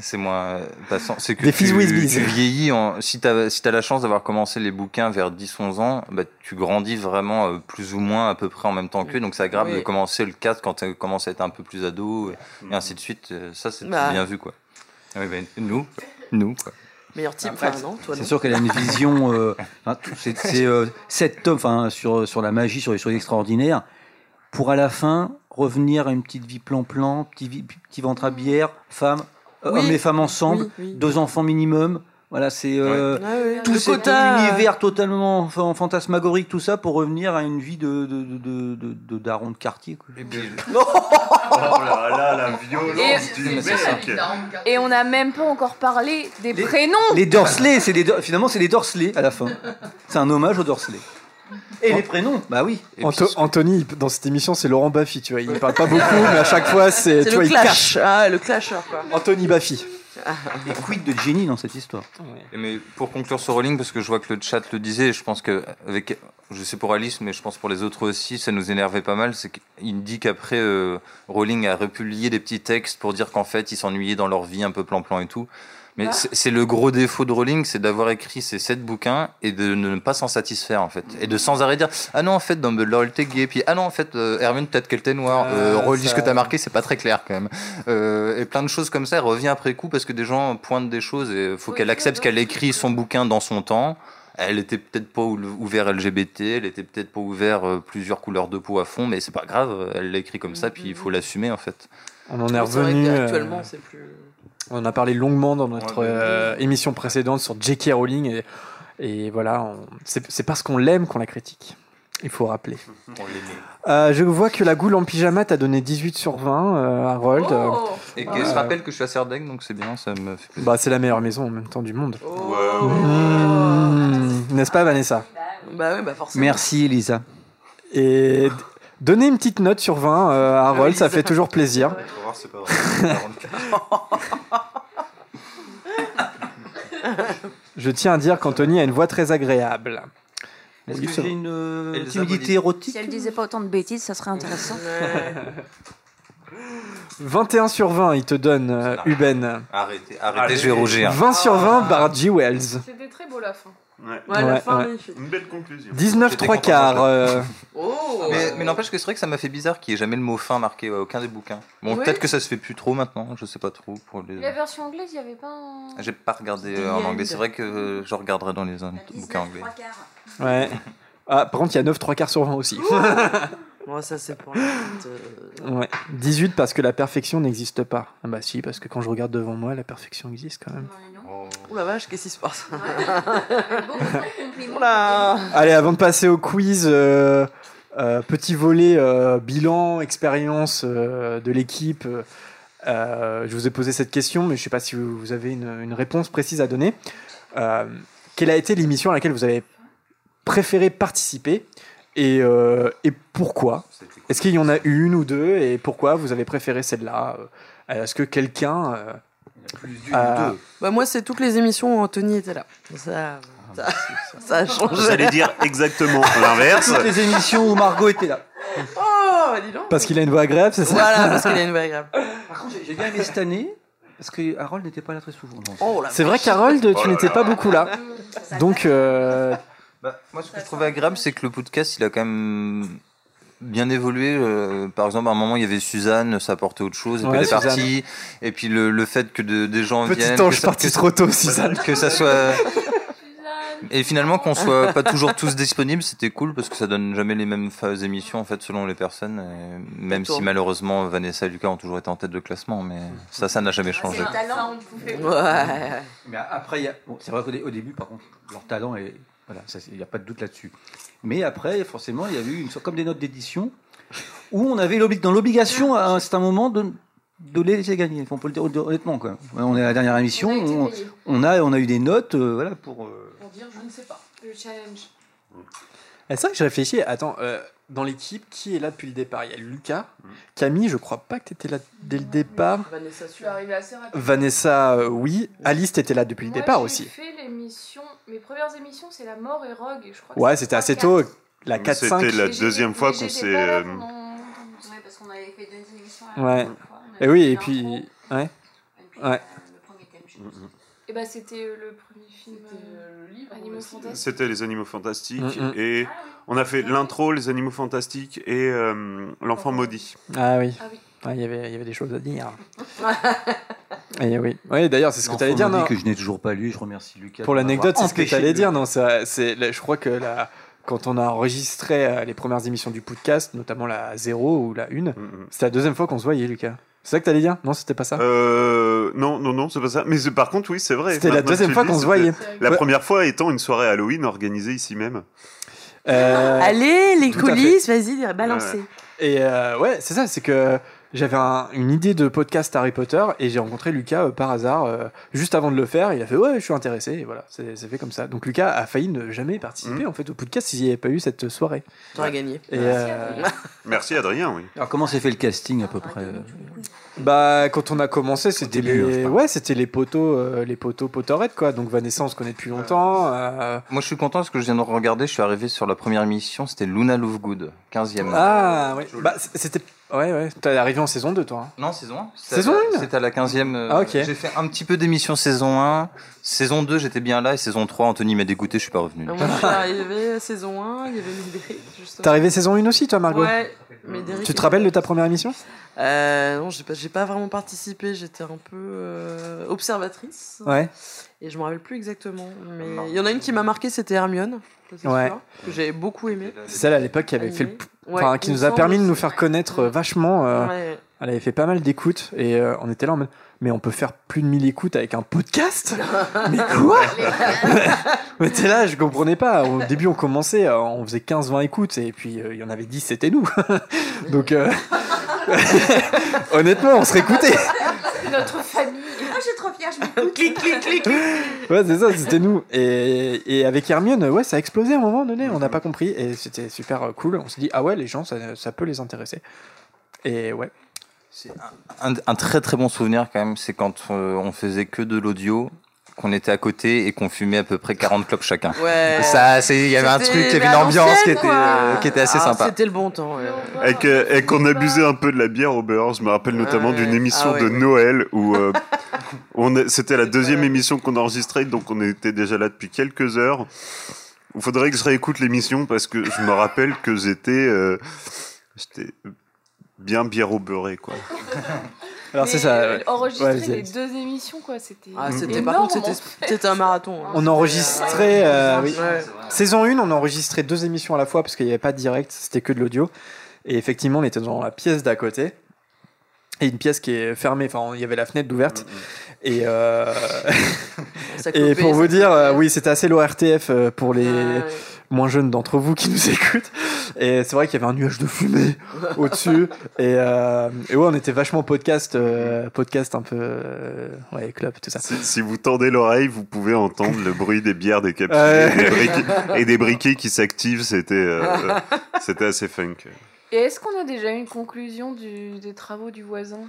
Speaker 6: c'est moins passant. C'est que
Speaker 1: Des
Speaker 6: tu, tu vieillis. En, si tu as, si as la chance d'avoir commencé les bouquins vers 10-11 ans, bah, tu grandis vraiment euh, plus ou moins à peu près en même temps qu'eux. Donc c'est agréable
Speaker 8: Oui.
Speaker 6: de commencer le 4 quand tu commences à être un peu plus ado et, et ainsi de suite. Euh, Ça, c'est
Speaker 8: Bah.
Speaker 6: bien vu quoi. Oui, bah, nous, nous quoi.
Speaker 8: Meilleur type, enfin non, toi
Speaker 2: C'est sûr qu'elle a une vision. euh, tout- c'est euh, sept tomes enfin, sur, sur la magie, sur les choses extraordinaires, pour à la fin revenir à une petite vie plan-plan, petit, petit ventre à bière, femme,
Speaker 8: Oui.
Speaker 2: hommes et femmes ensemble,
Speaker 8: Oui, oui.
Speaker 2: deux enfants minimum. Voilà, c'est euh,
Speaker 8: Ah
Speaker 2: tout cet univers totalement fan- fantasmagorique, tout ça, pour revenir à une vie de, de, de, de, de- de daron de quartier. Quoi.
Speaker 5: Oh là là, la violence
Speaker 7: Et-
Speaker 5: du mec.
Speaker 7: Et on n'a même pas encore parlé des
Speaker 2: Les-
Speaker 7: prénoms.
Speaker 2: Les c'est Dur- finalement, c'est les Dursley à la fin. C'est un hommage aux Dursley. Et les prénoms, bah oui.
Speaker 6: Et
Speaker 1: Anto-
Speaker 6: puis,
Speaker 1: Anthony, dans cette émission, c'est Laurent Baffy, tu vois. Il parle pas beaucoup, mais à chaque fois, c'est tu vois,
Speaker 8: le
Speaker 1: il
Speaker 8: clash.
Speaker 1: cache.
Speaker 8: Ah, le clasher, quoi.
Speaker 1: Anthony Baffy.
Speaker 2: Et quid de Jenny dans cette histoire
Speaker 6: Mais pour conclure sur Rowling, parce que je vois que le chat le disait, et je pense que avec, je sais pour Alice, mais je pense pour les autres aussi, ça nous énervait pas mal. C'est qu'il dit qu'après euh, Rowling a republié des petits textes pour dire qu'en fait ils s'ennuyaient dans leur vie un peu plan-plan et tout. Mais
Speaker 7: Ah.
Speaker 6: c'est le gros défaut de Rowling, c'est d'avoir écrit ces sept bouquins et de ne pas s'en satisfaire en fait, et de sans arrêt dire ah non en fait Dumbledore était gay, puis ah non en fait euh, Hermione peut-être qu'elle était noire, euh,
Speaker 1: Ah,
Speaker 6: relis ce que t'as marqué, c'est pas très clair quand même, Euh, et plein de choses comme ça. Elle revient après coup parce que des gens pointent des choses et faut
Speaker 7: Oui,
Speaker 6: qu'elle accepte qu'elle écrit son bouquin dans son temps. Elle était peut-être pas ou- ouvert LGBT, elle était peut-être pas ouvert euh, plusieurs couleurs de peau à fond, mais c'est pas grave, elle l'a écrit comme ça, puis il faut l'assumer en fait.
Speaker 1: On en est revenu. euh,
Speaker 8: qu'actuellement, c'est plus.
Speaker 1: On en a parlé longuement dans notre
Speaker 6: Ouais,
Speaker 1: euh, émission précédente sur J.K. Rowling. Et, et voilà, on- c'est c'est parce qu'on l'aime qu'on la critique. Il faut rappeler. Euh, je vois que la goule en pyjama t'a donné 18 sur 20, euh, Harold.
Speaker 7: Oh.
Speaker 6: Et qu'elle se rappelle que je suis à Serdaigle, donc c'est bien, ça me fait plaisir.
Speaker 1: Bah, c'est la meilleure maison en même temps du monde.
Speaker 8: Oh.
Speaker 1: Mmh. N'est-ce pas, Vanessa?
Speaker 8: Bah oui, bah forcément.
Speaker 2: Merci Elisa.
Speaker 1: Et d- donner une petite note sur 20 euh, à Harold, ça fait toujours plaisir.
Speaker 6: Faut voir, c'est pas vrai.
Speaker 1: Je tiens à dire qu'Anthony a une voix très agréable.
Speaker 2: Est-ce que j'ai une euh, timidité érotique
Speaker 3: Si elle disait pas autant de bêtises, ça serait intéressant.
Speaker 8: Ouais.
Speaker 1: 21 sur 20, il te donne, euh, Uben.
Speaker 6: Arrêtez, arrêtez, je vais rougir.
Speaker 1: 20 sur 20 par G. Wells.
Speaker 7: C'était très beau la fin.
Speaker 5: Ouais.
Speaker 8: Ouais, la
Speaker 1: Ouais,
Speaker 8: fin,
Speaker 1: ouais.
Speaker 8: magnifique.
Speaker 5: Une belle conclusion.
Speaker 1: 19
Speaker 6: J'étais
Speaker 1: 3
Speaker 6: content,
Speaker 1: quarts. euh,
Speaker 8: Oh
Speaker 6: Mais, mais n'empêche que c'est vrai que ça m'a fait bizarre qu'il n'y ait jamais le mot fin marqué à aucun des bouquins. Bon,
Speaker 7: Oui.
Speaker 6: peut-être que ça se fait plus trop maintenant, je sais pas trop. Pour les...
Speaker 7: La version anglaise, il n'y avait pas un.
Speaker 6: J'ai pas regardé euh, en anglais, c'est vrai que euh, je regarderai dans les bouquins anglais.
Speaker 1: ouais. Ah, par contre, il y a 9 3 quarts sur 20 aussi.
Speaker 8: Bon, ça, c'est pour la petite, euh,
Speaker 1: ouais. 18 parce que la perfection n'existe pas. Ah bah si, parce que quand je regarde devant moi, la perfection existe quand même.
Speaker 8: Oh la vache, qu'est-ce qui se passe? Oula
Speaker 1: Allez, avant de passer au quiz, euh, euh, petit volet euh, bilan, expérience euh, de l'équipe. Euh, je vous ai posé cette question, mais je ne sais pas si vous, avez une, une réponse précise à donner. Euh, quelle a été l'émission à laquelle vous avez préféré participer? Et, euh, et pourquoi? Est-ce qu'il y en a une ou deux? Et pourquoi vous avez préféré celle-là? Est-ce que quelqu'un. Euh,
Speaker 8: Bah, moi, c'est toutes les émissions où Anthony était là. Ça, ça, ça a changé.
Speaker 5: Vous allez dire exactement l'inverse.
Speaker 2: Toutes les émissions où Margot était là.
Speaker 8: Oh, dis donc.
Speaker 1: Parce qu'il a une voix agréable, c'est ça
Speaker 8: Voilà, parce qu'il a une voix agréable.
Speaker 2: Par contre, j'ai- bien aimé cette année parce que Harold n'était pas là très souvent.
Speaker 8: Oh,
Speaker 1: C'est vrai qu'Harold, tu n'étais pas beaucoup là. Donc, euh,
Speaker 6: Bah, moi, ce que je trouvais agréable, c'est que le podcast, il a quand même bien évolué. euh, par exemple, à un moment, il y avait Suzanne, ça apportait autre chose, et puis elle est partie. Et puis le, le fait que de- des gens
Speaker 1: petit
Speaker 6: viennent.
Speaker 1: ange
Speaker 6: que ça-
Speaker 1: parti trop tôt, Suzanne.
Speaker 6: Que ça soit. Et finalement, qu'on soit pas toujours tous disponibles, c'était cool parce que ça donne jamais les mêmes fa- émissions en fait selon les personnes. et même si malheureusement Vanessa et Lucas ont toujours été en tête de classement, mais ça, ça n'a jamais changé.
Speaker 3: C'est le talent.
Speaker 8: Ouais.
Speaker 2: Mais après, il y a- bon, c'est vrai qu'au dé- au début, par contre, leur talent est. Voilà, ça, il n'y a pas de doute là-dessus. Mais après, forcément, il y a eu une sorte comme des notes d'édition où on avait dans l'obligation à un certain moment de, de les laisser gagner. On peut le dire honnêtement. Quoi. On est à la dernière émission,
Speaker 9: On a
Speaker 2: on, a, on a eu des notes euh, voilà, pour. euh,
Speaker 9: pour dire je ne sais pas. Le challenge.
Speaker 1: Et c'est vrai que je réfléchis. Attends, euh, dans l'équipe, qui est là depuis le départ? Il y a Lucas. Camille, je crois pas que tu étais là dès le départ.
Speaker 8: Vanessa,
Speaker 9: Je suis arrivée assez rapidement.
Speaker 1: Vanessa, euh, oui. Alice, t'étais là depuis le
Speaker 9: Moi,
Speaker 1: départ
Speaker 9: j'ai
Speaker 1: aussi.
Speaker 9: fait l'émission. Mes premières émissions, c'est La Mort et Rogue. Je crois
Speaker 1: Ouais, c'était assez
Speaker 9: 3-4.
Speaker 1: tôt. La
Speaker 5: Mais
Speaker 1: 4-5.
Speaker 5: c'était la deuxième fois qu'on s'est, euh,
Speaker 9: pendant-
Speaker 3: Ouais, parce qu'on avait fait deux émissions. à la
Speaker 1: Ouais.
Speaker 3: première fois.
Speaker 1: Et oui, et puis. Ouais.
Speaker 3: et puis,
Speaker 1: Ouais.
Speaker 3: euh, le premier thème, je sais plus.
Speaker 9: Et bah, c'était euh, le premier film.
Speaker 7: C'était,
Speaker 9: euh,
Speaker 7: euh, le livre,
Speaker 9: Animaux
Speaker 7: aussi.
Speaker 9: fantastiques.
Speaker 5: C'était les animaux fantastiques
Speaker 1: Mm, mm.
Speaker 5: et on a fait l'intro, les animaux fantastiques et euh, l'enfant maudit.
Speaker 1: Ah oui.
Speaker 9: Ah oui.
Speaker 1: Ah, il y avait, il y avait des choses à dire. Et oui. Oui, d'ailleurs, c'est ce que tu allais dire, non
Speaker 2: que je n'ai toujours pas lu. Je remercie Lucas.
Speaker 1: Pour l'anecdote, c'est ce que tu allais dire. Non, ça- c'est, là, je crois que la, quand on a enregistré les premières émissions du podcast, notamment la 0 ou la 1,
Speaker 5: Mm, mm.
Speaker 1: c'était la deuxième fois qu'on se voyait, Lucas. C'est ça que tu allais dire? Non, c'était pas ça?
Speaker 5: Euh, non, non, non, c'est pas ça. Mais par contre, oui, c'est vrai.
Speaker 1: C'était la deuxième fois qu'on se voyait.
Speaker 5: La
Speaker 1: Ouais.
Speaker 5: première fois étant une soirée Halloween organisée ici même.
Speaker 1: Euh,
Speaker 8: Allez, les coulisses, vas-y, balancez.
Speaker 1: Et euh, ouais, c'est ça, c'est que j'avais un- une idée de podcast Harry Potter et j'ai rencontré Lucas euh, par hasard euh, juste avant de le faire. Il a fait ouais, je suis intéressé et voilà, c'est c'est fait comme ça. Donc Lucas a failli ne jamais participer
Speaker 5: Mhm.
Speaker 1: en fait au podcast s'il n'y avait pas eu cette soirée.
Speaker 8: T'aurais gagné.
Speaker 1: Et euh,
Speaker 5: Merci Adrien, oui.
Speaker 2: Alors, comment s'est fait le casting à peu près euh,
Speaker 1: bah quand on a commencé, c'était
Speaker 2: début, hein, je
Speaker 1: les
Speaker 2: parle.
Speaker 1: ouais, c'était les poteaux, euh, les poteaux potorettes quoi. Donc Vanessa, on se connaît depuis longtemps. euh,
Speaker 6: Moi, je suis content parce que je viens de regarder. Je suis arrivé sur la première émission. C'était Luna Lovegood, 15e.
Speaker 1: Ah oui, bah c- c'était ouais ouais. T'es arrivé en saison 2 toi. hein.
Speaker 6: Non, saison 1.
Speaker 1: Saison 1?
Speaker 6: C'était à la 15e. euh,
Speaker 1: Ah, ok.
Speaker 6: J'ai fait un petit peu d'émission saison 1. Saison 2, j'étais bien là. Et saison 3, Anthony m'a dégoûté, je suis pas revenu.
Speaker 8: Moi, je suis arrivé saison 1, il y avait Médéric, justement.
Speaker 1: T'es arrivé saison 1 aussi toi Margot
Speaker 8: Ouais, Médéric.
Speaker 1: Tu te rappelles de ta première émission?
Speaker 8: Euh, Non, j'ai pas, j'ai pas vraiment participé, j'étais un peu euh, observatrice.
Speaker 1: Ouais.
Speaker 8: Et je me rappelle plus exactement. Mais il y en a une qui m'a marqué, c'était Hermione. ça, c'est
Speaker 1: Ouais.
Speaker 8: sûr, que j'avais beaucoup aimé.
Speaker 1: C'est celle à l'époque qui avait fait le. Enfin
Speaker 8: Ouais,
Speaker 1: qui nous a permis de nous faire connaître euh, vachement. euh,
Speaker 8: Ouais.
Speaker 1: Elle avait fait pas mal d'écoutes et euh, on était là en mode mais on peut faire plus de 1000 écoutes avec un podcast? Mais quoi? Mais t'es là, je comprenais pas. Au début, on commençait, on faisait 15-20 écoutes et puis euh, il y en avait 10, c'était nous. Donc euh, honnêtement, on se réécoutait.
Speaker 9: Notre famille.
Speaker 3: Je suis trop fière, je m'écoute.
Speaker 8: clic, clic, clic.
Speaker 1: Ouais, c'est ça, c'était nous. Et, et avec Hermione, ouais, ça a explosé à un moment donné, on n'a pas compris et c'était super euh, cool. On s'est dit ah ouais, les gens, ça, ça peut les intéresser. Et ouais.
Speaker 6: C'est un, un- un très très bon souvenir quand même, c'est quand euh, on faisait que de l'audio, qu'on était à côté et qu'on fumait à peu près 40 clopes chacun.
Speaker 8: Ouais.
Speaker 6: Ça, c'est- il y avait un truc, il y avait une ambiance qui était, euh, qui était assez
Speaker 8: Ah,
Speaker 6: sympa.
Speaker 8: C'était le bon temps. ouais.
Speaker 5: Et qu'on abusait un peu de la bière au beurre. Je me rappelle notamment
Speaker 8: Ouais.
Speaker 5: d'une émission
Speaker 8: Ah ouais,
Speaker 5: de
Speaker 8: ouais.
Speaker 5: Noël où euh, c'était la deuxième émission qu'on enregistrait, donc on était déjà là depuis quelques heures. Il faudrait que je réécoute l'émission parce que je me rappelle que j'étais euh, j'étais bien bière au beurré, quoi.
Speaker 1: Alors c'est ça.
Speaker 9: euh,
Speaker 1: ouais.
Speaker 9: Enregistrer
Speaker 1: Ouais,
Speaker 9: les
Speaker 1: c'est-
Speaker 9: deux émissions, quoi, c'était.
Speaker 8: Ah, c'était,
Speaker 9: énorme,
Speaker 8: par contre,
Speaker 9: en
Speaker 8: c'était,
Speaker 9: fait.
Speaker 8: c'était un marathon. hein.
Speaker 1: On enregistrait, euh, oui.
Speaker 8: Ouais.
Speaker 1: Saison 1, on enregistrait deux émissions à la fois parce qu'il n'y avait pas de direct, c'était que de l'audio. Et effectivement, on était dans la pièce d'à côté. Et une pièce qui est fermée, enfin, il y avait la fenêtre ouverte. Et, euh, et pour vous dire, euh, oui, c'était assez l'ORTF euh, pour les.
Speaker 8: Ouais.
Speaker 1: moins jeunes d'entre vous qui nous écoutent. Et c'est vrai qu'il y avait un nuage de fumée au-dessus. Et, euh, et ouais, on était vachement podcast, euh, podcast un peu, ouais, club, tout ça.
Speaker 5: Si, si vous tendez l'oreille, vous pouvez entendre le bruit des bières décapsulées
Speaker 1: Ouais.
Speaker 5: et, des briquets, et des briquets qui s'activent. C'était euh, c'était assez funk.
Speaker 9: Et est-ce qu'on a déjà eu une conclusion du- des travaux du voisin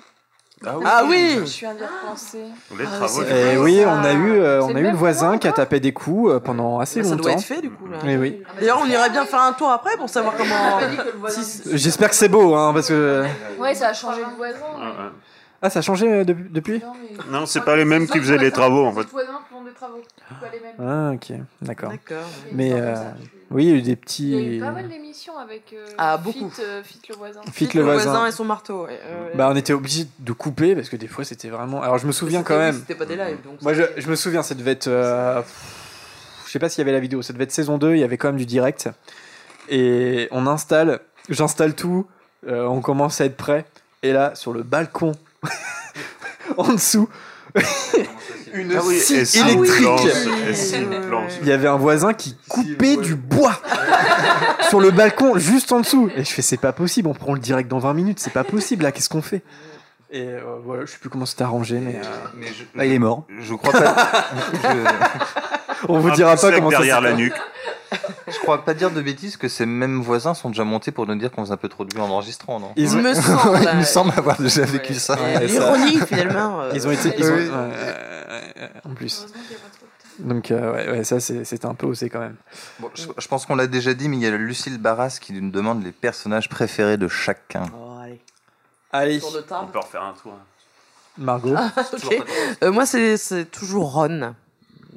Speaker 5: Ah oui.
Speaker 8: Ah oui
Speaker 9: Je suis à d'y repenser.
Speaker 5: Les
Speaker 8: Ah,
Speaker 5: travaux
Speaker 8: vrai,
Speaker 1: oui,
Speaker 8: ça.
Speaker 1: on a eu, euh, on
Speaker 9: le
Speaker 1: a eu le voisin qui a tapé des coups euh, pendant assez
Speaker 8: Ça doit
Speaker 1: longtemps.
Speaker 8: être fait du coup là.
Speaker 1: Oui, oui.
Speaker 8: D'ailleurs, on irait bien faire un tour après pour savoir comment. Si-
Speaker 1: J'espère que c'est beau, hein, parce que.
Speaker 9: Ouais, ça a changé de voisin.
Speaker 5: Ouais, ouais.
Speaker 1: Ah, ça a changé euh, de- depuis
Speaker 9: Non, mais-
Speaker 5: Non, c'est pas les mêmes qui faisaient les travaux en fait.
Speaker 9: Les voisins font des travaux. Pas les mêmes.
Speaker 1: Ah, ok, d'accord.
Speaker 8: D'accord.
Speaker 1: Mais euh, oui, il y a eu des
Speaker 9: Il y a
Speaker 1: petits.
Speaker 9: eu pas mal d'émissions avec euh,
Speaker 8: Ah, beaucoup.
Speaker 9: Fit, euh, Fit le voisin.
Speaker 1: Fit le voisin.
Speaker 8: et son marteau. ouais, euh.
Speaker 1: Bah, on était obligé de couper parce que des fois c'était vraiment. Alors, je me souviens quand même.
Speaker 8: C'était pas des lives donc.
Speaker 1: Moi, je, je me souviens, ça devait être. euh, Je sais pas s'il y avait la vidéo, ça devait être saison 2, il y avait quand même du direct. Et on installe, j'installe tout, euh, on commence à être prêt. Et là, sur le balcon, en dessous, une
Speaker 5: Ah oui,
Speaker 1: scie électrique.
Speaker 5: planche.
Speaker 1: Il y avait un voisin qui coupait du bois sur le balcon juste en dessous. Et je fais, c'est pas possible, on prend le direct dans 20 minutes, c'est pas possible là, qu'est-ce qu'on fait? Et euh, voilà, je sais plus comment c'était arrangé, mais. euh,
Speaker 6: Mais je,
Speaker 2: Ah, il est mort.
Speaker 6: je crois pas. je,
Speaker 1: on vous dira pas comment ça
Speaker 5: derrière la nuque.
Speaker 6: Je crois pas dire de bêtises que ces mêmes voisins sont déjà montés pour nous dire qu'on faisait un peu trop de bruit en enregistrant, non
Speaker 1: Ils
Speaker 8: me semble.
Speaker 6: Il me semble avoir déjà vécu ça.
Speaker 8: L'ironie finalement. euh,
Speaker 1: Ils ont été. En plus. Donc, euh, ouais, ouais, ça, c'est- c'était un peu osé quand même.
Speaker 6: Bon, je, je pense qu'on l'a déjà dit, mais il y a Lucille Barras qui nous demande les personnages préférés de chacun.
Speaker 8: Oh, allez.
Speaker 1: Allez,
Speaker 8: Tour de
Speaker 5: On peut refaire un tour.
Speaker 1: Margot.
Speaker 8: Ok. Euh, moi, c'est c'est toujours Ron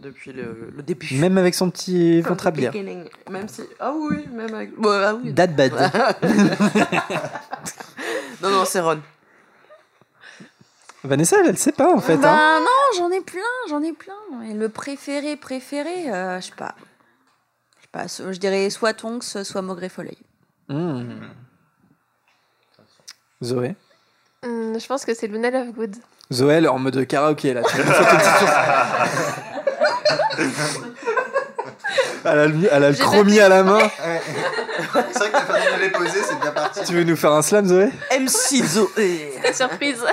Speaker 8: depuis le, le début.
Speaker 1: Même avec son petit
Speaker 8: From
Speaker 1: ventre à
Speaker 8: the
Speaker 1: bière.
Speaker 8: beginning. Même si. Ah oui, même avec. Ah oui.
Speaker 1: Dad bad.
Speaker 8: non, non, c'est Ron.
Speaker 1: Vanessa, elle, elle sait pas en fait.
Speaker 3: bah
Speaker 1: hein.
Speaker 3: non, j'en ai plein, j'en ai plein. Et le préféré, préféré, euh, je sais pas. Je sais pas, so- je dirais soit Tonks, soit Maugré Foley.
Speaker 1: Hmm. Zoé.
Speaker 9: Hum, je pense que c'est Luna Lovegood.
Speaker 1: Zoé, elle est en mode karaoké là. Elle a, le- elle a le
Speaker 9: J'ai
Speaker 1: chromi à la main.
Speaker 6: C'est vrai que la famille de les poser, c'est bien parti.
Speaker 1: Tu veux nous faire un slam, Zoé?
Speaker 8: MC Zoé.
Speaker 9: Surprise.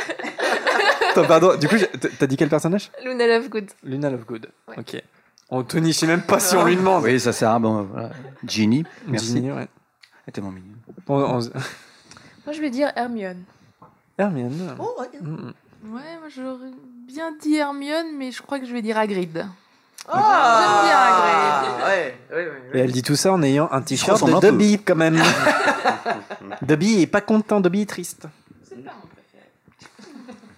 Speaker 1: Attends, pardon. Du coup, j'ai- t- t'as dit quel personnage?
Speaker 9: Luna Lovegood.
Speaker 1: Luna Lovegood.
Speaker 9: Ouais.
Speaker 1: Ok. Anthony, je sais même pas si on lui demande.
Speaker 2: Oui, ça sert. Bon, voilà. Ginny, merci.
Speaker 1: Ginny, ouais.
Speaker 2: Elle est tellement mignonne.
Speaker 1: On- on-
Speaker 9: Moi, je vais dire Hermione.
Speaker 1: Hermione.
Speaker 8: Oh, ouais.
Speaker 1: Hmm.
Speaker 7: Ouais, moi j'aurais bien dit Hermione, mais je crois que je vais dire Hagrid.
Speaker 8: Ah, ouais, ouais, ouais,
Speaker 1: Et elle dit tout ça en ayant un t-shirt de. Dobby quand même. Dobby est pas content, Dobby est triste.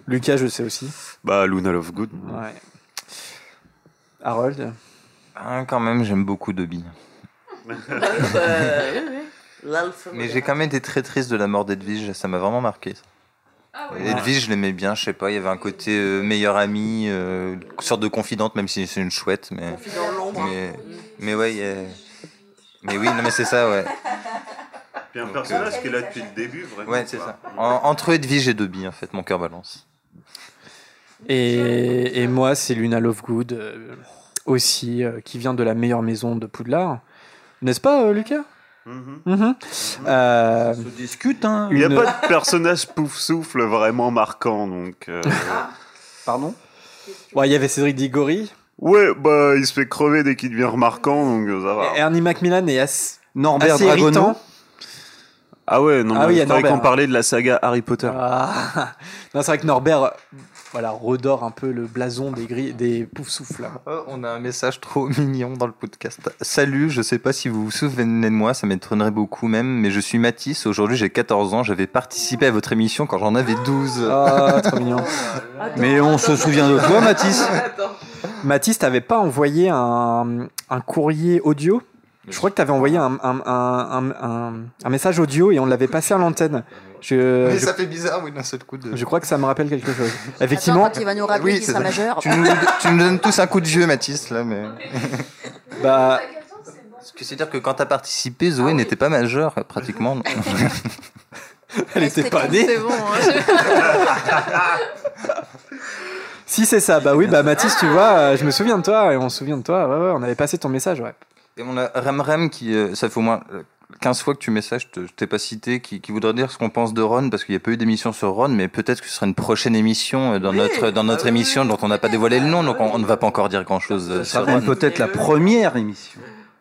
Speaker 1: Lucas, je sais aussi.
Speaker 5: Bah, Luna Lovegood.
Speaker 1: Ouais. Harold.
Speaker 6: Ah, quand même, j'aime beaucoup Dobby. Mais j'ai quand même été très triste de la mort d'Edwige, ça m'a vraiment marqué. Edwige, je l'aimais bien, je sais pas, il y avait un côté euh, meilleur ami, euh, une sorte de confidente, même si c'est une chouette, mais.
Speaker 8: L'ombre.
Speaker 6: Mais, mais ouais, il y a- mais oui, non, mais c'est ça, ouais.
Speaker 5: Puis un personnage qui est là depuis le début, vraiment.
Speaker 6: Ouais, c'est
Speaker 5: quoi.
Speaker 6: ça. En- entre Edwige et Dobby, en fait, mon cœur balance.
Speaker 1: Et, et moi, c'est Luna Lovegood, euh, aussi, euh, qui vient de la meilleure maison de Poudlard. N'est-ce pas, euh, Lucas?
Speaker 5: Mhm.
Speaker 1: Mhm. Euh,
Speaker 2: Se discute, hein.
Speaker 5: Il n'y a
Speaker 1: Une-
Speaker 5: pas de personnage pouf-souffle vraiment marquant, donc... euh,
Speaker 1: Pardon? Ouais, il y avait Cédric Diggory.
Speaker 5: Ouais, bah, il se fait crever dès qu'il devient remarquant, donc euh, ça va.
Speaker 1: Et Ernie Macmillan est assez,
Speaker 2: Norbert
Speaker 1: assez
Speaker 2: Dragono.
Speaker 1: irritant.
Speaker 5: Ah ouais, non,
Speaker 1: Ah
Speaker 5: mais
Speaker 1: oui,
Speaker 5: je qu'on parlait de la saga Harry Potter.
Speaker 1: Ah. Non, c'est vrai que Norbert voilà, redore un peu le blason des, grilles, des poufs-souffles.
Speaker 6: Oh, on a un message trop mignon dans le podcast. Salut, je sais pas si vous vous souvenez de moi, ça m'étonnerait beaucoup même, mais je suis Mathis, aujourd'hui j'ai 14 ans, j'avais participé à votre émission quand j'en avais 12.
Speaker 1: Ah, trop mignon.
Speaker 2: Mais on se souvient de toi, Mathis.
Speaker 1: Mathis, t'avais pas envoyé un, un courrier audio? Je crois que envoyé un, un, un- un- un message audio et on l'avait passé à l'antenne. Je,
Speaker 6: Mais
Speaker 1: je,
Speaker 6: ça fait bizarre, oui, d'un seul coup de...
Speaker 1: je crois que ça me rappelle quelque chose.
Speaker 3: Attends,
Speaker 1: Effectivement,
Speaker 3: quand il va nous rappeler
Speaker 6: Oui,
Speaker 3: qu'il
Speaker 6: c'est
Speaker 3: sera
Speaker 6: ça.
Speaker 3: majeur.
Speaker 6: Tu nous, tu nous donnes tous un coup de vieux, Mathis, là, mais...
Speaker 1: bah,
Speaker 6: Ce que c'est dire que quand t'as participé, Zoé n'était pas majeure, pratiquement.
Speaker 1: elle était pas née.
Speaker 7: C'est bon. hein,
Speaker 1: Si c'est ça, bah oui, bah Mathis, tu vois, euh, je me souviens de toi et on se souvient de toi. Ouais, ouais, on avait passé ton message, ouais.
Speaker 6: Et on a Remrem qui, euh, ça fait au moins euh, 15 fois que tu mets ça, je t'ai pas cité, qui, qui voudrait dire ce qu'on pense de Ron, parce qu'il n'y a pas eu d'émission sur Ron, mais peut-être que ce sera une prochaine émission euh, dans notre, dans notre émission dont on n'a pas dévoilé le nom, donc on, on ne va pas encore dire grand chose
Speaker 2: Ça
Speaker 6: sur Ron.
Speaker 2: peut-être la première émission.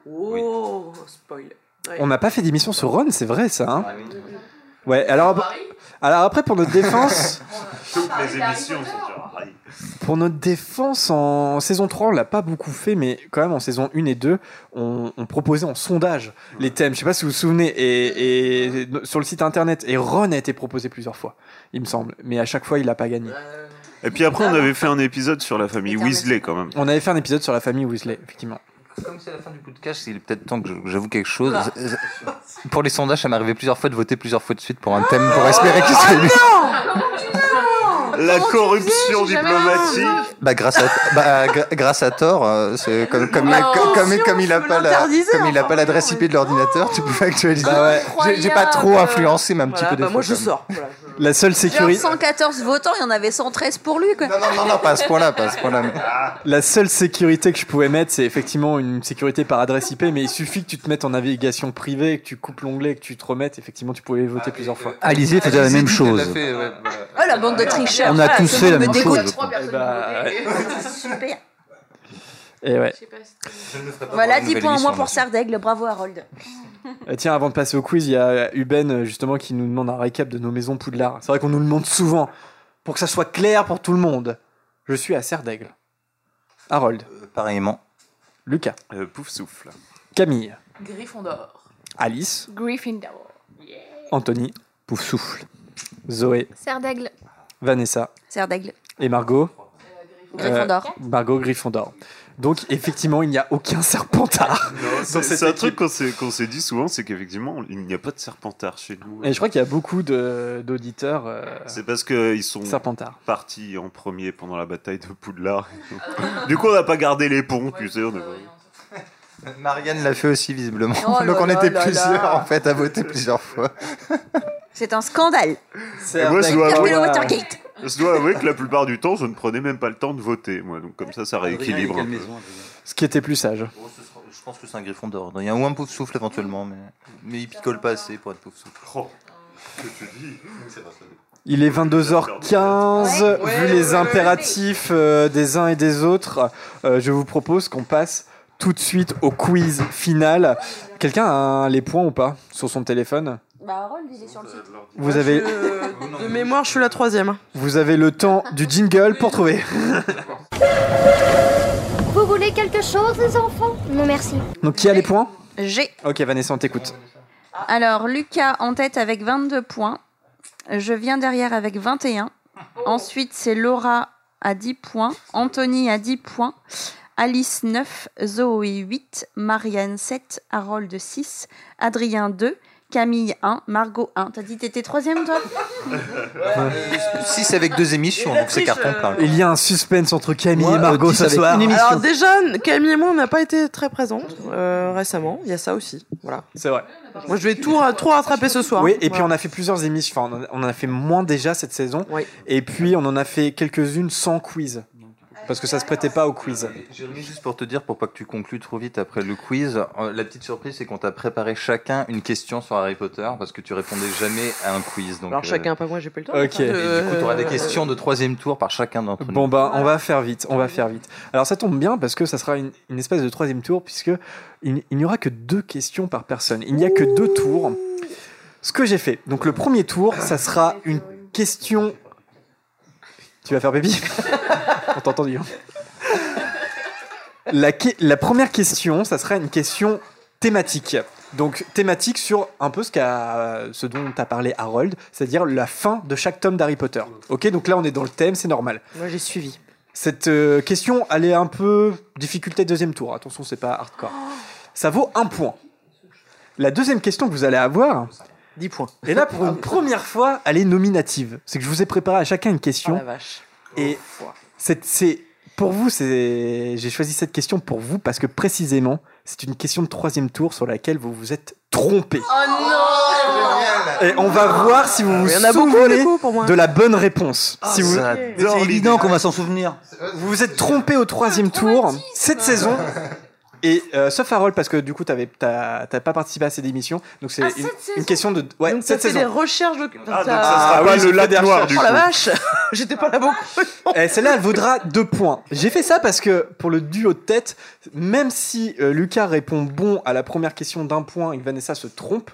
Speaker 8: Oh, spoil. Ouais.
Speaker 1: On n'a pas fait d'émission sur Ron, c'est vrai ça. Hein ouais, alors, alors après, pour notre défense,
Speaker 5: Toutes les émissions sont sur Harry.
Speaker 1: Pour notre défense en saison 3, on l'a pas beaucoup fait, mais quand même en saison 1 et 2, on, on proposait en sondage les thèmes. Je sais pas si vous vous souvenez, et, et sur le site internet, et Ron a été proposé plusieurs fois, il me semble, mais à chaque fois, il a pas gagné.
Speaker 5: Et puis après, on avait fait un épisode sur la famille Weasley quand même.
Speaker 1: On avait fait un épisode sur la famille Weasley, effectivement.
Speaker 6: Comme c'est la fin du podcast, il est peut-être temps que j'avoue quelque chose. Pour les sondages, ça m'est arrivé plusieurs fois de voter plusieurs fois de suite pour un thème pour espérer qu'il soit élu.
Speaker 5: La corruption diplomatique.
Speaker 6: Bah grâce à bah, grâce à Thor, euh, c'est comme comme,
Speaker 8: Non,
Speaker 6: comme, comme, il a pas la comme il a pas l'adresse IP de l'ordinateur, tu peux actualiser.
Speaker 1: Bah ouais.
Speaker 6: J'ai- pas trop influencé, mais un petit
Speaker 8: Voilà,
Speaker 6: peu des
Speaker 8: bah
Speaker 6: fois,
Speaker 8: moi je sors. Voilà.
Speaker 1: La seule sécurité,
Speaker 3: 114 votants, il y en avait 113 pour lui, quoi.
Speaker 6: Non, non, non, non, pas à ce point-là, pas à ce point-là. mais-
Speaker 1: la seule sécurité que je pouvais mettre, c'est effectivement une sécurité par adresse IP, mais il suffit que tu te mettes en navigation privée, que tu coupes l'onglet, que tu te remettes, effectivement, tu pouvais voter plusieurs fois.
Speaker 2: Alizé faisait la même chose.
Speaker 6: Fait, ouais, voilà.
Speaker 3: Oh, la bande de tricheurs.
Speaker 2: On a tous fait la même
Speaker 3: me
Speaker 2: chose.
Speaker 1: Eh ouais.
Speaker 3: Super.
Speaker 1: Et ouais.
Speaker 3: Voilà,
Speaker 6: Une
Speaker 3: 10
Speaker 6: nouvelle
Speaker 3: points en moins pour Sardaigle. Bravo, Harold.
Speaker 1: Euh, Tiens, avant de passer au quiz, il y a Uben euh, justement qui nous demande un récap de nos maisons Poudlard. C'est vrai qu'on nous le demande souvent pour que ça soit clair pour tout le monde. Je suis à Serre d'Aigle. Harold,
Speaker 6: Euh, Pareillement.
Speaker 1: Lucas,
Speaker 5: Euh, pouf souffle.
Speaker 1: Camille,
Speaker 7: Gryffondor.
Speaker 1: Alice,
Speaker 7: Gryffindor.
Speaker 1: Anthony,
Speaker 6: Pouf souffle.
Speaker 1: Zoé,
Speaker 10: Serre d'aigle.
Speaker 1: Vanessa
Speaker 3: Sardaigle.
Speaker 1: et Margot.
Speaker 3: Gryffondor.
Speaker 1: Euh, Margot Gryffondor. Donc effectivement, il n'y a aucun serpentard.
Speaker 5: C'est un truc qu'on s'est qu'on s'est dit souvent, c'est qu'effectivement, il n'y a pas de serpentard chez nous.
Speaker 1: Et je crois qu'il y a beaucoup d'auditeurs euh,
Speaker 5: C'est parce qu'ils sont
Speaker 1: serpentards.
Speaker 5: partis en premier pendant la bataille de Poudlard. du coup, on n'a pas gardé les ponts, tu sais. On est...
Speaker 6: Marianne l'a fait aussi visiblement.
Speaker 3: Oh
Speaker 6: Donc on était plusieurs
Speaker 3: là.
Speaker 6: en fait à voter plusieurs fois.
Speaker 3: C'est un scandale.
Speaker 5: Et moi, je dois, avouer,
Speaker 3: Watergate.
Speaker 5: je dois avouer que la plupart du temps, je ne prenais même pas le temps de voter. Moi, donc comme ça, ça rééquilibre. un peu.
Speaker 1: Ce qui était plus sage.
Speaker 6: Oh, sera- Je pense que c'est un griffon d'or. Il y a ou un pouf souffle éventuellement, mais, mais il picole pas assez pour être pouf souffle.
Speaker 5: Oh, que tu dis
Speaker 1: Il est 22h15.
Speaker 3: Ouais.
Speaker 1: Vu les impératifs euh, des uns et des autres, euh, je vous propose qu'on passe tout de suite au quiz final. Quelqu'un a les points ou pas sur son téléphone?
Speaker 3: Bah, Harold, il est sur le site.
Speaker 1: vous avez,
Speaker 8: Euh, de mémoire, je suis la troisième.
Speaker 1: vous avez le temps du jingle pour trouver.
Speaker 10: Vous voulez quelque chose, les enfants? Non, merci.
Speaker 1: Donc qui a les points?
Speaker 3: J'ai.
Speaker 1: Ok Vanessa, on t'écoute.
Speaker 3: Alors, Lucas en tête avec 22 points. Je viens derrière avec 21. Ensuite, c'est Laura à 10 points. Anthony à 10 points. Alice 9. Zoé 8. Marianne 7. Harold 6. Adrien 2. Camille 1. Margot 1. T'as dit que t'étais troisième, toi?
Speaker 6: 6 avec deux émissions, donc c'est carton plein.
Speaker 1: Il y a un suspense entre Camille
Speaker 2: Moi,
Speaker 1: et Margot
Speaker 2: euh,
Speaker 1: ce soir.
Speaker 2: une émission.
Speaker 8: Alors déjà, Camille et moi, on n'a pas été très présentes euh, récemment. Il y a ça aussi. Voilà.
Speaker 1: C'est vrai.
Speaker 8: Moi, je vais tout, tout rattraper ce soir.
Speaker 1: Oui, et puis
Speaker 8: Voilà.
Speaker 1: on a fait plusieurs émissions. Enfin, on en a- on en a fait moins déjà cette saison.
Speaker 8: Oui.
Speaker 1: Et puis on en a fait quelques-unes sans quiz. Parce que ça se prêtait pas au quiz.
Speaker 6: Jérémy, juste pour te dire, pour pas que tu conclues trop vite après le quiz, euh, la petite surprise, c'est qu'on t'a préparé chacun une question sur Harry Potter, parce que tu répondais jamais à un quiz. Donc,
Speaker 8: Alors
Speaker 6: euh,
Speaker 8: chacun, pas moi, j'ai pas le temps.
Speaker 1: Ok.
Speaker 6: Et du coup, tu auras des
Speaker 8: Euh,
Speaker 6: questions de troisième tour par chacun d'entre nous.
Speaker 1: Bon bah on va faire vite, on va faire vite. Alors ça tombe bien parce que ça sera une, une espèce de troisième tour puisque il, il n'y aura que deux questions par personne. Il n'y a que deux tours. Ce que j'ai fait, donc le premier tour, ça sera une question. Tu vas faire baby On t'a entendu. hein. La, que- la première question, ça sera une question thématique. Donc thématique sur un peu ce, qu'a- ce dont a parlé Harold, c'est-à-dire la fin de chaque tome d'Harry Potter. Ok, donc là on est dans le thème, c'est normal.
Speaker 8: Moi, j'ai suivi.
Speaker 1: Cette euh, question, elle est un peu difficulté deuxième tour. Attention, c'est pas hardcore. Ça vaut un point. La deuxième question que vous allez avoir,
Speaker 8: 10 points.
Speaker 1: et là pour une première fois, elle est nominative. C'est que je vous ai préparé à chacun une
Speaker 8: Oh
Speaker 1: question.
Speaker 8: la vache.
Speaker 1: et c'est, c'est- pour vous, c'est, j'ai choisi cette question pour vous parce que précisément, c'est une question de troisième tour sur laquelle vous vous êtes trompé.
Speaker 7: Oh non
Speaker 1: Et on va voir si vous vous
Speaker 8: Il y en a beaucoup,
Speaker 1: souvenez de la bonne réponse. si vous,
Speaker 2: C'est évident qu'on va s'en souvenir.
Speaker 1: vous vous êtes trompé au troisième tour cette saison. Et euh, sauf Harold, parce que du coup, t'avais- t'as t'as pas participé à cette émission. Donc c'est
Speaker 8: Ah,
Speaker 1: une, question de. Ouais,
Speaker 8: Donc
Speaker 1: cette
Speaker 8: fait
Speaker 1: saison.
Speaker 8: des recherches de.
Speaker 5: Ah, donc
Speaker 8: T'as-
Speaker 5: ça sera
Speaker 1: Ah
Speaker 5: pas le lac noir du
Speaker 8: Oh la vache J'étais pas là beaucoup.
Speaker 1: Eh, Celle-là, elle vaudra deux points. J'ai fait ça parce que pour le duo de tête, même si euh, Lucas répond bon à la première question d'un point et que Vanessa se trompe,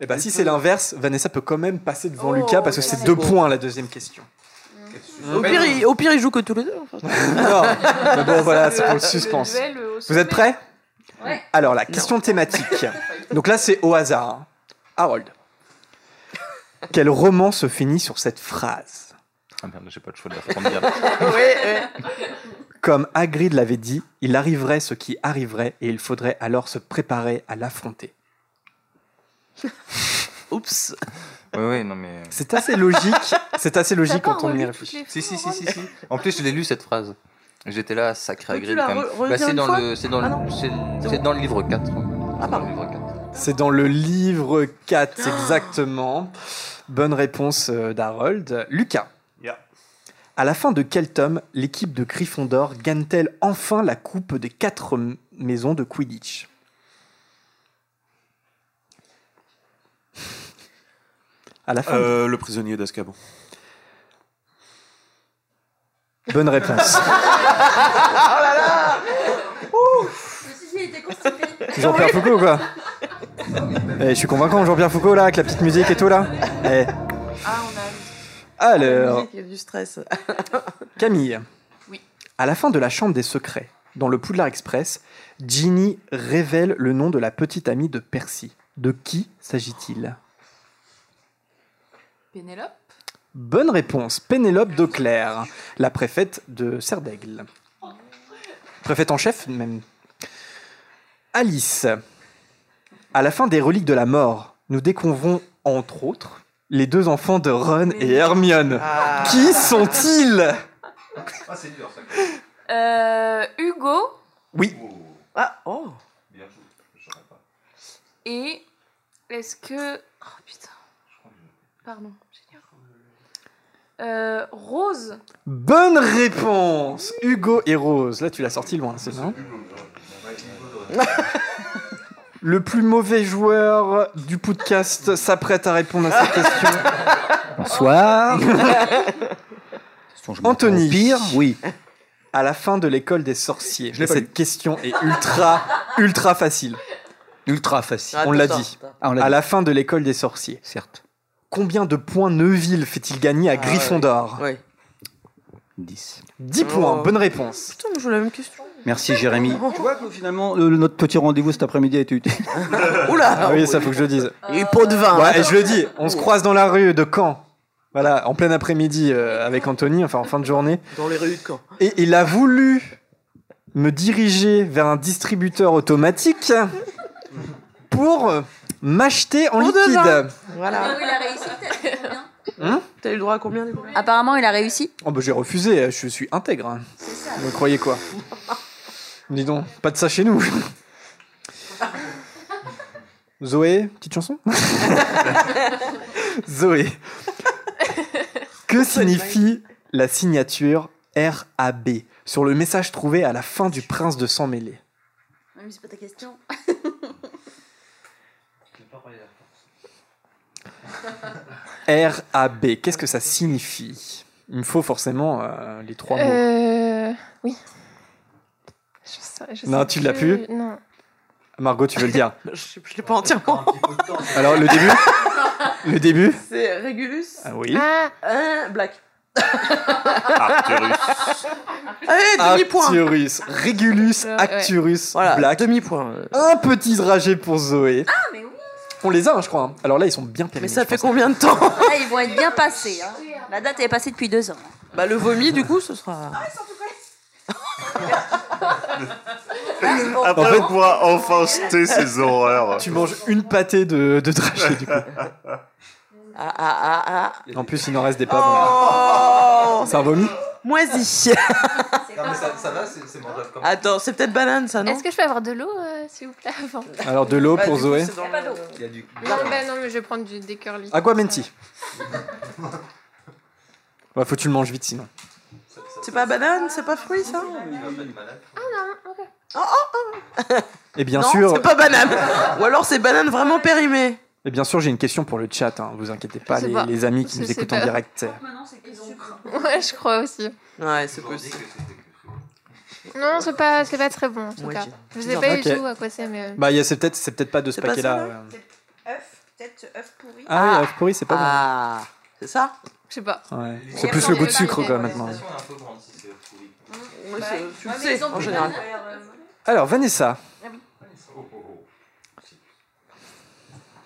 Speaker 1: eh ben, si c'est l'inverse, Vanessa peut quand même passer devant
Speaker 8: Oh,
Speaker 1: Lucas parce que c'est deux points la deuxième question.
Speaker 8: Au pire, il, au pire, il joue que tous les deux. en fait.
Speaker 1: non, mais bon, voilà, c'est pour le suspense.
Speaker 9: au
Speaker 1: Vous êtes prêts
Speaker 9: Ouais.
Speaker 1: Alors, la question thématique. Donc là, c'est au hasard. hein. Harold. Quel roman se finit sur cette phrase?
Speaker 6: Ah merde, j'ai pas le choix de la prendre.
Speaker 1: Comme Hagrid l'avait dit, il arriverait ce qui arriverait et il faudrait alors se préparer à l'affronter.
Speaker 8: Oups.
Speaker 6: Oui, oui, non mais.
Speaker 1: C'est assez logique. C'est assez logique quand on y réfléchit.
Speaker 6: Si, si, si, si, si. En plus, je l'ai lu cette phrase. J'étais là, sacré
Speaker 8: l'as
Speaker 6: quand même. Bah, c'est dans le, c'est dans
Speaker 8: Ah
Speaker 6: le, c'est, dans le livre 4. C'est
Speaker 8: Ah,
Speaker 6: dans
Speaker 8: pardon.
Speaker 6: le livre 4.
Speaker 1: C'est dans le livre 4, exactement. Bonne réponse euh, d'Harold. Lucas. À la fin de quel tome l'équipe de Gryffondor gagne-t-elle enfin la coupe des quatre maisons de Quidditch? À la fin.
Speaker 5: Euh, le prisonnier d'Azkaban.
Speaker 1: Bonne réponse. Jean-Pierre Foucault ou quoi Eh, Je suis convaincant, Jean-Pierre Foucault là, avec la petite musique et tout là. Eh.
Speaker 8: Ah, on a.
Speaker 1: Alors,
Speaker 8: Il y a du stress.
Speaker 1: Camille.
Speaker 9: Oui.
Speaker 1: À la fin de la Chambre des Secrets, dans le Poudlard Express, Ginny révèle le nom de la petite amie de Percy. De qui s'agit-il?
Speaker 9: Pénélope.
Speaker 1: Bonne réponse, Pénélope d'Auclair, la préfète de Serdaigle. Préfète en chef, même. Alice. À la fin des Reliques de la Mort, nous découvrons, entre autres, les deux enfants de Ron et Hermione.
Speaker 8: Ah.
Speaker 1: Qui sont-ils?
Speaker 9: Euh, Hugo
Speaker 1: Oui.
Speaker 8: Ah, oh.
Speaker 9: et est-ce que oh putain pardon j'ai dit un- euh, Rose
Speaker 1: Bonne réponse Hugo et Rose. Là, tu l'as sorti loin, c'est ça Le plus mauvais joueur du podcast s'apprête à répondre à cette question.
Speaker 2: Bonsoir.
Speaker 1: Anthony.
Speaker 2: Pire, oui.
Speaker 1: À la fin de l'école des sorciers. Cette question est ultra, ultra facile.
Speaker 2: Ultra facile.
Speaker 1: On l'a dit.
Speaker 2: Ah,
Speaker 1: À la fin de l'école des sorciers.
Speaker 2: Certes.
Speaker 1: Combien de points Neuville fait-il gagner à Gryffondor
Speaker 8: Ouais.
Speaker 2: 10.
Speaker 1: 10 points,
Speaker 8: Oh.
Speaker 1: bonne réponse.
Speaker 8: Putain, mais je la même question.
Speaker 2: Merci Jérémy. tu vois que finalement, le- notre petit rendez-vous cet après-midi a été utile.
Speaker 8: Oula
Speaker 1: Ah oui, ça faut que je le dise.
Speaker 8: Il y a eu pot de vin.
Speaker 1: Ouais, et je le dis, on se croise dans la rue de Caen. Voilà, en plein après-midi euh, avec Anthony, enfin en fin de journée.
Speaker 8: Dans les rues de Caen.
Speaker 1: Et il a voulu me diriger vers un distributeur automatique pour euh, m'acheter en
Speaker 8: de
Speaker 1: liquide.
Speaker 8: Voilà.
Speaker 3: il a réussi,
Speaker 8: T'as eu le droit à combien du coup
Speaker 3: Apparemment, il a réussi.
Speaker 1: Oh bah j'ai refusé, je suis intègre. hein. Vous croyez quoi Dis donc, pas de ça chez nous. Zoé, petite chanson Zoé. Que signifie la signature RAB sur le message trouvé à la fin du Prince de Sang Mêlé?
Speaker 3: Mais c'est pas ta question.
Speaker 1: RAB, qu'est-ce que ça signifie? Il me faut forcément euh, les trois mots.
Speaker 9: euh, oui je sais, je
Speaker 1: Non,
Speaker 9: sais
Speaker 1: tu l'as plus?
Speaker 9: Non
Speaker 1: Margot, tu veux le dire?
Speaker 8: Je je l'ai pas entièrement.
Speaker 1: Alors, le début? Le début?
Speaker 8: C'est Régulus.
Speaker 1: Ah oui.
Speaker 9: ah
Speaker 8: Un Black.
Speaker 5: Arcturus.
Speaker 8: Allez, demi-point.
Speaker 1: Arcturus, Regulus,
Speaker 9: Ouais.
Speaker 1: Acturus,
Speaker 8: Voilà,
Speaker 1: Black.
Speaker 8: demi-point.
Speaker 1: Un petit dragé pour Zoé. Ah, mais oui On les a, hein, je crois. hein. Alors là, ils sont bien périmés.
Speaker 8: Mais ça
Speaker 1: je
Speaker 8: fait
Speaker 1: pense.
Speaker 8: combien de temps
Speaker 3: Là, ils vont être bien passés. hein. La date est passée depuis deux ans.
Speaker 8: Bah, le vomi, du coup, ce sera.
Speaker 5: Après,
Speaker 1: En fait-
Speaker 5: on pourra enfin jeter ces horreurs.
Speaker 1: Tu manges une pâtée de, de du coup.
Speaker 8: Ah, ah, ah, ah.
Speaker 1: En plus, il en reste des pas bons.
Speaker 8: Oh
Speaker 1: C'est un vomi?
Speaker 8: Moisi.
Speaker 6: Non, mais ça, ça va, c'est, c'est mangeable comme
Speaker 8: Attends, c'est peut-être banane, ça, non
Speaker 9: est-ce que je peux avoir de l'eau euh, s'il vous plaît avant
Speaker 1: Alors, de l'eau
Speaker 8: Ouais,
Speaker 1: pour Zoé.
Speaker 8: c'est dans
Speaker 3: pas
Speaker 8: le-
Speaker 3: d'eau.
Speaker 6: Il y a du
Speaker 9: non, bah, non mais je vais prendre du, des curly
Speaker 1: Aguamenti. Ouais, faut que tu le manges vite sinon.
Speaker 8: C'est pas banane, c'est pas fruit, ça
Speaker 9: ah non ok
Speaker 1: Et bien
Speaker 8: non,
Speaker 1: sûr,
Speaker 8: c'est pas banane. Ou alors c'est banane vraiment périmée.
Speaker 1: Et bien sûr, j'ai une question pour le chat. Hein, vous inquiétez pas, les,
Speaker 9: pas.
Speaker 1: les amis qui nous écoutent en direct.
Speaker 9: Ouais, je crois aussi.
Speaker 8: Ouais, c'est possible.
Speaker 9: Non, c'est pas, c'est pas très bon en tout
Speaker 8: Ouais,
Speaker 9: cas. Je sais pas
Speaker 1: Ok.
Speaker 9: du tout à quoi c'est, mais.
Speaker 1: Bah, il y a- c'est peut-être, c'est peut-être pas de ce paquet-là. ouais.
Speaker 3: œuf, peut-être œuf pourri.
Speaker 1: Ah, oui, œuf pourri, c'est pas
Speaker 8: Ah, c'est ça?
Speaker 9: Je sais pas.
Speaker 1: bon. Ouais. C'est plus le goût de sucre, quoi, maintenant.
Speaker 3: Bah,
Speaker 8: Tu le sais,
Speaker 3: ils ont
Speaker 8: en
Speaker 3: plus
Speaker 8: général.
Speaker 3: de faire, euh,
Speaker 1: Alors, Vanessa.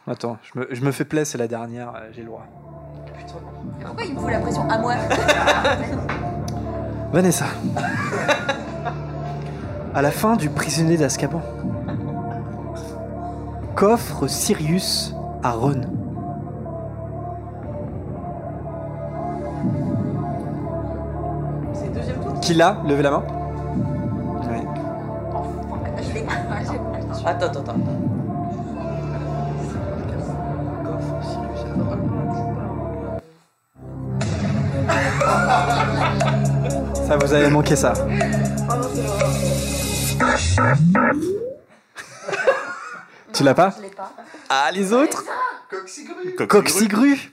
Speaker 3: Oui.
Speaker 1: Attends, je me, je me fais plaisir, c'est la dernière, euh, j'ai le droit.
Speaker 3: Pourquoi il me fout la pression à moi
Speaker 1: Vanessa. à la fin du prisonnier d'Azkaban, qu'offre Sirius à Ron
Speaker 8: C'est le deuxième tour
Speaker 1: Qui l'a Levez la main. Ouais.
Speaker 8: Attends, attends, attends.
Speaker 1: Ça, vous avez manqué ça. tu l'as pas
Speaker 3: Je l'ai pas.
Speaker 1: Ah, les autres
Speaker 5: Coq
Speaker 1: Coxigru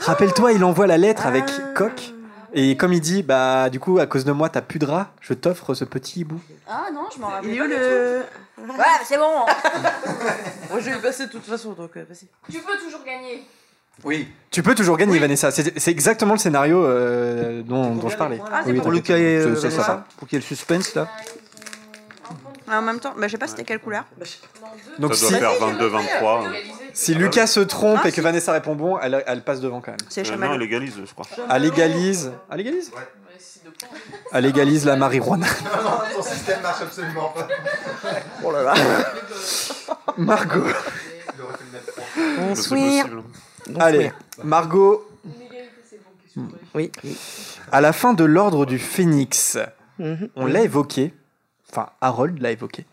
Speaker 1: Rappelle-toi, il envoie la lettre avec Coq. Et comme il dit, bah du coup, à cause de moi, t'as plus de rats, je t'offre ce petit hibou.
Speaker 3: Ah non, je m'en rappelle
Speaker 8: Il est où le.
Speaker 3: Ouais, c'est bon.
Speaker 8: Moi je vais passer de toute façon, donc euh, vas-y.
Speaker 9: Tu peux toujours gagner.
Speaker 2: Oui.
Speaker 1: Tu peux toujours gagner, Vanessa. C'est exactement le scénario euh, dont, dont je parlais.
Speaker 8: Ah,
Speaker 1: Oui,
Speaker 8: pour
Speaker 2: Pour le
Speaker 1: t'inquiète.
Speaker 2: cas, euh,
Speaker 1: C'est- c'est
Speaker 2: Vanessa,
Speaker 1: ça.
Speaker 2: pour qu'il y ait le suspense là.
Speaker 3: En même temps, bah, je sais pas c'était quelle couleur.
Speaker 1: Donc
Speaker 5: Ça
Speaker 1: si,
Speaker 5: doit faire 22-23.
Speaker 1: si Lucas se trompe
Speaker 3: Ah,
Speaker 1: et que
Speaker 3: si.
Speaker 1: Vanessa répond bon, elle, elle passe devant quand même.
Speaker 3: C'est
Speaker 5: Euh, non, elle égalise, je crois.
Speaker 1: Elle légalise. Elle légalise Elle légalise la marijuana.
Speaker 11: Ton système marche absolument pas.
Speaker 8: Oh là là.
Speaker 1: Margot.
Speaker 8: On
Speaker 1: Allez, Margot.
Speaker 8: Oui.
Speaker 1: À la fin de l'ordre du Phénix,
Speaker 8: Mhm.
Speaker 1: on l'a évoqué, enfin Harold l'a évoqué,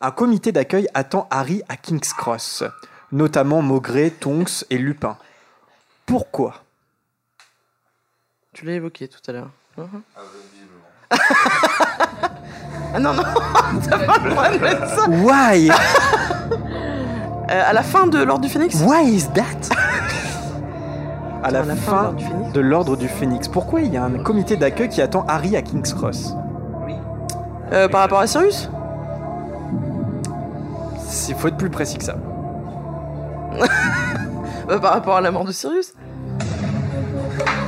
Speaker 1: un comité d'accueil attend Harry à King's Cross, notamment Maugré, Tonks et Lupin. Pourquoi?
Speaker 8: Tu l'as évoqué tout à l'heure. Mhm. Ah non, non, t'as pas le droit de mettre ça.
Speaker 1: Why?
Speaker 8: Euh, à la fin de l'ordre du phénix?
Speaker 1: Why is that? À la,
Speaker 8: À la fin de
Speaker 1: fin
Speaker 8: l'ordre du phénix.
Speaker 1: de l'ordre du Phénix. Pourquoi il y a un comité d'accueil qui attend Harry à King's Cross?
Speaker 8: Euh, Par rapport à Sirius?
Speaker 1: Il faut être plus précis que ça.
Speaker 8: Euh, Par rapport à la mort de Sirius?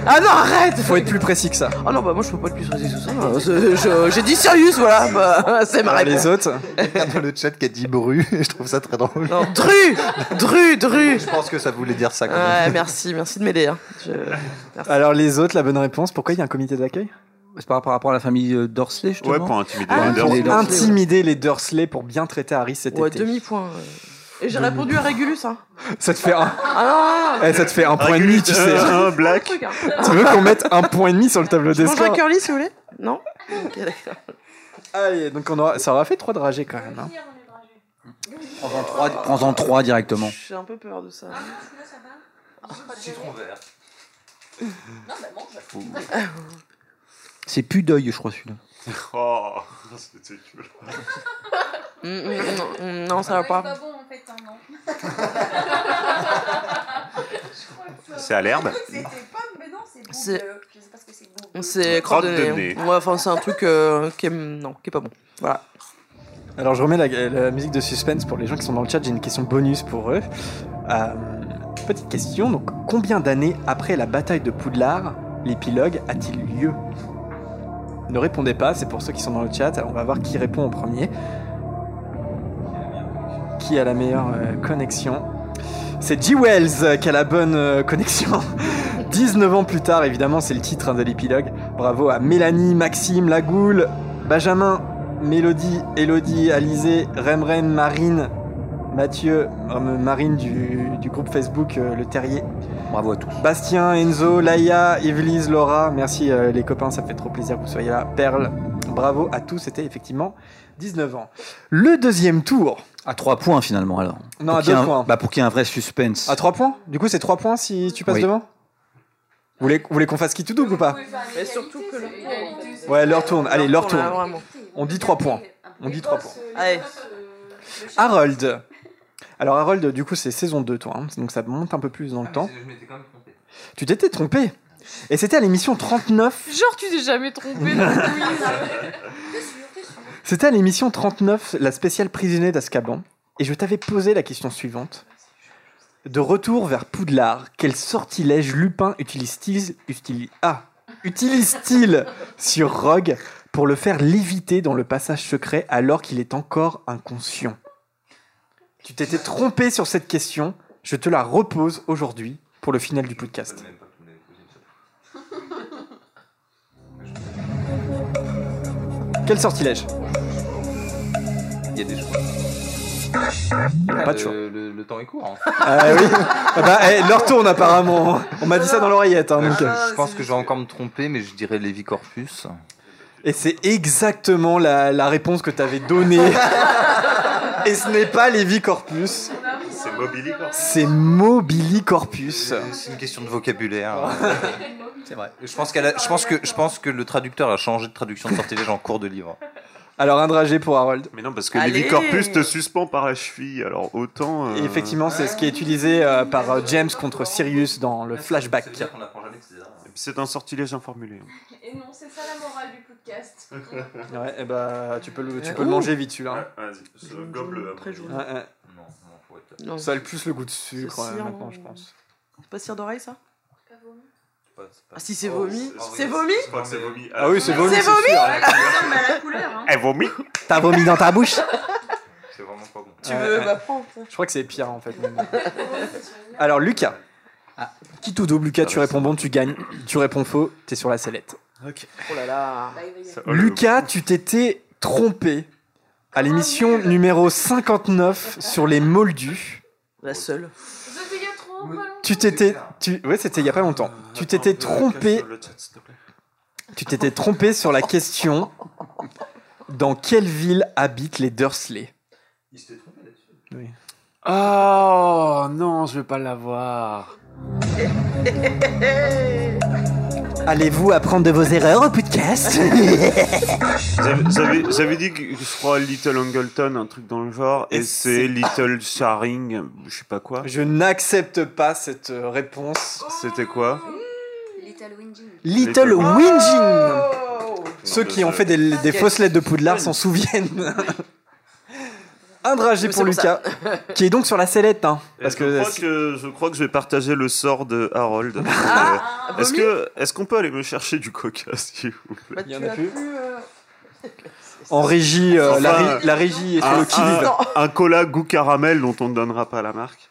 Speaker 8: Ah non, arrête
Speaker 1: Il faut être plus précis que ça.
Speaker 8: Oh non, bah moi je peux pas être plus précis que ça. Euh, je- J'ai dit Sirius, voilà, bah, c'est ma
Speaker 1: Alors,
Speaker 8: réponse.
Speaker 1: les autres
Speaker 6: Quelqu'un dans le chat qui a dit Bru, et je trouve ça très drôle.
Speaker 8: Non, Dru Dru, Dru
Speaker 6: Je pense que ça voulait dire ça quand
Speaker 8: Ouais,
Speaker 6: même.
Speaker 8: merci, merci de m'aider. hein. Je-.
Speaker 1: Alors les autres, la bonne réponse, pourquoi il y a un comité d'accueil?
Speaker 2: C'est par, par rapport à la famille euh, Dorsley, justement.
Speaker 5: Ouais, pour intimider
Speaker 8: Ah,
Speaker 5: les
Speaker 8: pour les
Speaker 1: Pour
Speaker 8: Dursley,
Speaker 1: intimider les Dursley pour bien traiter Harry cet
Speaker 8: Ouais,
Speaker 1: été.
Speaker 8: demi-point. ouais. Et j'ai répondu à Régulus, hein.
Speaker 1: Ça te fait un,
Speaker 8: Ah non,
Speaker 1: eh, ça te fait un point et demi, tu sais.
Speaker 5: Un
Speaker 8: non,
Speaker 5: black.
Speaker 8: truc, hein.
Speaker 1: tu veux qu'on mette un point et demi sur le tableau
Speaker 8: Je
Speaker 1: des
Speaker 8: mange un
Speaker 1: scores
Speaker 8: curly si vous voulez? Non? Ok, d'accord.
Speaker 1: Allez, donc on aura, ça aura fait trois dragées quand même. hein.
Speaker 2: Prends-en trois, prends-en trois directement.
Speaker 8: J'ai un peu peur de ça.
Speaker 6: Citron vert.
Speaker 2: C'est plus d'œil, je crois, celui-là.
Speaker 5: Oh, c'était cool.
Speaker 8: Mm, mm, non, mm, non, ça va pas.
Speaker 9: bon en fait, hein, non.
Speaker 5: C'est à l'herbe
Speaker 3: C'était pas, mais non, c'est
Speaker 8: C'est-
Speaker 3: boucle. Je sais pas ce que c'est boucle.
Speaker 8: C'est crotte de
Speaker 5: Crotte de
Speaker 8: nez.
Speaker 5: nez.
Speaker 8: Ouais, enfin, c'est un truc euh, qui est, non, qui est pas bon. Voilà.
Speaker 1: Alors je remets la, la musique de suspense pour les gens qui sont dans le chat. J'ai une question bonus pour eux. Euh, petite question. Donc, combien d'années après la bataille de Poudlard l'épilogue a-t-il lieu? Ne répondez pas. C'est pour ceux qui sont dans le chat. On va voir qui répond en premier. Qui a la meilleure euh, connexion? C'est G. Wells euh, qui a la bonne euh, connexion. 19 ans plus tard, évidemment, c'est le titre hein, de l'épilogue. Bravo à Mélanie, Maxime, Lagoule, Benjamin, Mélodie, Elodie, Alizé, Remren, Marine, Mathieu, Marine du, groupe Facebook Le Terrier,
Speaker 2: Bravo à tous.
Speaker 1: Bastien, Enzo, Laïa, Evelise, Laura. Merci euh, les copains, ça fait trop plaisir que vous soyez là. Perle, bravo à tous, c'était effectivement 19 ans. Le deuxième tour.
Speaker 2: À trois points finalement alors.
Speaker 1: Non,
Speaker 2: Pour
Speaker 1: à
Speaker 2: qu'il y ait
Speaker 1: deux
Speaker 2: un-
Speaker 1: points.
Speaker 2: Bah, pour qu'il y ait un vrai suspense.
Speaker 1: À 3 points? Du coup, c'est 3 points si tu passes
Speaker 2: Oui.
Speaker 1: devant? Vous voulez, vous voulez qu'on fasse qui tout double ou pas?
Speaker 8: Mais surtout que le
Speaker 1: Ouais, leur tourne. Allez, leur tourne. On dit 3 points. On dit 3 points.
Speaker 8: Allez.
Speaker 1: Harold. Alors Harold, du coup, c'est saison 2, toi. hein, donc ça monte un peu plus dans le temps.
Speaker 6: Je m'étais quand même trompé.
Speaker 1: Tu t'étais trompé. Et c'était à l'émission 39.
Speaker 7: Genre, tu t'es jamais trompé dans le quiz.
Speaker 1: C'était à l'émission 39, la spéciale prisonnier d'Azkaban. Et je t'avais posé la question suivante. De retour vers Poudlard, quel sortilège Lupin utilise-t-il utilise, ah, utilise-t-il sur Rogue pour le faire léviter dans le passage secret alors qu'il est encore inconscient? Tu t'étais trompé sur cette question. Je te la repose aujourd'hui pour le final du podcast. Quel sortilège?
Speaker 6: Il y a des choses.
Speaker 1: Pas de choix.
Speaker 6: le, le- le temps est court. hein.
Speaker 1: Ah oui Ah bah, eh, leur tourne apparemment. On m'a dit ça dans l'oreillette. hein, donc, euh.
Speaker 6: je pense que je vais encore me tromper, mais je dirais Lévi Corpus.
Speaker 1: Et c'est exactement la, la réponse que tu avais donnée. Et ce n'est pas Lévi Corpus,
Speaker 5: C'est Mobilicorp.
Speaker 1: c'est Mobili Corpus.
Speaker 6: C'est une question de vocabulaire. C'est vrai. Je pense, qu'elle a- je, pense que, je pense que le traducteur a changé de traduction de sortilège en cours de livre.
Speaker 1: Alors un dragé pour Harold.
Speaker 5: Mais non, parce que
Speaker 8: Allez.
Speaker 5: Lévicorpus te suspend par la cheville, alors autant. euh,
Speaker 1: Et effectivement, c'est ce qui est utilisé euh, par euh, James contre Sirius dans le flashback.
Speaker 6: qu'on apprend jamais de César.
Speaker 5: C'est un sortilège informulé.
Speaker 9: Et non, c'est ça la morale du podcast.
Speaker 1: Ouais, et bah tu peux le, tu peux le manger vite celui-là.
Speaker 5: Vas-y, je gobe le.
Speaker 8: Très joli.
Speaker 1: Ouais, ouais.
Speaker 6: Non, non, faut être-
Speaker 8: Non,
Speaker 1: Ça a le plus le goût de sucre euh, maintenant, je pense.
Speaker 8: C'est pas cire d'oreille ça
Speaker 6: pas-
Speaker 8: Ah si c'est
Speaker 6: Oh,
Speaker 8: vomi
Speaker 6: oh,
Speaker 8: C'est vomi
Speaker 5: Je crois que c'est vomi.
Speaker 1: Ah oui, c'est vomi.
Speaker 8: C'est vomi
Speaker 3: la couleur. Hein.
Speaker 5: Elle vomit
Speaker 1: T'as vomi dans ta bouche
Speaker 6: C'est vraiment pas bon.
Speaker 8: Tu veux bah prends.
Speaker 1: Je crois que c'est pire en fait. Alors Lucas. Qui tout double Lucas, tu réponds bon, tu gagnes. Tu réponds faux, t'es sur la sellette.
Speaker 8: Oh là là.
Speaker 5: Oh,
Speaker 1: Lucas, tu t'étais trompé à l'émission numéro 59 sur les moldus.
Speaker 8: La seule.
Speaker 1: Tu t'étais, tu, ouais, c'était il y a pas longtemps. Tu t'étais trompé,
Speaker 5: sur le chat, s'il te plaît.
Speaker 1: tu t'étais trompé sur la question dans quelle ville habitent les Dursley?
Speaker 6: Il s'était trompé là-dessus.
Speaker 1: Oui.
Speaker 5: Oh non, je vais pas l'avoir.
Speaker 1: Allez-vous apprendre de vos erreurs au podcast?
Speaker 5: J'avais- dit que je crois Little Angleton, un truc dans le genre,
Speaker 1: Et
Speaker 5: et,
Speaker 1: c'est-
Speaker 5: Little Sharing, je sais pas quoi.
Speaker 1: Je n'accepte pas cette euh, réponse.
Speaker 5: C'était quoi?
Speaker 3: Little Winging.
Speaker 1: Little
Speaker 5: Little-
Speaker 1: Whinging.
Speaker 8: Oh
Speaker 1: Ceux qui ont fait des, des fausses lettres de Poudlard s'en souviennent. Un dragé pour Lucas, qui est donc sur la sellette. Hein, parce
Speaker 5: je,
Speaker 1: que
Speaker 5: crois que je crois que je vais partager le sort de Harold.
Speaker 8: Ah,
Speaker 5: Euh, est-ce que est-ce qu'on peut aller me chercher du coca s'il vous plaît?
Speaker 8: Bah,
Speaker 1: Il y en a plus.
Speaker 8: plus, euh,
Speaker 1: en régie, euh, la,
Speaker 5: Enfin,
Speaker 1: ré- la régie est sur
Speaker 5: un,
Speaker 1: le qui
Speaker 5: un- un cola goût caramel dont on ne donnera pas la marque.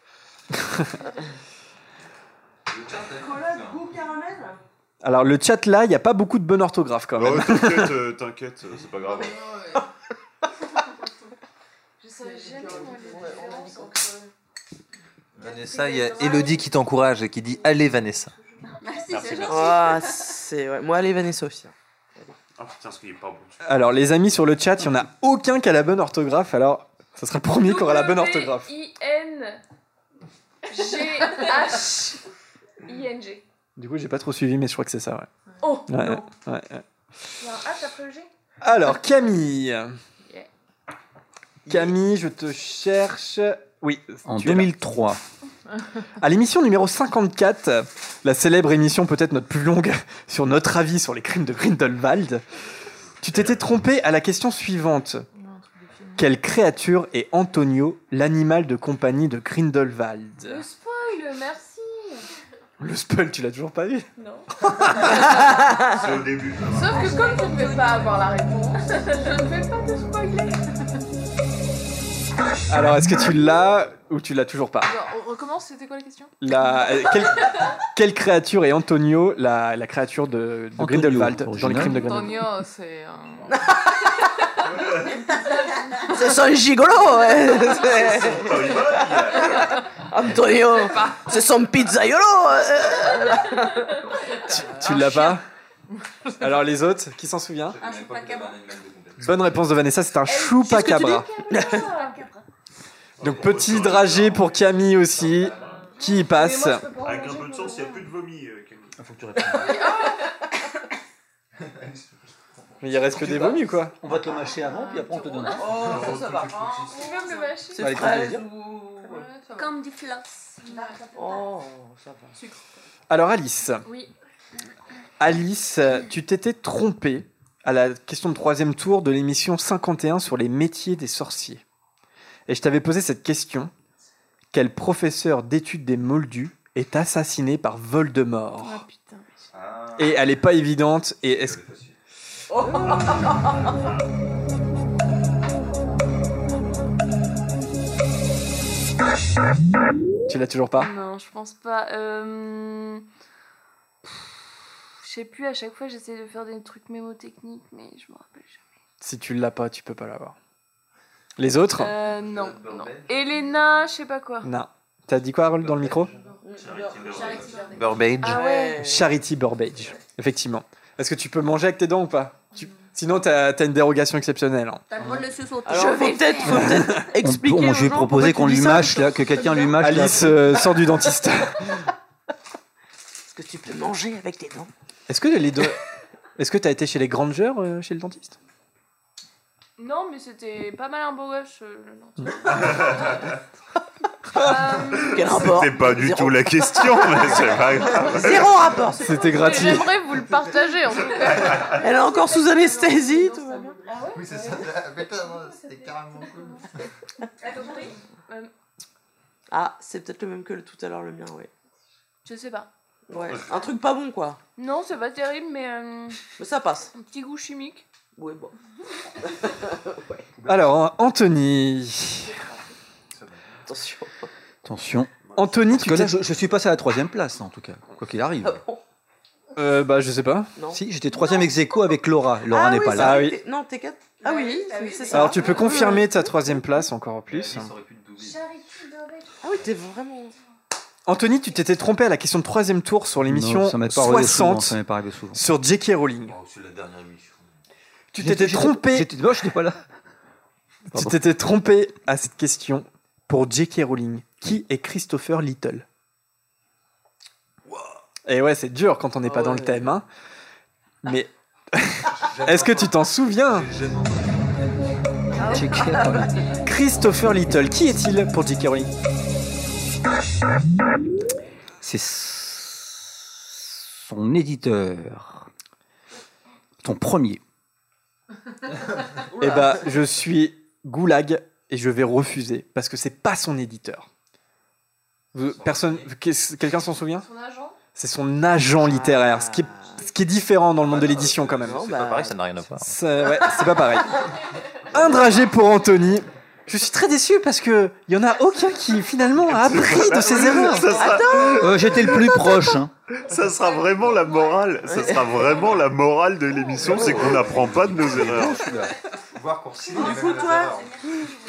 Speaker 8: Cola goût caramel?
Speaker 1: Alors le chat là, il n'y a pas beaucoup de bonne orthographe quand même.
Speaker 5: Oh, t'inquiète, t'inquiète, c'est pas grave.
Speaker 9: Jamais.
Speaker 6: Vanessa, il y a Elodie qui t'encourage et qui dit Allez, Vanessa.
Speaker 3: Merci,
Speaker 5: Merci.
Speaker 8: Ah, c'est ouais. Moi allez Vanessa aussi.
Speaker 5: Ah putain, ce qui est pas bon.
Speaker 1: Alors les amis sur le chat, il n'y en a aucun qui a la bonne orthographe. Alors ça sera le premier qui aura la bonne orthographe.
Speaker 9: I-N-G-H-I-N-G.
Speaker 1: Du coup, j'ai pas trop suivi, mais je crois que c'est ça, ouais.
Speaker 9: Oh
Speaker 1: Ouais, ouais,
Speaker 9: non.
Speaker 1: ouais, ouais.
Speaker 9: Il y a un H après le G?
Speaker 1: Alors Camille. Camille, je te cherche. Oui.
Speaker 2: En
Speaker 1: tu es là.
Speaker 2: 2003.
Speaker 1: À l'émission numéro 54, la célèbre émission peut-être notre plus longue sur notre avis sur les crimes de Grindelwald, tu t'étais trompé à la question suivante. Quelle créature est Antonio, l'animal de compagnie de Grindelwald?
Speaker 9: Le spoil, merci
Speaker 1: Le spoil, tu l'as toujours pas vu?
Speaker 9: Non.
Speaker 5: C'est au début.
Speaker 9: Sauf que comme tu ne vais pas avoir la réponse, je ne vais pas te spoiler.
Speaker 1: Alors, est-ce que tu l'as ou tu l'as toujours pas?
Speaker 9: Alors, on recommence, c'était quoi la question?
Speaker 1: La, euh, quelle, quelle créature est Antonio, la, la créature de, de
Speaker 2: Antonio,
Speaker 1: Grindelwald dans les crimes de Grindelwald?
Speaker 9: Antonio, c'est un...
Speaker 8: C'est son gigolo ouais. C'est- Antonio C'est son pizzaiolo euh.
Speaker 1: Tu l'as pas? Alors les autres, qui s'en souvient?
Speaker 3: Un chupacabra.
Speaker 1: Bonne réponse de Vanessa, c'est un chupacabra. Donc petit dragé pour Camille aussi, qui y passe.
Speaker 5: Avec un peu de chance, il n'y a plus de vomi, euh, Camille.
Speaker 6: Faut que tu répondes.
Speaker 1: Mais il reste que des vomis, quoi.
Speaker 2: On va te le mâcher avant, puis après on te donne.
Speaker 8: Oh, ça va.
Speaker 9: Tu veux me le mâcher
Speaker 8: C'est fraise ou...
Speaker 3: Comme du floss.
Speaker 8: Oh, ça va.
Speaker 1: Alors Alice,
Speaker 9: Oui.
Speaker 1: Alice, tu t'étais trompée à la question de troisième tour de l'émission 51 sur les métiers des sorciers. Et je t'avais posé cette question. Quel professeur d'études des moldus est assassiné par Voldemort?
Speaker 9: Ah putain.
Speaker 1: Et elle est pas évidente. Et est-ce tu l'as toujours pas?
Speaker 9: Non, je pense pas. Euh... Je sais plus, à chaque fois j'essaie de faire des trucs mémotechniques, mais je me rappelle jamais.
Speaker 1: Si tu l'as pas, tu peux pas l'avoir. Les autres
Speaker 9: Euh, non, non. Elena, je sais pas quoi.
Speaker 1: Non. T'as dit quoi, Harold, dans le micro
Speaker 6: Burbage.
Speaker 9: Ah ouais.
Speaker 1: Charity Burbage, effectivement. Est-ce que tu peux manger avec tes dents ou pas? Tu- Sinon, t'as as une dérogation exceptionnelle. hein.
Speaker 3: T'as le droit de.
Speaker 8: Alors, faut peut-être
Speaker 2: On
Speaker 8: expliquer aux
Speaker 2: je vais proposer qu'on lui mâche, là, que quelqu'un lui mâche.
Speaker 1: Alice euh, sort du dentiste.
Speaker 8: Est-ce que tu peux manger avec tes dents?
Speaker 1: Est-ce que les deux... Est-ce que t'as été chez les Grangers, euh, chez le dentiste?
Speaker 9: Non, mais c'était pas mal un beau gosse, euh, le dentiste. Euh,
Speaker 8: Quel rapport?
Speaker 5: C'était pas du tout la question, mais c'est pas grave.
Speaker 8: Zéro rapport. c'est-
Speaker 1: C'était gratuit.
Speaker 9: J'aimerais vous le partager en tout cas.
Speaker 8: Elle est encore sous anesthésie, tout va bien.
Speaker 11: Oui, c'est ça. Mais c'était carrément cool.
Speaker 9: Euh,
Speaker 8: Ah, c'est peut-être le même que le tout à l'heure, le mien, ouais.
Speaker 9: Je sais pas.
Speaker 8: Ouais, un truc pas bon, quoi.
Speaker 9: Non, c'est pas terrible, mais euh,
Speaker 8: Mais ça passe.
Speaker 9: un petit goût chimique.
Speaker 8: Ouais, bon.
Speaker 1: Alors, Anthony.
Speaker 8: Attention.
Speaker 2: Attention.
Speaker 1: Anthony, tu t'es...
Speaker 2: je, je suis passé à la troisième place, en tout cas, quoi qu'il arrive.
Speaker 8: Ah bon?
Speaker 1: Euh, bah, je sais pas.
Speaker 8: Non.
Speaker 2: Si, j'étais troisième ex aequo avec Laura. Laura
Speaker 8: Ah
Speaker 2: n'est
Speaker 8: oui,
Speaker 2: pas
Speaker 8: c'est
Speaker 2: là.
Speaker 1: Ah oui.
Speaker 8: t'es- Non, t'es quatre. Ah oui, c'est- c'est ça.
Speaker 1: Alors, tu peux confirmer ta troisième place encore plus.
Speaker 8: Ah oui, t'es vraiment.
Speaker 1: Anthony, tu t'étais trompé à la question de troisième tour sur l'émission
Speaker 2: Non, ça m'est pas arrivé souvent,
Speaker 1: 60
Speaker 2: ça m'est pas arrivé souvent.
Speaker 1: sur J.K. Rowling.
Speaker 6: c'est la dernière émission.
Speaker 1: Tu t'étais trompé.
Speaker 2: J'étais pas là.
Speaker 1: Tu t'étais trompé à cette question pour J.K. Rowling. Qui est Christopher Little? Et ouais, c'est dur quand on n'est pas dans le thème. hein. Mais est-ce que tu t'en souviens? Christopher Little, qui est-il pour J.K. Rowling?
Speaker 2: C'est son éditeur. Ton premier.
Speaker 1: Eh bah, je suis Goulag et je vais refuser parce que c'est pas son éditeur. Vous- Personne, qu'est-ce- quelqu'un s'en souvient?
Speaker 9: Son agent?
Speaker 1: C'est son agent littéraire, ce qui est, ce qui est différent dans le monde de l'édition quand même.
Speaker 8: Non,
Speaker 6: C'est
Speaker 8: bah,
Speaker 6: pas pareil, ça n'a rien à voir.
Speaker 1: C'est ouais, c'est pas pareil. Un dragé pour Anthony. Je suis très déçu parce que il y en a aucun qui finalement a appris de ses erreurs.
Speaker 5: Sera,
Speaker 2: Euh, J'étais le plus proche. hein.
Speaker 5: ça sera vraiment la morale. Ça sera vraiment la morale de l'émission, c'est qu'on n'apprend pas de nos erreurs.
Speaker 11: Voir qu'on signe
Speaker 8: Du coup, toi.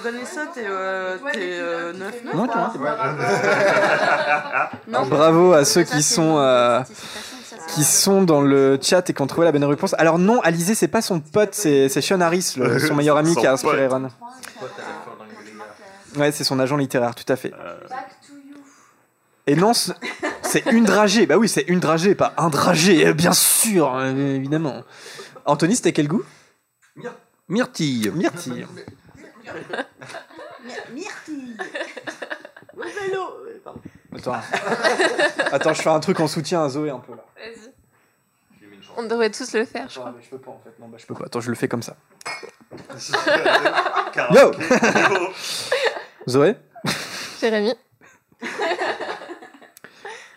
Speaker 8: Vanessa, t'es euh, t'es, euh, 9 9
Speaker 2: Non, pas-
Speaker 1: Alors, bravo à ceux qui sont euh, qui sont dans le chat et qui ont trouvé la bonne réponse. Alors non, Alizé, c'est pas son pote, c'est c'est Sean Harris, le- son meilleur ami
Speaker 5: Son
Speaker 1: qui a inspiré
Speaker 5: pote.
Speaker 1: Ron. Ouais, c'est son agent littéraire, tout à fait. Et non, c'est- une dragée. Bah oui, c'est une dragée, pas un dragé, euh, bien sûr, euh, évidemment. Anthony, c'était quel goût?
Speaker 2: Myrtille.
Speaker 1: Myrtille.
Speaker 8: Myrtille Euh.
Speaker 1: Attends. Attends, je fais un truc en soutien à Zoé un peu là.
Speaker 9: Vas-y. On devrait tous le faire, je
Speaker 1: Ouais,
Speaker 9: crois.
Speaker 1: mais je peux pas en fait. Non, bah je peux pas. Attends, je le fais comme ça.
Speaker 5: Yo
Speaker 1: Zoé
Speaker 9: Jérémy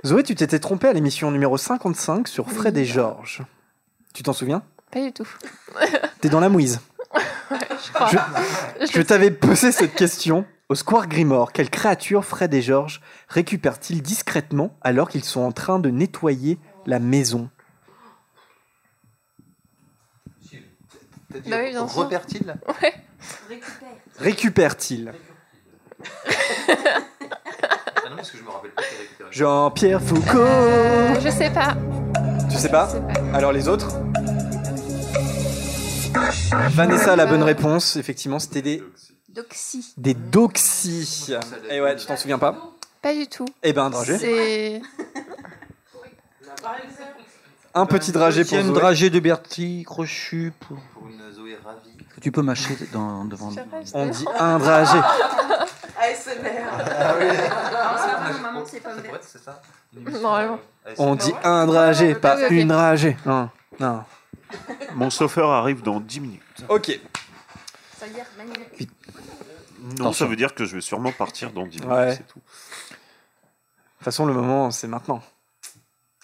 Speaker 1: Zoé, tu t'étais trompé à l'émission numéro 55 sur Fred et Georges. Tu t'en souviens?
Speaker 9: Pas du tout.
Speaker 1: T'es dans la mouise.
Speaker 9: Je crois.
Speaker 1: Je, je t'avais posé cette question. Au Square Grimore, quelle créature Fred et Georges récupèrent-ils discrètement alors qu'ils sont en train de nettoyer la maison?
Speaker 6: T'as dit
Speaker 9: Bah oui,
Speaker 6: repère-t-il
Speaker 9: Ouais.
Speaker 6: Ah non, parce que je me rappelle pas qu'il a récupéré.
Speaker 1: Jean-Pierre Foucault
Speaker 9: Euh, je sais pas.
Speaker 1: Tu sais pas
Speaker 9: Je sais pas.
Speaker 1: Alors les autres Vanessa a la bonne réponse. Effectivement, c'était des,
Speaker 3: Doxy.
Speaker 1: des doxy. Et ouais, tu t'en souviens pas
Speaker 9: Pas du tout.
Speaker 1: Eh ben, un dragé.
Speaker 9: C'est.
Speaker 1: Un petit dragé pour
Speaker 2: Deuxième
Speaker 1: Zoé.
Speaker 2: dragé de Bertie, crochu pour.
Speaker 6: une.
Speaker 2: Que Tu peux mâcher dans, devant.
Speaker 1: On dit un dragé.
Speaker 8: ASMR.
Speaker 3: maman, c'est pas vrai.
Speaker 6: C'est ça
Speaker 7: Normalement.
Speaker 1: On dit un dragé, pas une dragée. Non, non.
Speaker 5: Mon chauffeur arrive dans 10 minutes.
Speaker 1: Ok.
Speaker 3: Ça veut dire magnifique.
Speaker 5: Non, ça veut dire que je vais sûrement partir dans 10 minutes,
Speaker 1: Ouais.
Speaker 5: c'est tout.
Speaker 1: De toute façon, le moment, c'est maintenant.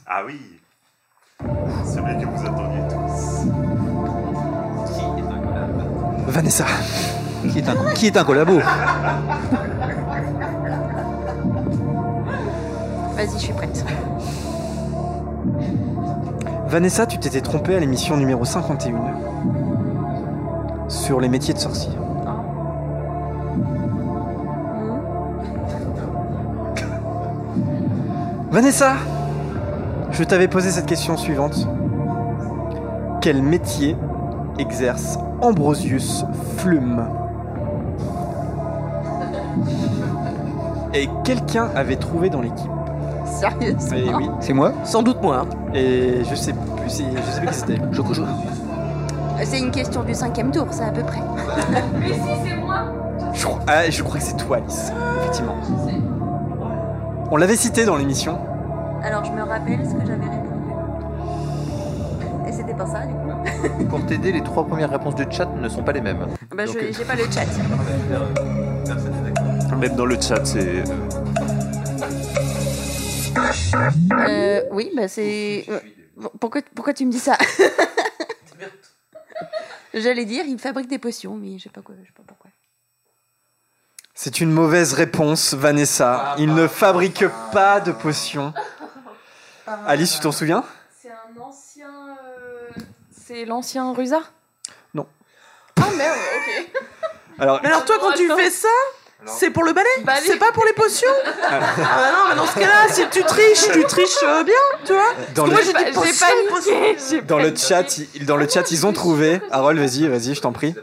Speaker 5: Ah oui Celui que vous attendiez
Speaker 1: Vanessa.
Speaker 2: Qui est un, qui est un collabo
Speaker 3: Vas-y, je suis prête.
Speaker 1: Vanessa, tu t'étais trompée à l'émission numéro 51 sur les métiers de sorcier. Vanessa, je t'avais posé cette question suivante. Quel métier exerce Ambrosius Flume Et quelqu'un avait trouvé dans l'équipe.
Speaker 8: Sérieux
Speaker 1: Eh oui.
Speaker 2: C'est moi?
Speaker 8: Sans doute moi. hein.
Speaker 1: Et je sais plus, si- je sais plus qui c'était.
Speaker 3: C'est une question du cinquième tour, ça à peu près.
Speaker 9: Mais si, c'est moi
Speaker 1: Je crois, ah, je crois que c'est toi, Alice. Effectivement. On l'avait cité dans l'émission.
Speaker 3: Alors, je me rappelle ce que j'avais répondu. Et c'était pas ça, du coup.
Speaker 6: Pour t'aider, les trois premières réponses du chat ne sont pas les mêmes.
Speaker 3: Bah, je-
Speaker 6: Donc, euh,
Speaker 3: j'ai pas le chat.
Speaker 5: Même dans le chat, c'est.
Speaker 3: Euh, oui, bah c'est. euh, Pourquoi, pourquoi tu me dis ça? J'allais dire, il fabrique des potions, mais je sais pas quoi, je sais pas pourquoi.
Speaker 1: C'est une mauvaise réponse, Vanessa. Il ne fabrique pas de potions. Alice, tu t'en souviens
Speaker 7: C'est un ancien. euh, C'est l'ancien Rusa?
Speaker 1: Non.
Speaker 7: Ah merde, ok.
Speaker 1: Alors,
Speaker 8: Mais alors toi, quand tu fais ça, c'est pour le balai
Speaker 7: Balai.
Speaker 8: C'est pas pour les potions Ah bah non, mais dans ce cas-là, si tu triches, tu triches euh, bien, tu vois
Speaker 1: dans
Speaker 8: Parce que
Speaker 1: le,
Speaker 8: moi, j'ai dit potion, potion.
Speaker 1: dans le chat, ils- dans le chat, ils ont trouvé. Harold, vas-y, vas-y, je t'en prie.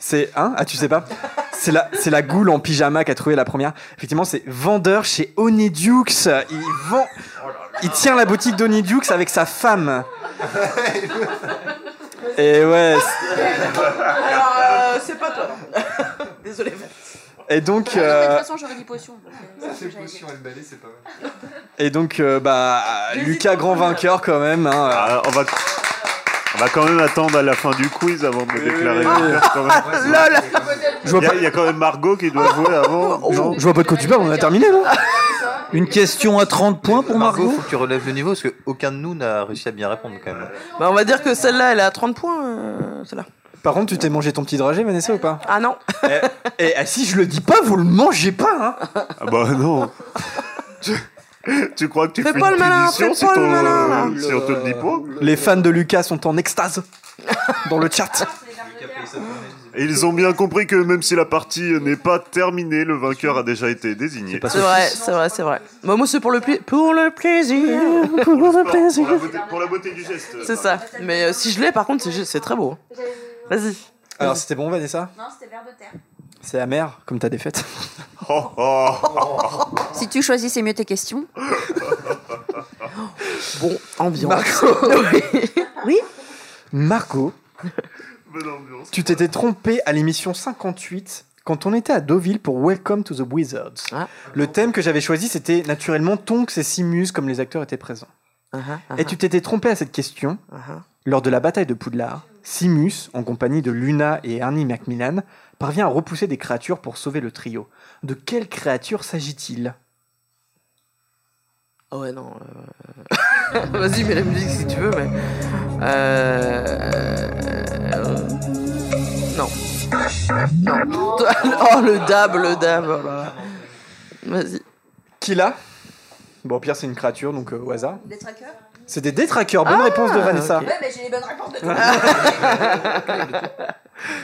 Speaker 1: C'est hein? Ah, tu sais pas? C'est la, c'est la goule en pyjama qui a trouvé la première. Effectivement, c'est vendeur chez Onidux. Il vend, il tient la boutique d'Onidux avec sa femme. Et ouais. c'est-
Speaker 8: Alors, euh, c'est pas toi. Désolé.
Speaker 1: Et donc,
Speaker 3: De
Speaker 1: euh,
Speaker 3: toute façon, j'aurais dit potion. euh, c'est ce que j'allais dire.
Speaker 11: et le balai, c'est pas mal.
Speaker 1: et donc, euh, bah, Lucas grand vainqueur quand même. hein.
Speaker 5: Ah, on, va... on va quand même attendre à la fin du quiz avant de me déclarer
Speaker 1: oui,
Speaker 5: vainqueur, quand même.
Speaker 8: LOL
Speaker 1: Je vois
Speaker 5: Il y, a-
Speaker 1: pas,
Speaker 5: il y a quand même Margot qui doit jouer avant. non
Speaker 1: je vois pas de quoi tu parles. On a terminé, non
Speaker 2: Une question à 30 points pour
Speaker 6: Margot,
Speaker 2: Margot
Speaker 6: faut que tu relèves le niveau parce qu'aucun de nous n'a réussi à bien répondre quand même.
Speaker 8: Bah, on va dire que celle-là, elle est à 30 points, euh, celle-là.
Speaker 1: Par contre, tu t'es mangé ton petit dragé, Vanessa, ou pas
Speaker 8: Ah non
Speaker 1: Et eh, si je le dis pas, vous le mangez pas, hein
Speaker 5: Ah bah non tu... tu crois que tu
Speaker 8: Fais
Speaker 5: fais
Speaker 8: pas
Speaker 5: une
Speaker 8: le malin, fais
Speaker 5: si,
Speaker 8: pas le
Speaker 5: ton-
Speaker 8: malin, là.
Speaker 5: si on te le dit pas
Speaker 1: Les fans de Lucas sont en extase dans le chat.
Speaker 5: Et ils ont bien compris que même si la partie n'est pas terminée, le vainqueur a déjà été désigné.
Speaker 2: pas
Speaker 8: C'est vrai, c'est vrai, c'est vrai. Bah, moi, c'est pour le, pla- pour le plaisir. Pour le
Speaker 5: Pour la,
Speaker 8: plaisir.
Speaker 5: beauté, pour la beauté du geste.
Speaker 8: C'est ça. Mais euh, si je l'ai, par contre, c'est- c'est très beau. Vas-y.
Speaker 1: Alors, c'était bon, Vanessa?
Speaker 3: Non, c'était verre de terre.
Speaker 1: C'est amer, comme ta défaite.
Speaker 5: Oh, oh.
Speaker 3: Si tu choisis, c'est mieux tes questions.
Speaker 8: Bon, ambiance.
Speaker 1: Marco.
Speaker 8: oui
Speaker 1: Marco,
Speaker 5: Bonne ambiance.
Speaker 1: tu t'étais trompé à l'émission 58 quand on était à Deauville pour Welcome to the Wizards.
Speaker 8: Ah.
Speaker 1: Le thème que j'avais choisi, c'était naturellement Tonks et Simus, comme les acteurs étaient présents.
Speaker 8: Uh-huh,
Speaker 1: Et tu t'étais trompé à cette question lors de la bataille de Poudlard. Simus, en compagnie de Luna et Ernie Macmillan, parvient à repousser des créatures pour sauver le trio. De quelle créature s'agit-il?
Speaker 8: Oh ouais, non. euh, Vas-y, mets la musique si tu veux, mais. Euh... Non. Oh, le dab, le dab. oh là là. Vas-y.
Speaker 1: Qui l'a Bon, au pire, c'est une créature, donc euh, au hasard.
Speaker 3: Des trackers?
Speaker 1: C'est des détraqueurs. Bonne
Speaker 8: Ah,
Speaker 1: réponse de Vanessa.
Speaker 8: ok.
Speaker 3: Ouais, mais j'ai les bonnes réponses de tout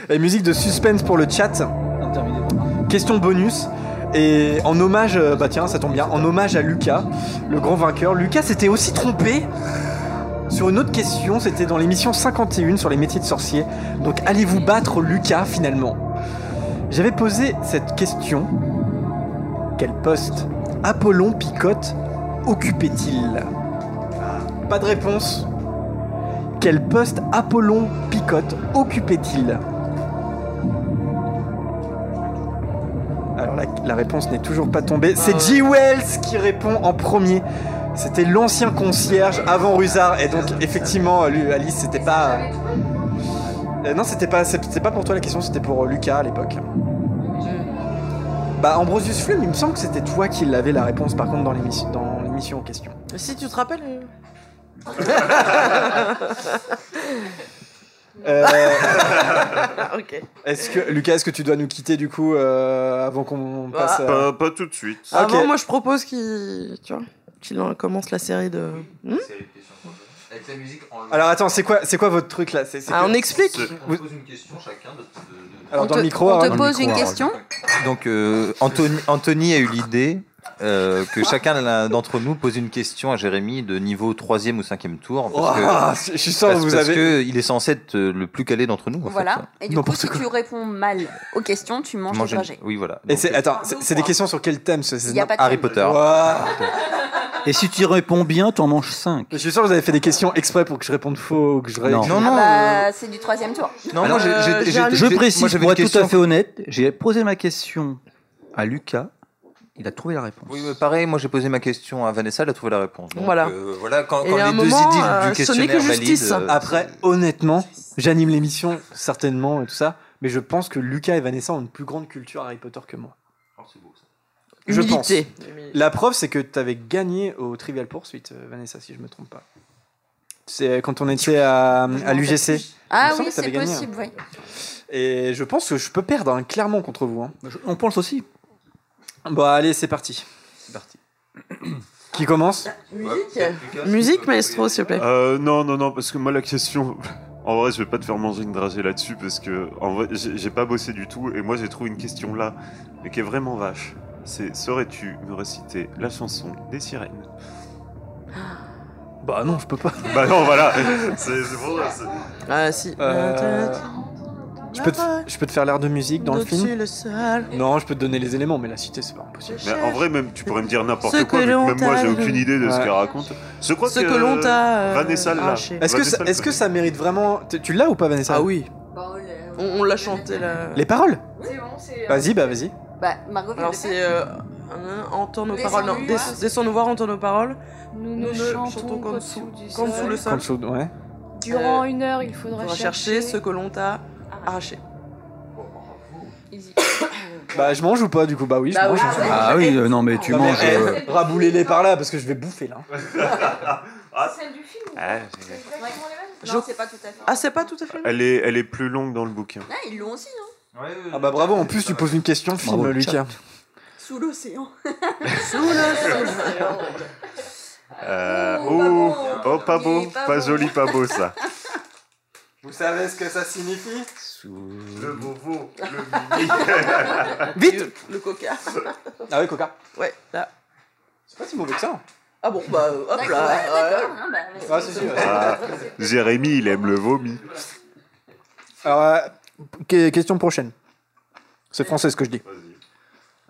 Speaker 1: La musique de suspense pour le chat. Question bonus. Et en hommage, euh, bah tiens, ça tombe bien, en hommage à Lucas, le grand vainqueur. Lucas s'était aussi trompé sur une autre question, c'était dans l'émission 51 sur les métiers de sorcier. Donc allez-vous battre Lucas finalement? J'avais posé cette question. Quel poste Apollon Picotte occupait-il? Pas de réponse. Quel poste Apollon Picotte occupait-il? Alors la, la réponse n'est toujours pas tombée. C'est G. Wells qui répond en premier. C'était l'ancien concierge avant Rusard. Et donc effectivement, lui, Alice, c'était pas... Euh, non, c'était pas, c'était pas pour toi la question, c'était pour euh, Lucas à l'époque. Bah Ambrosius Flume, il me semble que c'était toi qui l'avais la réponse par contre dans l'émission, dans l'émission en question.
Speaker 8: Si tu te rappelles. euh,
Speaker 1: Euh,
Speaker 8: ok.
Speaker 1: est-ce que Lucas, est-ce que tu dois nous quitter du coup euh, avant qu'on
Speaker 8: Bah,
Speaker 1: passe à-
Speaker 5: Pas, pas tout de suite.
Speaker 8: Avant,
Speaker 1: Ok.
Speaker 8: moi, je propose qu'il, tu vois, qu'il en commence la série de. Hmm
Speaker 6: Avec la musique en
Speaker 1: Alors attends, c'est quoi, c'est quoi votre truc là C'est- c'est
Speaker 8: Ah,
Speaker 1: que-
Speaker 8: on explique.
Speaker 6: On pose une question chacun. De,
Speaker 1: Alors
Speaker 3: On
Speaker 1: dans
Speaker 3: te-
Speaker 1: le micro,
Speaker 3: on te
Speaker 1: Aaron.
Speaker 3: pose une question.
Speaker 6: Donc euh, Anthony, Anthony a eu l'idée euh, que chacun d'entre nous pose une question à Jérémy de niveau 3 ou 5 tour. Parce
Speaker 1: Ouah,
Speaker 6: que,
Speaker 1: je suis sûr que
Speaker 6: parce,
Speaker 1: vous
Speaker 6: parce
Speaker 1: avez-
Speaker 6: que il est censé être euh, le plus calé d'entre nous. en
Speaker 3: Voilà.
Speaker 6: fait.
Speaker 3: Et du coup, si tu réponds mal aux questions, tu manges des dragées.
Speaker 6: Oui, voilà.
Speaker 1: Et c'est, attends, c'est, des questions sur quel thème
Speaker 3: Il y a pas de
Speaker 6: Harry
Speaker 3: thème.
Speaker 6: Potter.
Speaker 2: Et si tu réponds bien, t'en manges 5.
Speaker 1: Je suis sûr que vous avez fait des questions exprès pour que je réponde faux ou que je ré-
Speaker 2: Non.
Speaker 6: Non, non.
Speaker 3: Ah bah, c'est du troisième tour.
Speaker 6: Non,
Speaker 2: Alors,
Speaker 6: moi j'ai- j'ai-
Speaker 8: euh,
Speaker 6: j'ai-
Speaker 8: j'ai un-
Speaker 6: j'ai-
Speaker 2: Je
Speaker 6: moi,
Speaker 2: précise,
Speaker 6: j'avais
Speaker 2: pour être tout
Speaker 6: question-
Speaker 2: à fait honnête, j'ai posé ma question à Lucas. Il a trouvé la réponse.
Speaker 6: Oui, mais pareil, moi j'ai posé ma question à Vanessa, elle a trouvé la réponse. Donc,
Speaker 8: Voilà.
Speaker 6: euh, voilà, quand, quand les deux
Speaker 8: moment,
Speaker 6: idylles
Speaker 8: euh,
Speaker 6: du
Speaker 8: ce
Speaker 6: questionnaire
Speaker 8: que justice.
Speaker 6: valident, euh,
Speaker 1: Après, honnêtement, j'anime l'émission certainement et tout ça, mais je pense que Lucas et Vanessa ont une plus grande culture Harry Potter que moi. Je pense.
Speaker 8: Humilité.
Speaker 1: La preuve, c'est que tu avais gagné au Trivial Pursuit, euh, Vanessa, si je me trompe pas. C'est quand on était à, à l'UGC.
Speaker 3: Ah oui,
Speaker 1: que
Speaker 3: c'est
Speaker 1: gagné,
Speaker 3: possible, oui.
Speaker 1: Et je pense que je peux perdre hein, clairement contre vous. hein.
Speaker 2: On pense aussi.
Speaker 1: Bon, allez, c'est parti.
Speaker 2: C'est parti.
Speaker 1: Qui commence?
Speaker 8: Musique. Musique, maestro, s'il te plaît.
Speaker 5: Euh, non, non, non, parce que moi la question. En vrai, je vais pas te faire manger une dragée là-dessus parce que en vrai, j'ai pas bossé du tout et moi j'ai trouvé une question là, mais qui est vraiment vache. C'est saurais-tu me réciter la chanson des sirènes?
Speaker 1: Bah non, je peux pas.
Speaker 5: Bah non, voilà. C'est c'est pour ça. c'est-
Speaker 8: Ah, si.
Speaker 1: Euh, Je peux, te, je peux te faire l'air de musique dans le film. Non, je peux te donner les éléments, mais la cité, c'est pas impossible.
Speaker 5: Mais en vrai, même tu pourrais me dire n'importe
Speaker 8: Ce
Speaker 5: quoi,
Speaker 8: que
Speaker 5: vu que même moi j'ai aucune idée de ce qu'elle raconte. Je crois
Speaker 8: Ce
Speaker 5: que,
Speaker 8: que l'on t'a, euh,
Speaker 5: Vanessa l'a.
Speaker 1: Est-ce que, ça, est-ce que ça mérite vraiment. Tu l'as ou pas, Vanessa?
Speaker 8: Ah oui. On, on l'a chanté là.
Speaker 1: Les paroles?
Speaker 9: C'est bon, c'est.
Speaker 1: Vas-y, bah vas-y.
Speaker 3: Bah, Margot
Speaker 8: Alors c'est euh, entends nos paroles. Non,
Speaker 3: nous
Speaker 8: des-
Speaker 3: voir.
Speaker 8: descends nous voir, entends nos paroles.
Speaker 9: Nous chantons dessous sol.
Speaker 8: le
Speaker 1: Comme
Speaker 8: sol.
Speaker 1: ouais.
Speaker 9: Durant
Speaker 8: Euh,
Speaker 9: une heure, il faudra chercher
Speaker 8: ce que l'on t'a arraché.
Speaker 1: Bah, je mange ou pas, du coup? Bah oui, je
Speaker 8: Bah
Speaker 1: mange.
Speaker 8: oui.
Speaker 2: Ah oui, euh, non, mais tu manges. euh,
Speaker 1: Raboulez-les par là, parce que je vais bouffer là.
Speaker 9: C'est celle du film
Speaker 5: Ouais,
Speaker 9: C'est exactement les mêmes?
Speaker 3: Non, c'est pas tout à fait.
Speaker 8: Ah, c'est pas tout à fait.
Speaker 5: Elle est, elle est plus longue dans le bouquin.
Speaker 3: Ah, ils l'ont aussi, non?
Speaker 1: Ah bah bravo, en plus tu poses une question, film, Lucas.
Speaker 3: Sous l'océan.
Speaker 8: Sous le
Speaker 5: Euh,
Speaker 3: Oh,
Speaker 5: oh,
Speaker 3: pas
Speaker 5: oh, beau,
Speaker 3: Il est pas
Speaker 5: joli, pas beau ça.
Speaker 1: Vous savez ce que ça signifie?
Speaker 5: Le bobo, le
Speaker 1: Vite
Speaker 8: Le coca.
Speaker 1: Ah oui, Coca.
Speaker 8: Ouais, là.
Speaker 1: C'est pas si mauvais que ça.
Speaker 8: Ah bon, bah hop
Speaker 3: D'accord,
Speaker 8: là.
Speaker 3: ouais,
Speaker 8: ouais.
Speaker 3: d'accord. hein, bah,
Speaker 1: Ah, si, ouais.
Speaker 5: Ah, Jérémy, il aime le vomi.
Speaker 1: Alors, euh, que- question prochaine. C'est français ce que je dis.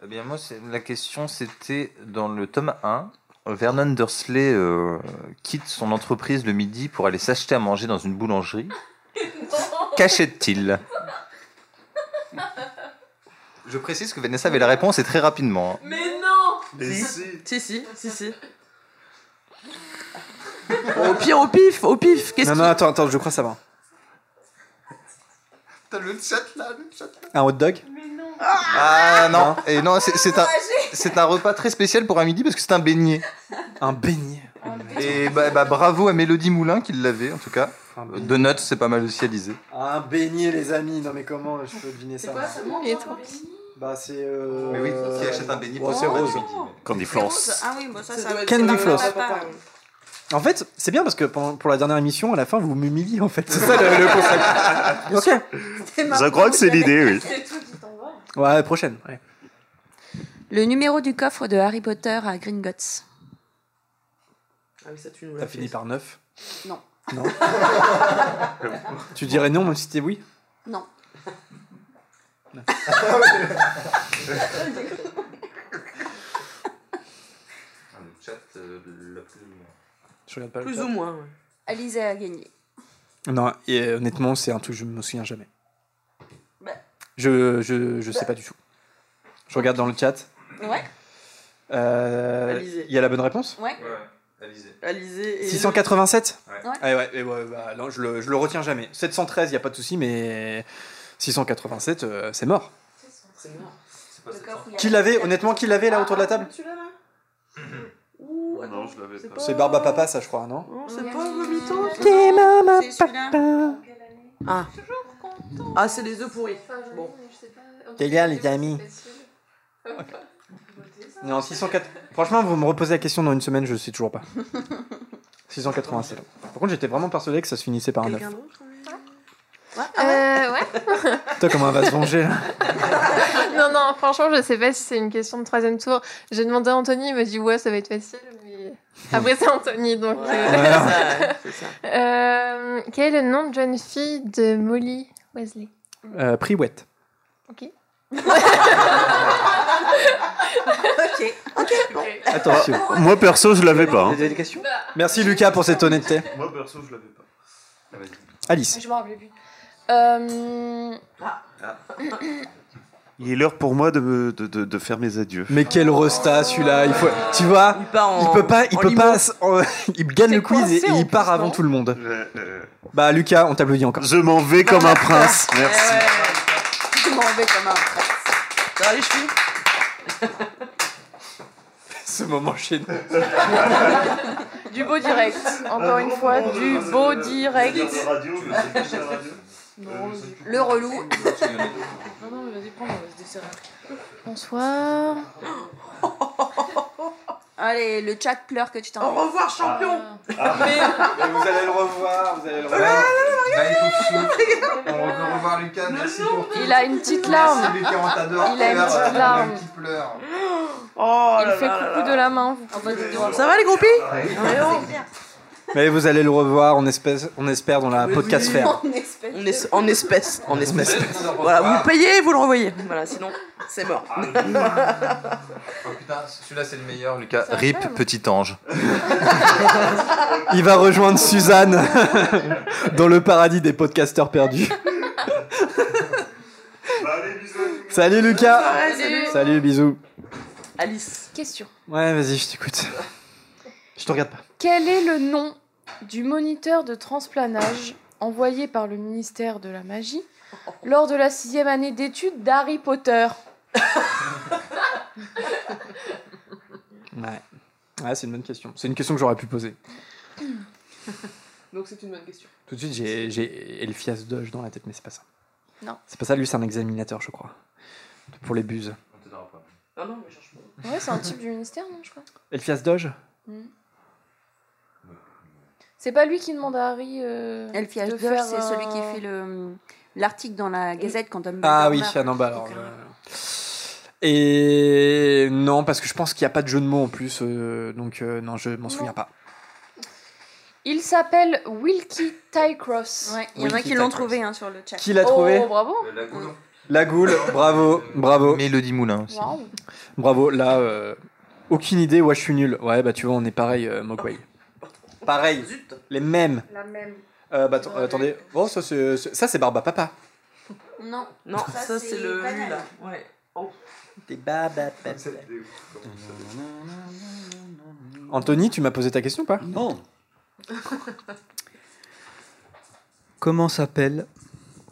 Speaker 6: Eh bien, moi, c'est- la question, c'était dans le tome 1. Vernon Dursley euh, quitte son entreprise le midi pour aller s'acheter à manger dans une boulangerie. Qu'achète-t-il Je précise que Vanessa avait la réponse et très rapidement. hein.
Speaker 9: Mais non
Speaker 5: Et
Speaker 8: Si.
Speaker 5: si
Speaker 8: Si, si, si, si. Au pire, au pif, au pif. Qu'est-ce
Speaker 1: Non, non, attends, attends, je crois que ça va.
Speaker 11: T'as le chat là, le chat là.
Speaker 1: Un hot dog?
Speaker 6: Ah non, et non, c'est c'est un, c'est un repas très spécial pour un midi parce que c'est un beignet.
Speaker 1: Un beignet.
Speaker 6: Et bah, bah, bravo à Mélodie Moulin qui l'avait en tout cas. Euh, Donuts, c'est pas mal aussi à liser.
Speaker 1: Un beignet, les amis. Non, mais comment je peux deviner ça
Speaker 8: Et toi
Speaker 1: Bah, c'est. Euh...
Speaker 6: Mais oui, qui achète un beignet pour
Speaker 1: c'est
Speaker 6: un
Speaker 1: rose.
Speaker 6: midi,
Speaker 5: Candy. Floss.
Speaker 3: Ah oui, bon, ça, ça.
Speaker 1: Candy floss.
Speaker 8: la-
Speaker 1: En fait, c'est bien parce que pendant- pour la dernière émission, à la fin, vous m'humiliez en fait. C'est ça le, le concept. ok.
Speaker 5: Je crois que c'est l'idée, oui.
Speaker 1: Ouais, prochaine. Ouais.
Speaker 3: Le numéro du coffre de Harry Potter à Gringotts.
Speaker 8: Ah oui, ça tu nous
Speaker 1: T'as
Speaker 8: l'as
Speaker 1: fini
Speaker 8: fait.
Speaker 1: par 9
Speaker 3: Non.
Speaker 1: Non. tu dirais non même si c'était oui
Speaker 3: Non.
Speaker 1: Je regarde pas le
Speaker 8: Plus
Speaker 1: chat.
Speaker 8: ou moins. ouais.
Speaker 3: Alizé a gagné.
Speaker 1: Non, et euh, honnêtement, c'est un truc, je me souviens jamais. Je, je, je sais pas du tout. Je regarde dans le chat.
Speaker 3: Ouais.
Speaker 1: Euh,
Speaker 8: Alizé.
Speaker 1: Il y a la bonne réponse?
Speaker 3: Ouais.
Speaker 8: Alizé et
Speaker 1: 687
Speaker 3: Ouais.
Speaker 1: Ah ouais, et ouais, bah, non, je, le, je le retiens jamais. 713, il n'y a pas de souci, mais 687, euh, c'est mort.
Speaker 8: C'est mort.
Speaker 1: Qui l'avait Honnêtement, qui l'avait là autour de la table?
Speaker 8: Celui-là là Ouh, attends,
Speaker 5: Non, je l'avais pas.
Speaker 1: C'est Barba Papa, ça, je crois, non?
Speaker 8: Non, c'est pas Vomito
Speaker 3: C'est celui-là.
Speaker 8: Ah. Ah, c'est les œufs pourris. Bon.
Speaker 1: Quel gars, les amis Non, 604. Franchement, vous me reposez la question dans une semaine, je sais toujours pas. 687. Par contre, j'étais vraiment persuadé que ça se finissait par un 9.
Speaker 8: Quelqu'un d'autre
Speaker 9: Euh, ouais.
Speaker 1: Toi, comment elle va se venger là
Speaker 9: non, non, franchement, je sais pas si c'est une question de troisième tour. J'ai demandé à Anthony, il m'a dit ouais, ça va être facile, mais après c'est Anthony, donc.
Speaker 8: Ouais,
Speaker 9: euh,
Speaker 8: c'est ça, c'est ça.
Speaker 9: Euh, quel est le nom de jeune fille de Molly? Wesley
Speaker 1: euh, Priouette.
Speaker 9: Ok.
Speaker 8: Ok, ok, bon.
Speaker 1: Attention.
Speaker 5: Ah, Moi perso, je l'avais pas. hein.
Speaker 2: Vous avez des questions
Speaker 1: Merci Lucas pour cette honnêteté.
Speaker 5: Moi perso, je l'avais pas.
Speaker 1: Alice.
Speaker 9: Je me rappelais plus. Euh,
Speaker 5: Il est l'heure pour moi de, me- de, de, de faire mes adieux.
Speaker 1: Mais quel resta celui-là, il faut, tu vois,
Speaker 8: Il part en-
Speaker 1: il peut pas, il peut
Speaker 8: limo.
Speaker 1: pas, en- il gagne le quiz et, il part avant tout le monde.
Speaker 5: Je, euh,
Speaker 1: Bah Lucas, on t'applaudit encore.
Speaker 5: je m'en vais comme un prince. Merci.
Speaker 3: Je m'en vais comme un prince.
Speaker 8: Ça va les chevilles?
Speaker 1: Ce moment chez nous.
Speaker 9: du beau direct. Encore une fois, du beau direct.
Speaker 3: Le relou.
Speaker 7: Non, non, mais vas-y, prends, on va se desserrer.
Speaker 9: Bonsoir.
Speaker 3: Allez, le chat pleure que tu t'en
Speaker 8: Au revoir, champion
Speaker 1: vous allez le revoir, vous allez le revoir.
Speaker 11: On veut revoir Lucas, merci pour tout.
Speaker 9: Il a une petite larme.
Speaker 11: Merci Lucas, on t'adore.
Speaker 9: Il a une
Speaker 11: Pleure,
Speaker 9: petite
Speaker 11: euh,
Speaker 9: larme.
Speaker 11: Qui pleure.
Speaker 8: Oh
Speaker 9: Il
Speaker 8: là
Speaker 9: fait
Speaker 8: là là
Speaker 9: coucou
Speaker 8: là.
Speaker 9: de la main. vous pouvez-
Speaker 8: Ça va les groupies? Ouais, oh.
Speaker 1: Mais vous allez le revoir, on espèce, on espère dans la podcast faire.
Speaker 3: On espèce.
Speaker 8: En espèces, en espèces. Voilà, vous payez, vous le revoyez. Voilà, sinon, c'est mort.
Speaker 6: Oh putain, celui-là c'est le meilleur, Lucas. Rip, petit ange.
Speaker 1: Il va rejoindre Suzanne dans le paradis des podcasteurs perdus. Salut Lucas.
Speaker 8: Salut.
Speaker 1: Salut, bisous.
Speaker 8: Alice.
Speaker 9: Question.
Speaker 1: Ouais, vas-y, je t'écoute. Je te regarde pas.
Speaker 9: Quel est le nom du moniteur de transplanage envoyé par le ministère de la Magie lors de la sixième année d'études d'Harry Potter?
Speaker 1: Ouais. Ouais, c'est une bonne question. C'est une question que j'aurais pu poser.
Speaker 7: Donc c'est une bonne question.
Speaker 1: Tout de suite, j'ai- Elphias Doge dans la tête, mais c'est pas ça.
Speaker 9: Non.
Speaker 1: C'est pas ça, lui, c'est un examinateur, je crois. Pour les buses.
Speaker 8: Non, non, mais cherche pas.
Speaker 9: Ouais, c'est un type du ministère, non, je crois.
Speaker 1: Elphias Doge?
Speaker 9: C'est pas lui qui demande à Harry euh,
Speaker 3: Elphias
Speaker 9: de faire
Speaker 3: c'est celui qui fait le l'article dans la Gazette quand Dumbledore
Speaker 1: Ah oui, ah non, bah alors. Et non, parce que je pense qu'il n'y a pas de jeu de mots en plus, euh, donc euh, non, je m'en souviens pas.
Speaker 9: Il s'appelle Wilkie Tycross.
Speaker 3: Ouais, il y en a qui l'ont trouvé hein, sur le chat.
Speaker 1: Qui l'a trouvé
Speaker 9: Oh, bravo.
Speaker 1: La goule, bravo, bravo.
Speaker 6: Mélodie Moulin aussi.
Speaker 9: Waouh.
Speaker 1: Bravo, là, euh, aucune idée, ouais, je suis nul. Ouais, bah tu vois, on est pareil, euh, Mogwai. Pareil,
Speaker 8: Zut.
Speaker 1: les mêmes.
Speaker 9: La même.
Speaker 1: Euh, bah att- attendez, oh, ça c'est ça, c'est Barba Papa.
Speaker 3: Non.
Speaker 8: Non, ça,
Speaker 3: Ça,
Speaker 8: c'est
Speaker 3: c'est
Speaker 8: le
Speaker 3: banal.
Speaker 8: lui là. Ouais. Oh.
Speaker 1: Des Barba Papa. Anthony, tu m'as posé ta question ou pas?
Speaker 2: Non. Comment s'appelle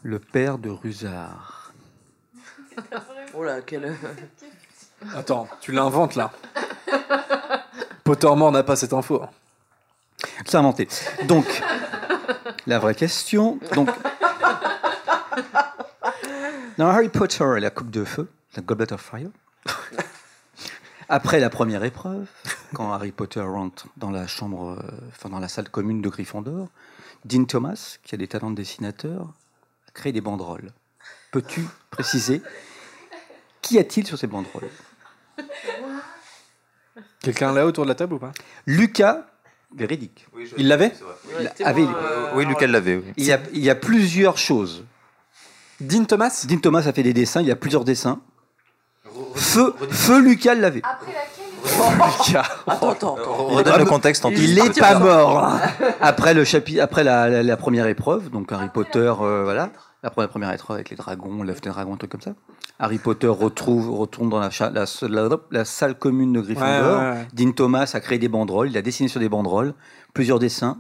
Speaker 2: le père de Rusard
Speaker 8: Oh là, quel.
Speaker 1: Attends, tu l'inventes là. Pottermore n'a pas cette info.
Speaker 2: C'est inventé. Donc, la vraie question. Donc, dans Harry Potter et la coupe de feu, la Goblet of Fire, après la première épreuve, quand Harry Potter rentre dans la chambre, enfin dans la salle commune de Gryffondor, Dean Thomas, qui a des talents de dessinateur, a créé des banderoles. Peux-tu préciser qu'y a-t-il sur ces banderoles?
Speaker 1: Quelqu'un là autour de la table ou pas?
Speaker 2: Lucas Véridique.
Speaker 1: Il l'avait
Speaker 2: Il avait-
Speaker 6: Oui, Lucas l'avait. oui.
Speaker 2: Il y, a, il y a plusieurs choses.
Speaker 1: Dean Thomas?
Speaker 2: Dean Thomas a fait des dessins, il y a plusieurs dessins. Feu, feu Lucas lavé.
Speaker 1: Lucas.
Speaker 8: Attends, attends, attends.
Speaker 6: Redonne le contexte en
Speaker 2: Il est pas mort. hein. Après le chapitre, après la, la- la première épreuve, donc Harry Potter, euh, voilà, la première, première épreuve avec les dragons, l'œuf des dragons, un truc comme ça. Harry Potter retrouve, retourne dans la, cha- la, la- la salle commune de Gryffondor.
Speaker 1: Ouais, ouais, ouais.
Speaker 2: Dean Thomas a créé des banderoles, il a dessiné sur des banderoles plusieurs dessins,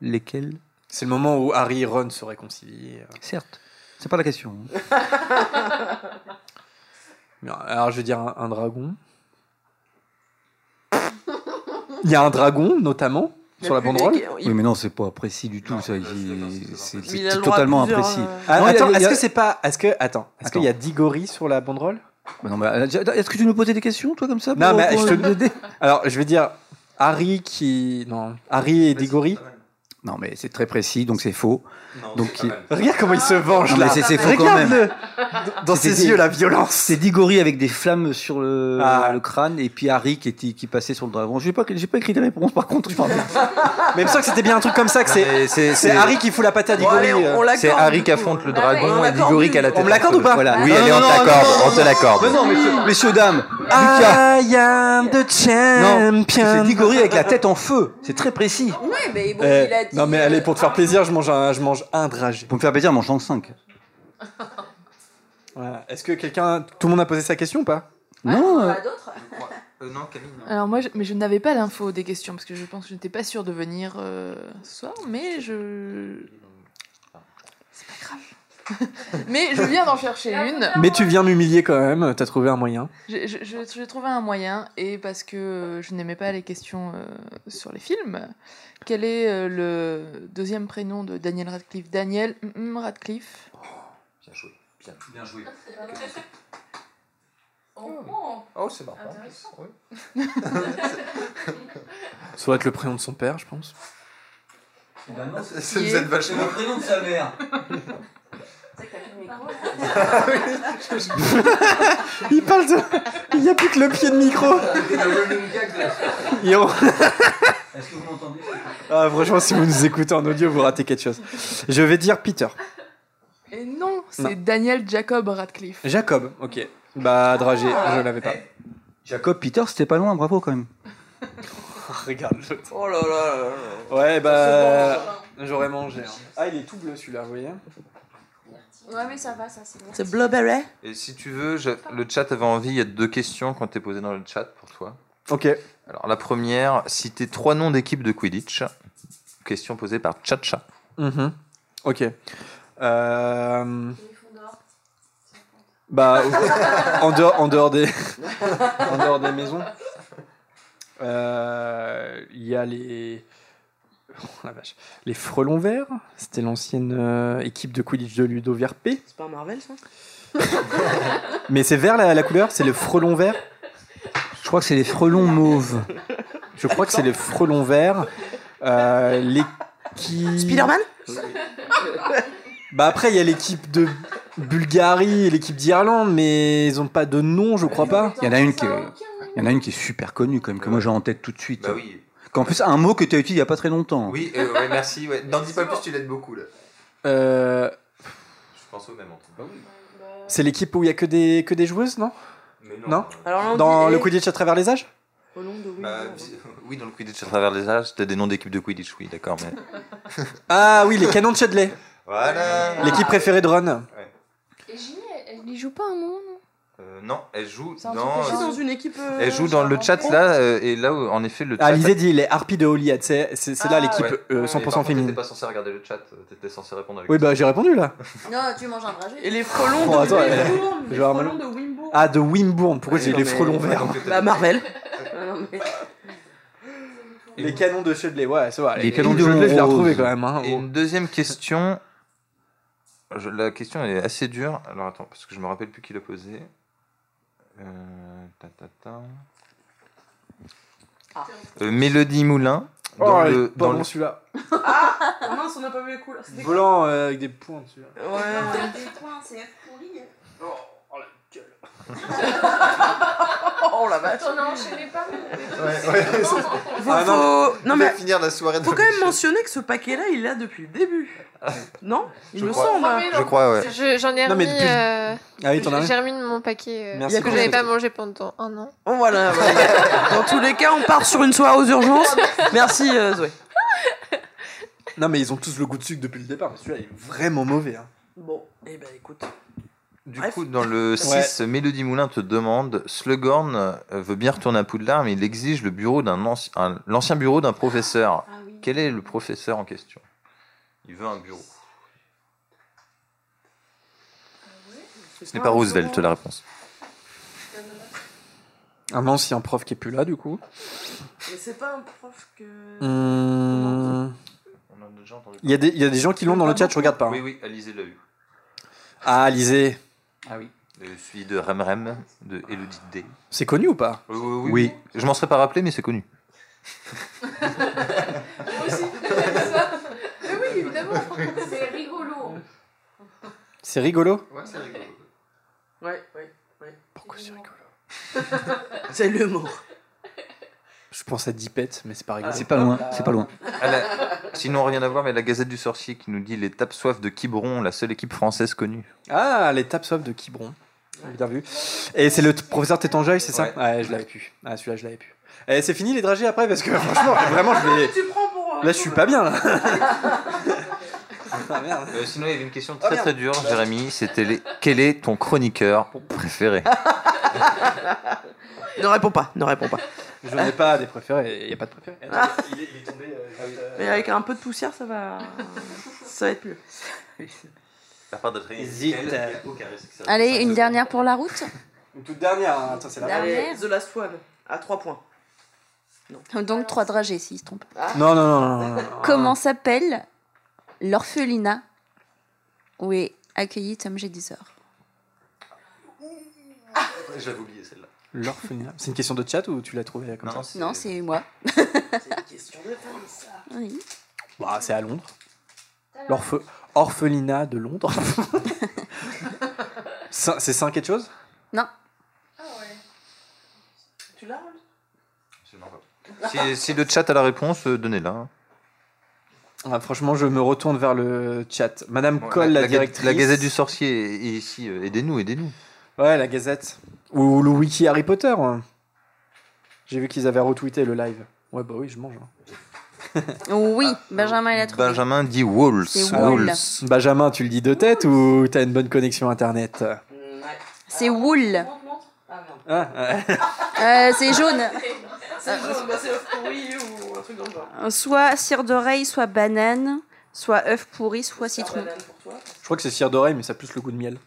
Speaker 2: lesquels,
Speaker 1: C'est le moment où Harry et Ron se réconcilient.
Speaker 2: certes, c'est pas la question.
Speaker 1: Alors, je vais dire un, un dragon. Il y a un dragon, notamment, sur la banderole.
Speaker 2: Oui, mais non, c'est pas précis du tout. ça, il- c'est totalement imprécis.
Speaker 8: euh,
Speaker 1: Ah,
Speaker 2: Non,
Speaker 1: attends, est-ce que c'est pas. Est-ce que. Attends, est-ce qu'il y a 10 gorilles sur la banderole?
Speaker 2: Bah non, mais, euh, Est-ce que tu nous posais des questions, toi, comme ça
Speaker 1: Non, mais je te Alors, je vais dire Harry qui. Non, Harry et gorilles.
Speaker 2: Non, mais c'est très précis, donc c'est faux. donc, il-
Speaker 1: Regarde comment il se venge
Speaker 2: Non,
Speaker 1: là.
Speaker 2: c'est- c'est faux quand même.
Speaker 1: Regarde-le Dans ses
Speaker 2: des-
Speaker 1: yeux, la violence.
Speaker 2: C'est dix gorilles avec des flammes sur le,
Speaker 1: Ah.
Speaker 2: le crâne et puis Harry qui, était, qui passait sur le dragon. J'ai pas, j'ai pas écrit des réponses par contre. pense.
Speaker 1: Mais il me semble que c'était bien un truc comme ça que c'est.
Speaker 6: C'est-
Speaker 1: C'est
Speaker 6: c'est-
Speaker 1: Harry qui fout la patate à
Speaker 8: Bon, allez,
Speaker 1: Diggory.
Speaker 8: on, on l'accorde.
Speaker 6: C'est Harry qui affronte le
Speaker 8: Ah
Speaker 6: dragon
Speaker 8: on
Speaker 6: et Diggory qui a la tête.
Speaker 1: On me l'accorde ou pas
Speaker 2: Voilà.
Speaker 6: Oui,
Speaker 2: Non,
Speaker 6: allez,
Speaker 2: non,
Speaker 6: on
Speaker 2: non,
Speaker 6: t'accorde,
Speaker 2: non,
Speaker 6: on te l'accorde.
Speaker 2: Mais non, messieurs, dames.
Speaker 1: I am the
Speaker 2: Non, c'est
Speaker 1: champion.
Speaker 2: dix gorilles avec la tête en feu. C'est très précis.
Speaker 3: Ouais, mais bon,
Speaker 1: Eh,
Speaker 3: il a
Speaker 1: non mais allez, pour te faire plaisir, je mange un, je mange un dragé.
Speaker 2: Pour me faire plaisir, mange en 5.
Speaker 1: Voilà. Est-ce que quelqu'un, tout le monde a posé sa question ou pas?
Speaker 2: Non, euh,
Speaker 3: d'autres
Speaker 6: non, Camille.
Speaker 9: Alors moi, je- mais je n'avais pas l'info des questions parce que je pense que je n'étais pas sûre de venir euh, ce soir, mais je... C'est mais je viens d'en chercher une.
Speaker 1: Mais tu viens m'humilier quand même. T'as trouvé un moyen.
Speaker 9: J'ai trouvé un moyen, et parce que euh, je n'aimais pas les questions euh, sur les films, quel est euh, le deuxième prénom de Daniel Radcliffe? Daniel mm, mm, Radcliffe.
Speaker 6: Bien joué. Bien, bien joué.
Speaker 3: Oh,
Speaker 6: Oh, c'est marrant. Oui.
Speaker 1: Ça doit être le prénom de son père, je pense.
Speaker 6: Ça vous êtes vachement.
Speaker 2: prénom de sa mère.
Speaker 1: Il parle de. Il n'y a plus que le pied de micro.
Speaker 2: Est-ce que vous m'entendez
Speaker 1: Ah, franchement, si vous nous écoutez en audio, vous ratez quelque chose. Je vais dire Peter.
Speaker 9: Et non, c'est. Daniel Jacob Radcliffe.
Speaker 1: Jacob, ok. Bah, dragé, je l'avais pas.
Speaker 2: Jacob Peter, c'était pas loin, bravo quand même.
Speaker 1: Regarde.
Speaker 8: Oh là là là là.
Speaker 1: Ouais, bah. J'aurais mangé. hein. Ah, il est tout bleu celui-là, vous voyez
Speaker 3: Ouais, mais ça va, ça, c'est bon.
Speaker 8: C'est
Speaker 6: Et si tu veux, je- le chat avait envie, il y a deux questions qui ont été posées dans le chat pour toi.
Speaker 1: Ok.
Speaker 6: Alors la première, citer trois noms d'équipes de Quidditch. Question posée par Chacha.
Speaker 1: Mhm. Ok. Euh... Bah, en dehors, en dehors des, en dehors des maisons, euh, il y a les, oh, la vache, les frelons verts. C'était l'ancienne euh, équipe de Quidditch de Ludo P.
Speaker 8: C'est pas Marvel ça?
Speaker 1: Mais c'est vert la, la couleur, c'est le frelon vert?
Speaker 2: Je crois que c'est les frelons mauves.
Speaker 1: Je crois que c'est les frelons verts. Euh, l'équipe.
Speaker 8: Spider-Man?
Speaker 1: Bah après, il y a l'équipe de Bulgarie et l'équipe d'Irlande, mais ils ont pas de nom, je crois pas.
Speaker 2: Il y en a une qui est, il y en a une qui est super connue quand même, que moi j'ai en tête tout de suite.
Speaker 6: Bah oui.
Speaker 2: Qu'en plus, un mot que tu as utilisé il y a pas très longtemps.
Speaker 6: Oui, euh, ouais, merci. Ouais. N'en dis pas plus, tu l'aides beaucoup là.
Speaker 1: Euh,
Speaker 6: Je pense au même en tout cas.
Speaker 1: c'est l'équipe où il y a que des, que des joueuses, non?
Speaker 6: Mais
Speaker 1: Non
Speaker 8: Alors là, on
Speaker 1: Dans
Speaker 8: dit-
Speaker 1: le Quidditch à travers les âges?
Speaker 8: Au nom de
Speaker 6: Bah, oui, dans le Quidditch à travers les âges, t'as des noms d'équipes de Quidditch, oui, d'accord. Mais...
Speaker 1: Ah oui, les canons de Chedley.
Speaker 6: Voilà.
Speaker 1: L'équipe préférée de Ron.
Speaker 9: Et Ginny, elle, elle y joue pas un moment, non
Speaker 6: Euh, non, elle joue dans.
Speaker 8: une équipe. euh,
Speaker 6: Elle joue dans le chat là, euh, et là, où, en effet, le chat.
Speaker 1: Ah, Lisée dit les Harpies de Holyhead. C'est c'est- là
Speaker 8: Ah,
Speaker 1: l'équipe
Speaker 6: Ouais.
Speaker 1: euh,
Speaker 6: Mais
Speaker 1: 100%
Speaker 6: par contre,
Speaker 1: féminine.
Speaker 6: T'étais pas censé regarder le chat, euh, t'étais censé répondre à la
Speaker 1: Oui, bah j'ai répondu là.
Speaker 3: Non, tu manges un dragé.
Speaker 8: Et les frelons
Speaker 1: Oh,
Speaker 8: de
Speaker 1: attends,
Speaker 8: Les frelons Wimbourg.
Speaker 1: Ah, de Wimbourne. Pourquoi j'ai les frelons verts
Speaker 8: Bah Marvel. Ah,
Speaker 1: Les canons de Chedley, ouais, c'est vrai.
Speaker 2: Les canons de
Speaker 1: Chedley, je l'ai retrouvé quand même. Hein.
Speaker 6: Et une deuxième question. La question est assez dure. Alors attends, parce que je me rappelle plus qui l'a posée. Euh, ta, ta, ta. Euh, Mélodie Moulin.
Speaker 1: Oh,
Speaker 6: Dans
Speaker 1: est
Speaker 6: le, dans
Speaker 1: bon
Speaker 6: le-
Speaker 1: celui-là.
Speaker 8: Ah mince, on n'a pas vu les couleurs.
Speaker 1: Volant euh, avec des points dessus.
Speaker 8: Ouais.
Speaker 3: Des points, c'est pourri.
Speaker 8: Oh Oh la vache.
Speaker 7: On a enchaîné pas
Speaker 11: Ouais, ouais.
Speaker 8: Faut,
Speaker 11: Ah, non, mais
Speaker 8: non,
Speaker 11: finir la soirée
Speaker 8: faut quand même mentionner que ce paquet-là, il là depuis le début. Non Il
Speaker 6: Je
Speaker 8: me
Speaker 6: crois.
Speaker 8: semble.
Speaker 7: Ah.
Speaker 6: Je crois, ouais.
Speaker 7: Je- J'en ai
Speaker 1: Non, mais
Speaker 7: remis.
Speaker 1: depuis-
Speaker 7: euh,
Speaker 1: Ah oui, t'en as
Speaker 7: J'ai
Speaker 1: un
Speaker 7: remis de mon paquet euh,
Speaker 1: Merci
Speaker 7: que j'avais pas mangé pendant un an.
Speaker 8: Oh, voilà. voilà. Dans tous les cas, on part sur une soirée aux urgences. Merci euh, Zoé.
Speaker 1: Non, mais ils ont tous le goût de sucre depuis le départ. mais Celui-là est vraiment mauvais. hein.
Speaker 8: Bon, eh ben écoute.
Speaker 6: Du
Speaker 8: Bref.
Speaker 6: coup, dans le 6, Mélodie Moulin te demande Slughorn euh, veut bien retourner à Poudlard, mais il exige le bureau d'un anci- un- l'ancien bureau d'un professeur. Quel est le professeur en question? Il veut un bureau. Ce n'est pas Roosevelt la réponse.
Speaker 1: Un ancien prof qui est plus là, du coup.
Speaker 8: Mais c'est pas un prof que.
Speaker 1: Hum, Il y, a des- il y a des gens qui l'ont dans le chat, je regarde pas. hein.
Speaker 6: Oui, oui, Alizé l'a eu.
Speaker 1: Ah, Alizé.
Speaker 2: Ah oui.
Speaker 6: Euh, Celui de Rem Rem, de Elodie D.
Speaker 1: C'est connu ou pas?
Speaker 6: Oui, oui, oui. oui. Je m'en serais pas rappelé, mais c'est connu.
Speaker 7: Moi aussi. Mais oui, évidemment. C'est rigolo.
Speaker 1: C'est rigolo?
Speaker 8: Ouais, c'est rigolo. Ouais, ouais, ouais.
Speaker 1: Pourquoi c'est rigolo?
Speaker 8: C'est l'humour.
Speaker 1: Je pense à Dipette, mais c'est pas rigolo.
Speaker 2: C'est pas loin, c'est pas loin.
Speaker 6: À la- Sinon, rien à voir, mais la Gazette du Sorcier qui nous dit les tapes soif de Quiberon, la seule équipe française connue.
Speaker 1: Ah, les tapes soif de Quiberon. Bien vu. Et c'est le professeur Tétangeil, c'est ça?
Speaker 6: Ouais.
Speaker 1: Ouais, je l'avais pu. Ah, celui-là, je l'avais pu. Et c'est fini les dragées après parce que franchement, vraiment, je vais.
Speaker 8: Tu prends pour.
Speaker 1: Là, je suis pas bien là. ah merde.
Speaker 6: Euh, sinon, il y avait une question
Speaker 1: Ah,
Speaker 6: très très dure, Jérémy. C'était les... quel est ton chroniqueur préféré?
Speaker 8: Ne réponds pas, ne réponds pas.
Speaker 1: Je n'ai pas des préférés, il n'y a pas de préférés.
Speaker 8: Ah.
Speaker 1: Il, est, il est tombé. euh, juste, euh,
Speaker 8: Mais avec un peu de poussière, ça va. ça va être mieux.
Speaker 6: La part d'Adrien.
Speaker 1: Hésite.
Speaker 3: Allez, une dernière pour la route.
Speaker 1: Une toute dernière, hein. Attends, c'est la
Speaker 3: Dernière.
Speaker 8: Allez, The Last One, à 3 points.
Speaker 3: Donc trois dragées s'il se trompe.
Speaker 1: Non, non, non, non, non, non.
Speaker 3: Comment s'appelle l'orphelinat où est accueilli Tom Jedisor
Speaker 6: J'avais oublié celle-là.
Speaker 1: L'orphelinat. C'est une question de chat ou tu l'as trouvé comme
Speaker 6: Non,
Speaker 1: ça
Speaker 3: Non, c'est moi.
Speaker 8: C'est une question de femme, ça.
Speaker 3: Oui.
Speaker 1: Bah, c'est à Londres. L'orphe... Orphelinat de Londres. C'est 5 quelque chose
Speaker 3: Non.
Speaker 8: Tu l'as
Speaker 6: Si, si le chat a la réponse, euh, donnez-la.
Speaker 1: Ah, Franchement, je me retourne vers le chat. Madame Cole, la,
Speaker 6: la,
Speaker 1: directrice.
Speaker 6: la Gazette du Sorcier est ici. euh, Aidez-nous, aidez-nous.
Speaker 1: Ouais, la Gazette. Ou le wiki Harry Potter. hein. J'ai vu qu'ils avaient retweeté le live. Ouais, bah oui, je mange. hein.
Speaker 3: Oui, Benjamin il a trouvé.
Speaker 6: Benjamin dit.
Speaker 3: C'est Wool.
Speaker 1: Benjamin, tu le dis de tête ou t'as une bonne connexion internet?
Speaker 3: C'est Wool.
Speaker 1: Ah, ouais.
Speaker 3: Euh, c'est jaune.
Speaker 8: C'est jaune, bah c'est œuf pourri ou un truc dans le genre.
Speaker 3: Soit cire d'oreille, soit banane, soit œuf pourri, soit citron.
Speaker 8: Banane pour toi.
Speaker 1: Je crois que c'est cire d'oreille, mais ça a plus le goût de miel.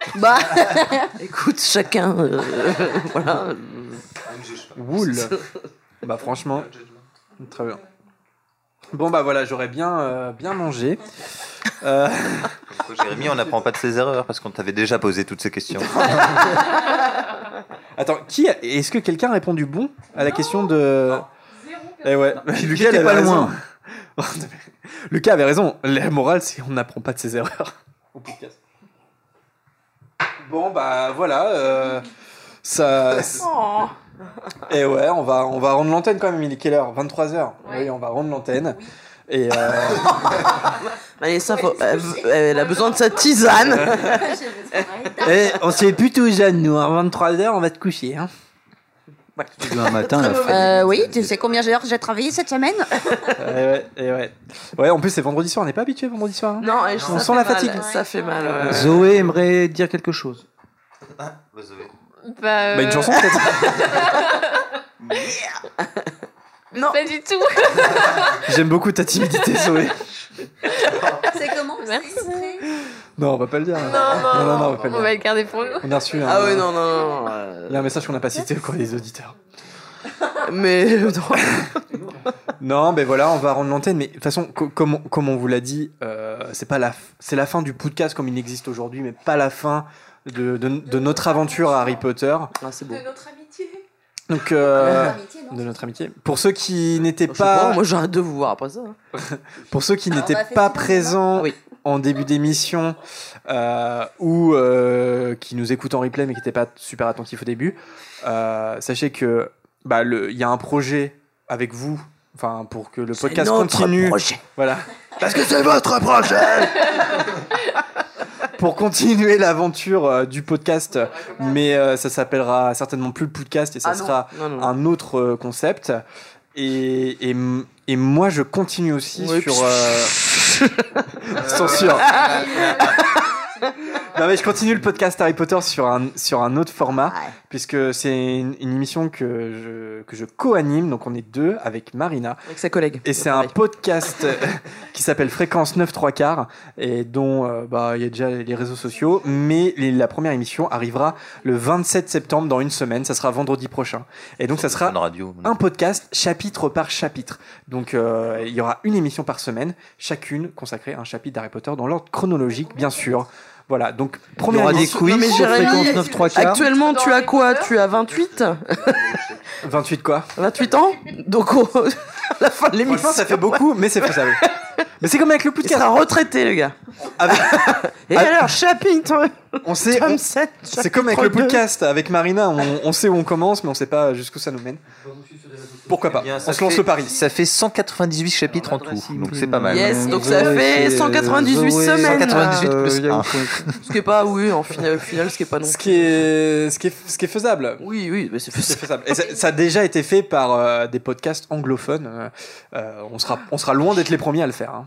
Speaker 3: Bah,
Speaker 8: Écoute, chacun. euh, voilà.
Speaker 1: Wool. bah franchement, très bien. Bon bah voilà, j'aurais bien, euh, bien mangé. Euh,
Speaker 6: Jérémy, on n'apprend pas de ses erreurs parce qu'on t'avait déjà posé toutes ces questions.
Speaker 1: Attends, qui a- est-ce que quelqu'un a répondu bon à la question de Eh ouais, Lucas avait
Speaker 2: pas
Speaker 1: raison.
Speaker 2: loin.
Speaker 1: Lucas avait raison. La morale, c'est on n'apprend pas de ses erreurs au podcast. Bon bah voilà, euh, ça.
Speaker 8: Oh.
Speaker 1: Et ouais, on va, on va rendre l'antenne quand même. Il est quelle heure? 23h. Oui, on va rendre l'antenne. Et euh,
Speaker 8: Allez, ça, faut- elle, elle a besoin de sa tisane.
Speaker 1: et on s'est plutôt jeune, nous. À 23h, on va te coucher. Hein.
Speaker 2: Demain matin, la fête.
Speaker 3: euh, oui, tu sais combien d'heures j'ai travaillé cette semaine
Speaker 1: Et ouais, et ouais. Ouais, en plus, c'est vendredi soir. On n'est pas habitué vendredi soir. hein.
Speaker 8: Non, et
Speaker 1: On sent la
Speaker 8: mal,
Speaker 1: fatigue.
Speaker 8: Ça fait mal. ouais.
Speaker 2: Zoé aimerait dire quelque chose.
Speaker 7: Bah,
Speaker 1: Bah, une
Speaker 7: euh,
Speaker 1: chanson peut-être
Speaker 8: Non.
Speaker 7: Pas du tout.
Speaker 1: J'aime beaucoup ta timidité, Zoé.
Speaker 3: C'est comment
Speaker 7: Merci.
Speaker 1: Non, on va pas le dire.
Speaker 7: Non, non,
Speaker 1: non, non, on va pas le
Speaker 7: on
Speaker 1: dire.
Speaker 7: va le garder pour nous.
Speaker 1: On a reçu un,
Speaker 8: Ah ouais, non, non, non. euh,
Speaker 1: Il y a un message qu'on n'a pas cité au cours des auditeurs.
Speaker 8: Mais non.
Speaker 1: Non, mais voilà, on va rendre l'antenne. Mais de toute façon, co- comme, on- comme on vous l'a dit, euh, c'est pas la, f- c'est la fin du podcast comme il existe aujourd'hui, mais pas la fin de, de, de notre aventure à Harry Potter.
Speaker 8: Ah, c'est beau.
Speaker 7: notre.
Speaker 1: Donc, euh, de notre amitié. Pour ceux qui n'étaient
Speaker 8: pas,
Speaker 1: pas,
Speaker 8: moi j'arrête de vous voir après ça. hein.
Speaker 1: pour ceux qui
Speaker 3: Alors,
Speaker 1: n'étaient
Speaker 3: bah,
Speaker 1: pas présents
Speaker 8: Oui.
Speaker 1: en début d'émission euh, ou euh, qui nous écoutent en replay mais qui n'étaient pas super attentifs au début, euh, sachez que bah, il y a un projet avec vous, enfin pour que le
Speaker 8: C'est
Speaker 1: podcast
Speaker 8: notre
Speaker 1: continue.
Speaker 8: projet.
Speaker 1: Voilà.
Speaker 8: Parce que c'est votre projet
Speaker 1: pour continuer l'aventure euh, du podcast, mais euh, ça s'appellera certainement plus le podcast et ça
Speaker 8: Ah
Speaker 1: sera
Speaker 8: Non, non.
Speaker 1: un autre euh, concept. Et, et, et moi, je continue aussi
Speaker 8: Oui,
Speaker 1: sur. euh, Censure. Non mais je continue le podcast Harry Potter sur un, sur un autre format, puisque c'est une, une émission que je, que je co-anime, donc on est deux avec Marina.
Speaker 8: Avec sa collègue.
Speaker 1: Et c'est un podcast euh, qui s'appelle Fréquence 9 3 quarts, et dont euh, bah, il y a déjà les réseaux sociaux, mais les- la première émission arrivera le 27 septembre dans une semaine, ça sera vendredi prochain. Et donc ça sera un podcast chapitre par chapitre. Donc euh, il y aura une émission par semaine, chacune consacrée à un chapitre d'Harry Potter dans l'ordre chronologique, bien sûr. Voilà, donc première
Speaker 8: aura des quiz mais sur Jérémy, Fréquence 9 3 quarts. actuellement, tu as quoi Tu as 28
Speaker 1: 28 quoi?
Speaker 8: 28 ans? Donc au- à la fin de l'émission.
Speaker 1: Franchement, ça fait beaucoup, mais c'est faisable. mais c'est comme avec le podcast.
Speaker 8: Il sera retraité, le gars. Et
Speaker 1: Ah.
Speaker 8: alors, chapitre
Speaker 1: On sait, on-
Speaker 8: 7,
Speaker 1: c'est comme avec le podcast, avec Marina, on, on sait où on commence, mais on sait pas jusqu'où ça nous mène. Pourquoi pas On se lance le pari.
Speaker 6: Ça fait 198 chapitres en tout, donc c'est pas mal.
Speaker 8: Yes, donc ça fait 198 semaines.
Speaker 6: 198 plus
Speaker 8: Euh,
Speaker 6: un.
Speaker 8: Ce qui est pas, oui, en final, au final, ce qui est pas non
Speaker 1: Ce qui est, ce qui est, ce qui est faisable.
Speaker 8: Oui, oui, mais c'est
Speaker 1: faisable. Et ça, ça a déjà été fait par euh, des podcasts anglophones. Euh, on sera, on sera loin d'être les premiers à le faire. Hein.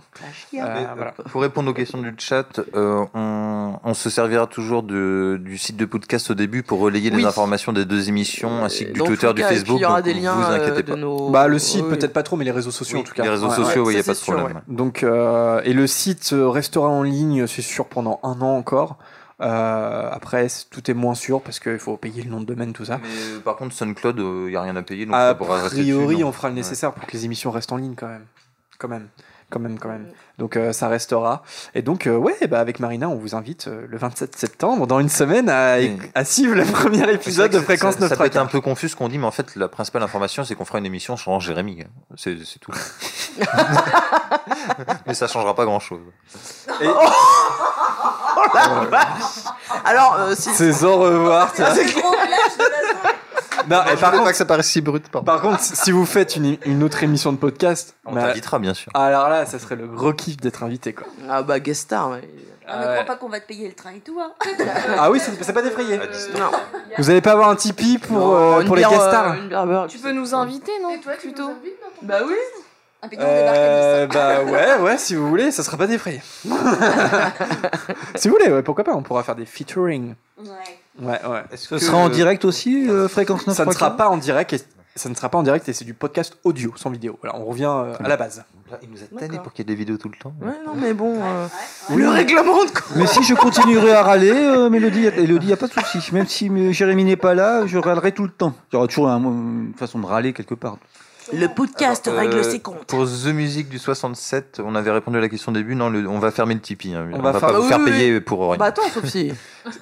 Speaker 1: Euh,
Speaker 6: euh,
Speaker 1: voilà.
Speaker 6: Pour répondre aux questions du chat, euh, on, on se servira toujours de, du site de podcast au début pour relayer
Speaker 8: Oui.
Speaker 6: les informations des deux émissions ainsi que du
Speaker 8: dans
Speaker 6: Twitter, du Facebook.
Speaker 8: il y aura
Speaker 6: donc
Speaker 8: des liens,
Speaker 6: vous inquiétez pas.
Speaker 8: nos-
Speaker 1: Bah, le site,
Speaker 8: oui.
Speaker 1: peut-être pas trop, mais les réseaux sociaux
Speaker 6: Oui,
Speaker 1: en tout cas.
Speaker 6: les réseaux sociaux, oui, y a pas de problème.
Speaker 1: Donc, euh, et le site restera en ligne, c'est sûr, pendant un an encore. Euh, après, tout est moins sûr parce qu'il faut payer le nom de domaine, tout ça.
Speaker 6: Mais par contre, SoundCloud, il n'y a rien à payer. Donc
Speaker 1: A priori,
Speaker 6: dessus,
Speaker 1: on fera le nécessaire pour que les émissions restent en ligne quand même. Quand même. Quand même, quand même. Donc euh, ça restera. Et donc, euh, ouais, bah, avec Marina, on vous invite euh, le 27 septembre, dans une semaine, à, à suivre le premier épisode de Fréquence
Speaker 6: ça,
Speaker 1: 9
Speaker 6: ça peut être un peu confus ce qu'on dit, mais en fait, la principale information, c'est qu'on fera une émission sur Jérémy. C'est c'est tout. mais ça changera pas grand chose.
Speaker 8: Oh la vache Alors, euh, si.
Speaker 1: C'est au revoir. tu vois. Non, et par contre,
Speaker 6: pas que ça paraisse si brut.
Speaker 1: Par contre, si vous faites une, une autre émission de podcast,
Speaker 6: On
Speaker 1: bah,
Speaker 6: t'invitera, bien sûr.
Speaker 1: Alors là, ça serait le gros kiff d'être invité, quoi.
Speaker 8: Ah bah, guest star, ouais.
Speaker 3: Ah, ne crois pas qu'on va te payer le train et tout. Hein.
Speaker 1: Ah oui, c'est pas défrayé.
Speaker 8: Non.
Speaker 1: Vous allez pas avoir un Tipeee pour,
Speaker 8: Non,
Speaker 1: euh, les guest
Speaker 8: euh,
Speaker 1: stars
Speaker 8: une bière beurre.
Speaker 7: Tu peux nous inviter, non Plutôt.
Speaker 8: Bah oui.
Speaker 1: Euh, bah ouais, ouais, si vous voulez, ça sera pas défrayé. si vous voulez, ouais, pourquoi pas, on pourra faire des featuring. Ouais, ouais.
Speaker 2: Ce sera en direct aussi, euh, Fréquence 9
Speaker 1: Ça ne sera pas en direct et ça ne sera pas en direct et c'est du podcast audio, sans vidéo. Voilà, on revient euh, à la base.
Speaker 6: Il nous a tanné pour qu'il y ait des vidéos tout le temps.
Speaker 8: Ouais, non, mais bon. euh,
Speaker 2: Oui.
Speaker 8: Le règlement de compte.
Speaker 2: Mais si je continuerai à râler, euh, Mélodie, Mélodie, y a pas de souci. Même si euh, Jérémy n'est pas là, je râlerai tout le temps. Il y aura toujours un- une façon de râler quelque part.
Speaker 8: Le podcast
Speaker 6: Euh,
Speaker 8: règle ses comptes.
Speaker 6: Pour The Music du 67, on avait répondu à la question au début. Non, le- on va fermer le Tipeee. hein. On,
Speaker 1: va
Speaker 6: va,
Speaker 1: faire-
Speaker 6: pas vous
Speaker 1: Oui,
Speaker 6: faire
Speaker 1: oui,
Speaker 6: payer
Speaker 1: oui.
Speaker 6: pour rien.
Speaker 8: Bah attends, si.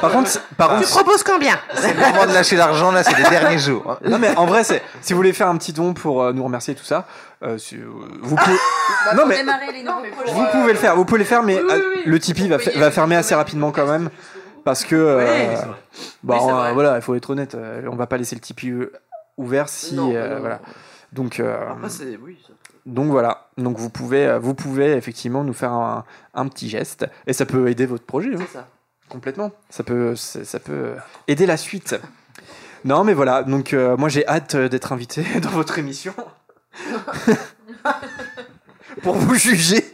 Speaker 1: Par contre, c'est- par
Speaker 8: Tu
Speaker 1: contre,
Speaker 8: proposes combien
Speaker 6: C'est le moment de lâcher l'argent là, c'est les derniers jours. hein.
Speaker 1: Non mais en vrai, c'est si vous voulez faire un petit don pour euh, nous remercier et tout ça, euh, si- euh, vous pouvez. non mais
Speaker 3: démarrer les nouveaux projets.
Speaker 1: vous pouvez le faire, vous pouvez le faire, mais euh, le Tipeee va, fa- va fermer assez rapidement quand même parce que euh, bah,
Speaker 8: Oui, c'est
Speaker 1: euh,
Speaker 8: vrai.
Speaker 1: voilà, il faut être honnête, euh, on va pas laisser le Tipeee euh, ouvert si
Speaker 8: Non,
Speaker 1: euh, voilà. Donc euh,
Speaker 8: Après, c'est. Oui. ça-
Speaker 1: donc voilà, donc vous pouvez euh, vous pouvez effectivement nous faire un, un petit geste et ça peut aider votre projet. hein.
Speaker 8: C'est ça.
Speaker 1: Complètement. Ça peut, ça peut aider la suite. Non, mais voilà. Donc, moi, j'ai hâte d'être invité dans votre émission. Pour vous juger.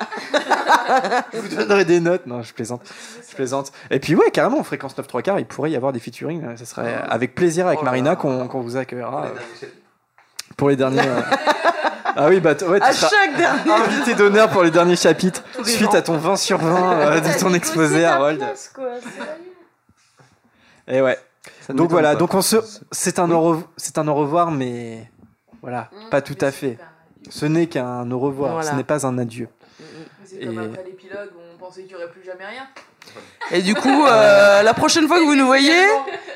Speaker 1: vous donnerez des notes. Non, je plaisante. Je plaisante. Et puis, ouais, carrément, en fréquence 9 3 quarts, il pourrait y avoir des featuring. Ça serait avec plaisir avec
Speaker 8: Oh
Speaker 1: Marina qu'on qu'on vous accueillera. pour les derniers. euh. Ah oui, bah, ouais, tu
Speaker 8: À chaque dernier.
Speaker 1: invité d'honneur pour les derniers chapitres,
Speaker 8: les
Speaker 1: suite
Speaker 8: gens.
Speaker 1: à ton 20 sur 20 euh, de ton exposé, Harold. Et ouais.
Speaker 2: Ça ne
Speaker 1: Donc voilà, donc on se, c'est un au revoir, c'est un au revoir, mais voilà, pas tout à fait. Ce n'est qu'un au revoir,
Speaker 8: Voilà.
Speaker 1: ce n'est pas un adieu.
Speaker 9: C'est
Speaker 1: Et-
Speaker 9: comme après l'épilogue où on pensait qu'il n'y aurait plus jamais rien.
Speaker 8: Et du coup, euh, la prochaine fois que vous nous voyez,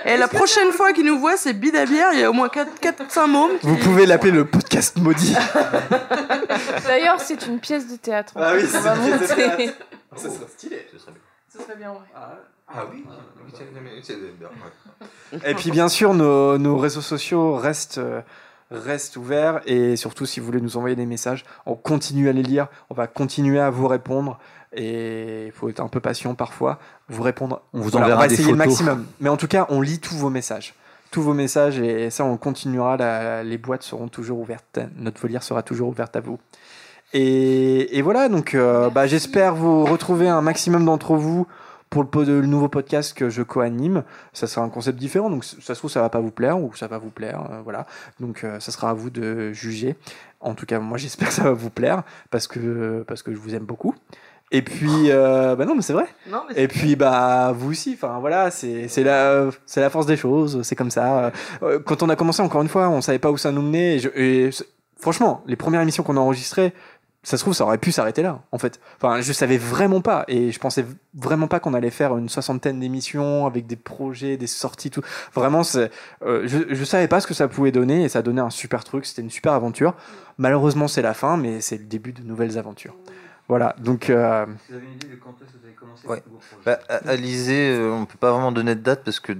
Speaker 8: et la prochaine fois qu'il nous voit, c'est Bidabière. Il y a au moins 4-5 mômes. qui-
Speaker 1: Vous pouvez l'appeler le podcast maudit.
Speaker 7: D'ailleurs, c'est une pièce de théâtre.
Speaker 1: Ah oui, c'est
Speaker 7: va
Speaker 1: une pièce de théâtre. Ça serait stylé.
Speaker 7: Ce serait bien, ouais.
Speaker 6: Ah oui
Speaker 1: Et puis bien sûr, nos, nos réseaux sociaux restent, restent ouverts et surtout si vous voulez nous envoyer des messages, on continue à les lire, on va continuer à vous répondre et il faut être un peu patient parfois, vous répondre.
Speaker 2: On vous
Speaker 1: Voilà,
Speaker 2: enverra
Speaker 1: on va
Speaker 2: des
Speaker 1: essayer le maximum. Mais en tout cas, on lit tous vos messages. Tous vos messages et ça, on continuera. la- les boîtes seront toujours ouvertes. Notre volière sera toujours ouverte à vous. Et, et voilà, donc euh, bah, j'espère vous retrouver un maximum d'entre vous pour le, nouveau podcast que je co-anime. Ça sera un concept différent, donc ça se trouve ça va pas vous plaire ou ça va vous plaire, euh, voilà. Donc euh, ça sera à vous de juger. En tout cas, moi j'espère que ça va vous plaire parce que parce que je vous aime beaucoup. Et puis, euh, bah non, mais c'est vrai.
Speaker 8: Non, mais
Speaker 1: Et puis, bah, vous aussi. Enfin, voilà, c'est la, c'est la force des choses. C'est comme ça. Quand on a commencé, encore une fois, on savait pas où ça nous menait. Et, je- et c'est- franchement, les premières émissions qu'on a enregistrées, ça se trouve, ça aurait pu s'arrêter là, en fait. Enfin, je savais vraiment pas. Et je pensais vraiment pas qu'on allait faire une soixantaine d'émissions avec des projets, des sorties, tout. Vraiment, c'est, euh, je, je savais pas ce que ça pouvait donner. Et ça donnait un super truc. C'était une super aventure. Malheureusement, c'est la fin, mais c'est le début de nouvelles aventures. Voilà. Donc, euh,
Speaker 2: Vous avez une idée de quand est-ce que vous avez commencé
Speaker 6: Ouais. Bah, à- Alizé, euh, on peut pas vraiment donner de date parce que,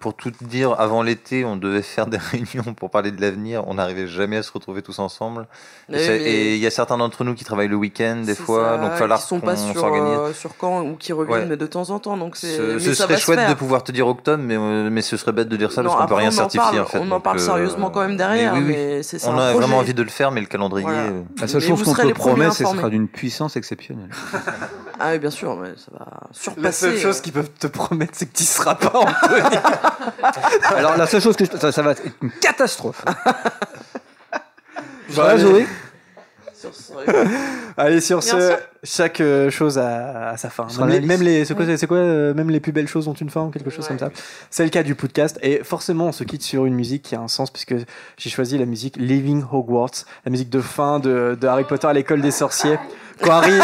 Speaker 6: pour tout dire, avant l'été, on devait faire des réunions pour parler de l'avenir. On n'arrivait jamais à se retrouver tous ensemble. Et
Speaker 8: mais-
Speaker 6: il y a certains d'entre nous qui travaillent le week-end des fois,
Speaker 8: ça,
Speaker 6: donc il va falloir
Speaker 8: qui sont
Speaker 6: qu'on
Speaker 8: pas sur,
Speaker 6: s'organise.
Speaker 8: euh, sur quand ou qui reviennent
Speaker 6: Ouais.
Speaker 8: mais de temps en temps. Donc c'est.
Speaker 6: Ce,
Speaker 8: mais
Speaker 6: ce
Speaker 8: ça
Speaker 6: serait chouette de pouvoir te dire octobre, mais, euh, mais ce serait bête de dire ça
Speaker 8: Non,
Speaker 6: parce qu'on peut rien
Speaker 8: on en
Speaker 6: certifier
Speaker 8: parle,
Speaker 6: en fait.
Speaker 8: on en parle
Speaker 6: euh,
Speaker 8: sérieusement quand même derrière,
Speaker 6: oui, oui.
Speaker 8: mais c'est- c'est
Speaker 6: on a
Speaker 8: projet.
Speaker 6: vraiment envie de le faire, mais le calendrier.
Speaker 8: Voilà.
Speaker 6: euh,
Speaker 2: La seule chose qu'on te promet, c'est que ce sera d'une puissance exceptionnelle.
Speaker 8: Ah oui, bien sûr, mais ça va surpasser.
Speaker 1: la seule chose
Speaker 8: euh,
Speaker 1: qu'ils peuvent te promettre, c'est que tu seras pas Anthony.
Speaker 2: Alors la seule chose que je- ça, ça va être une catastrophe. Voilà,
Speaker 1: allez.
Speaker 2: Zoé
Speaker 8: sur ce-
Speaker 1: Allez, sur
Speaker 8: Bien
Speaker 1: ce,
Speaker 8: sûr.
Speaker 1: chaque euh, chose a, a sa fin. Même les,
Speaker 2: liste.
Speaker 1: même les, c'est quoi, c'est quoi, euh, même les plus belles choses ont une fin ou quelque chose
Speaker 8: Ouais.
Speaker 1: comme ça. C'est le cas du podcast. Et forcément, on se quitte sur une musique qui a un sens puisque j'ai choisi la musique Living Hogwarts, la musique de fin de, de Harry Potter à l'école des sorciers. Quand Harry,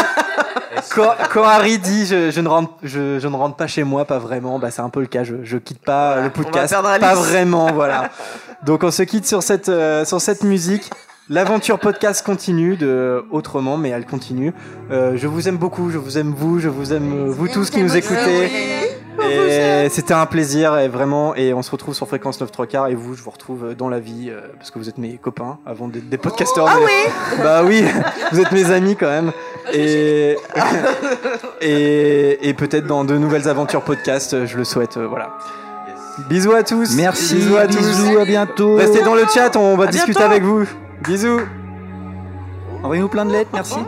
Speaker 1: quand, quand Harry dit je, je ne rentre, je, je ne rentre pas chez moi, pas vraiment, bah c'est un peu le cas. Je, je quitte pas
Speaker 8: Voilà,
Speaker 1: le
Speaker 8: on va
Speaker 1: podcast, pas vraiment, voilà. Donc on se quitte sur cette, euh, sur cette musique. L'aventure podcast continue de autrement, mais elle continue. Euh, je vous aime beaucoup, je vous aime vous, je vous aime euh, vous tous qui nous écoutez. Et c'était un plaisir et vraiment et on se retrouve sur fréquence 9 3 quarts et vous je vous retrouve dans la vie euh, parce que vous êtes mes copains avant d'être des podcasteurs.
Speaker 8: Ah
Speaker 1: mais-
Speaker 8: oui
Speaker 1: Bah oui, vous êtes mes amis quand même et et, et peut-être dans de nouvelles aventures podcast, je le souhaite euh, voilà. Bisous à tous.
Speaker 2: Merci,
Speaker 1: bisous à tous.
Speaker 2: bisous, à bientôt.
Speaker 1: Restez dans le chat, on va
Speaker 8: À
Speaker 1: discuter
Speaker 8: bientôt.
Speaker 1: avec vous. Bisous.
Speaker 2: Envoyez-nous plein de lettres, merci.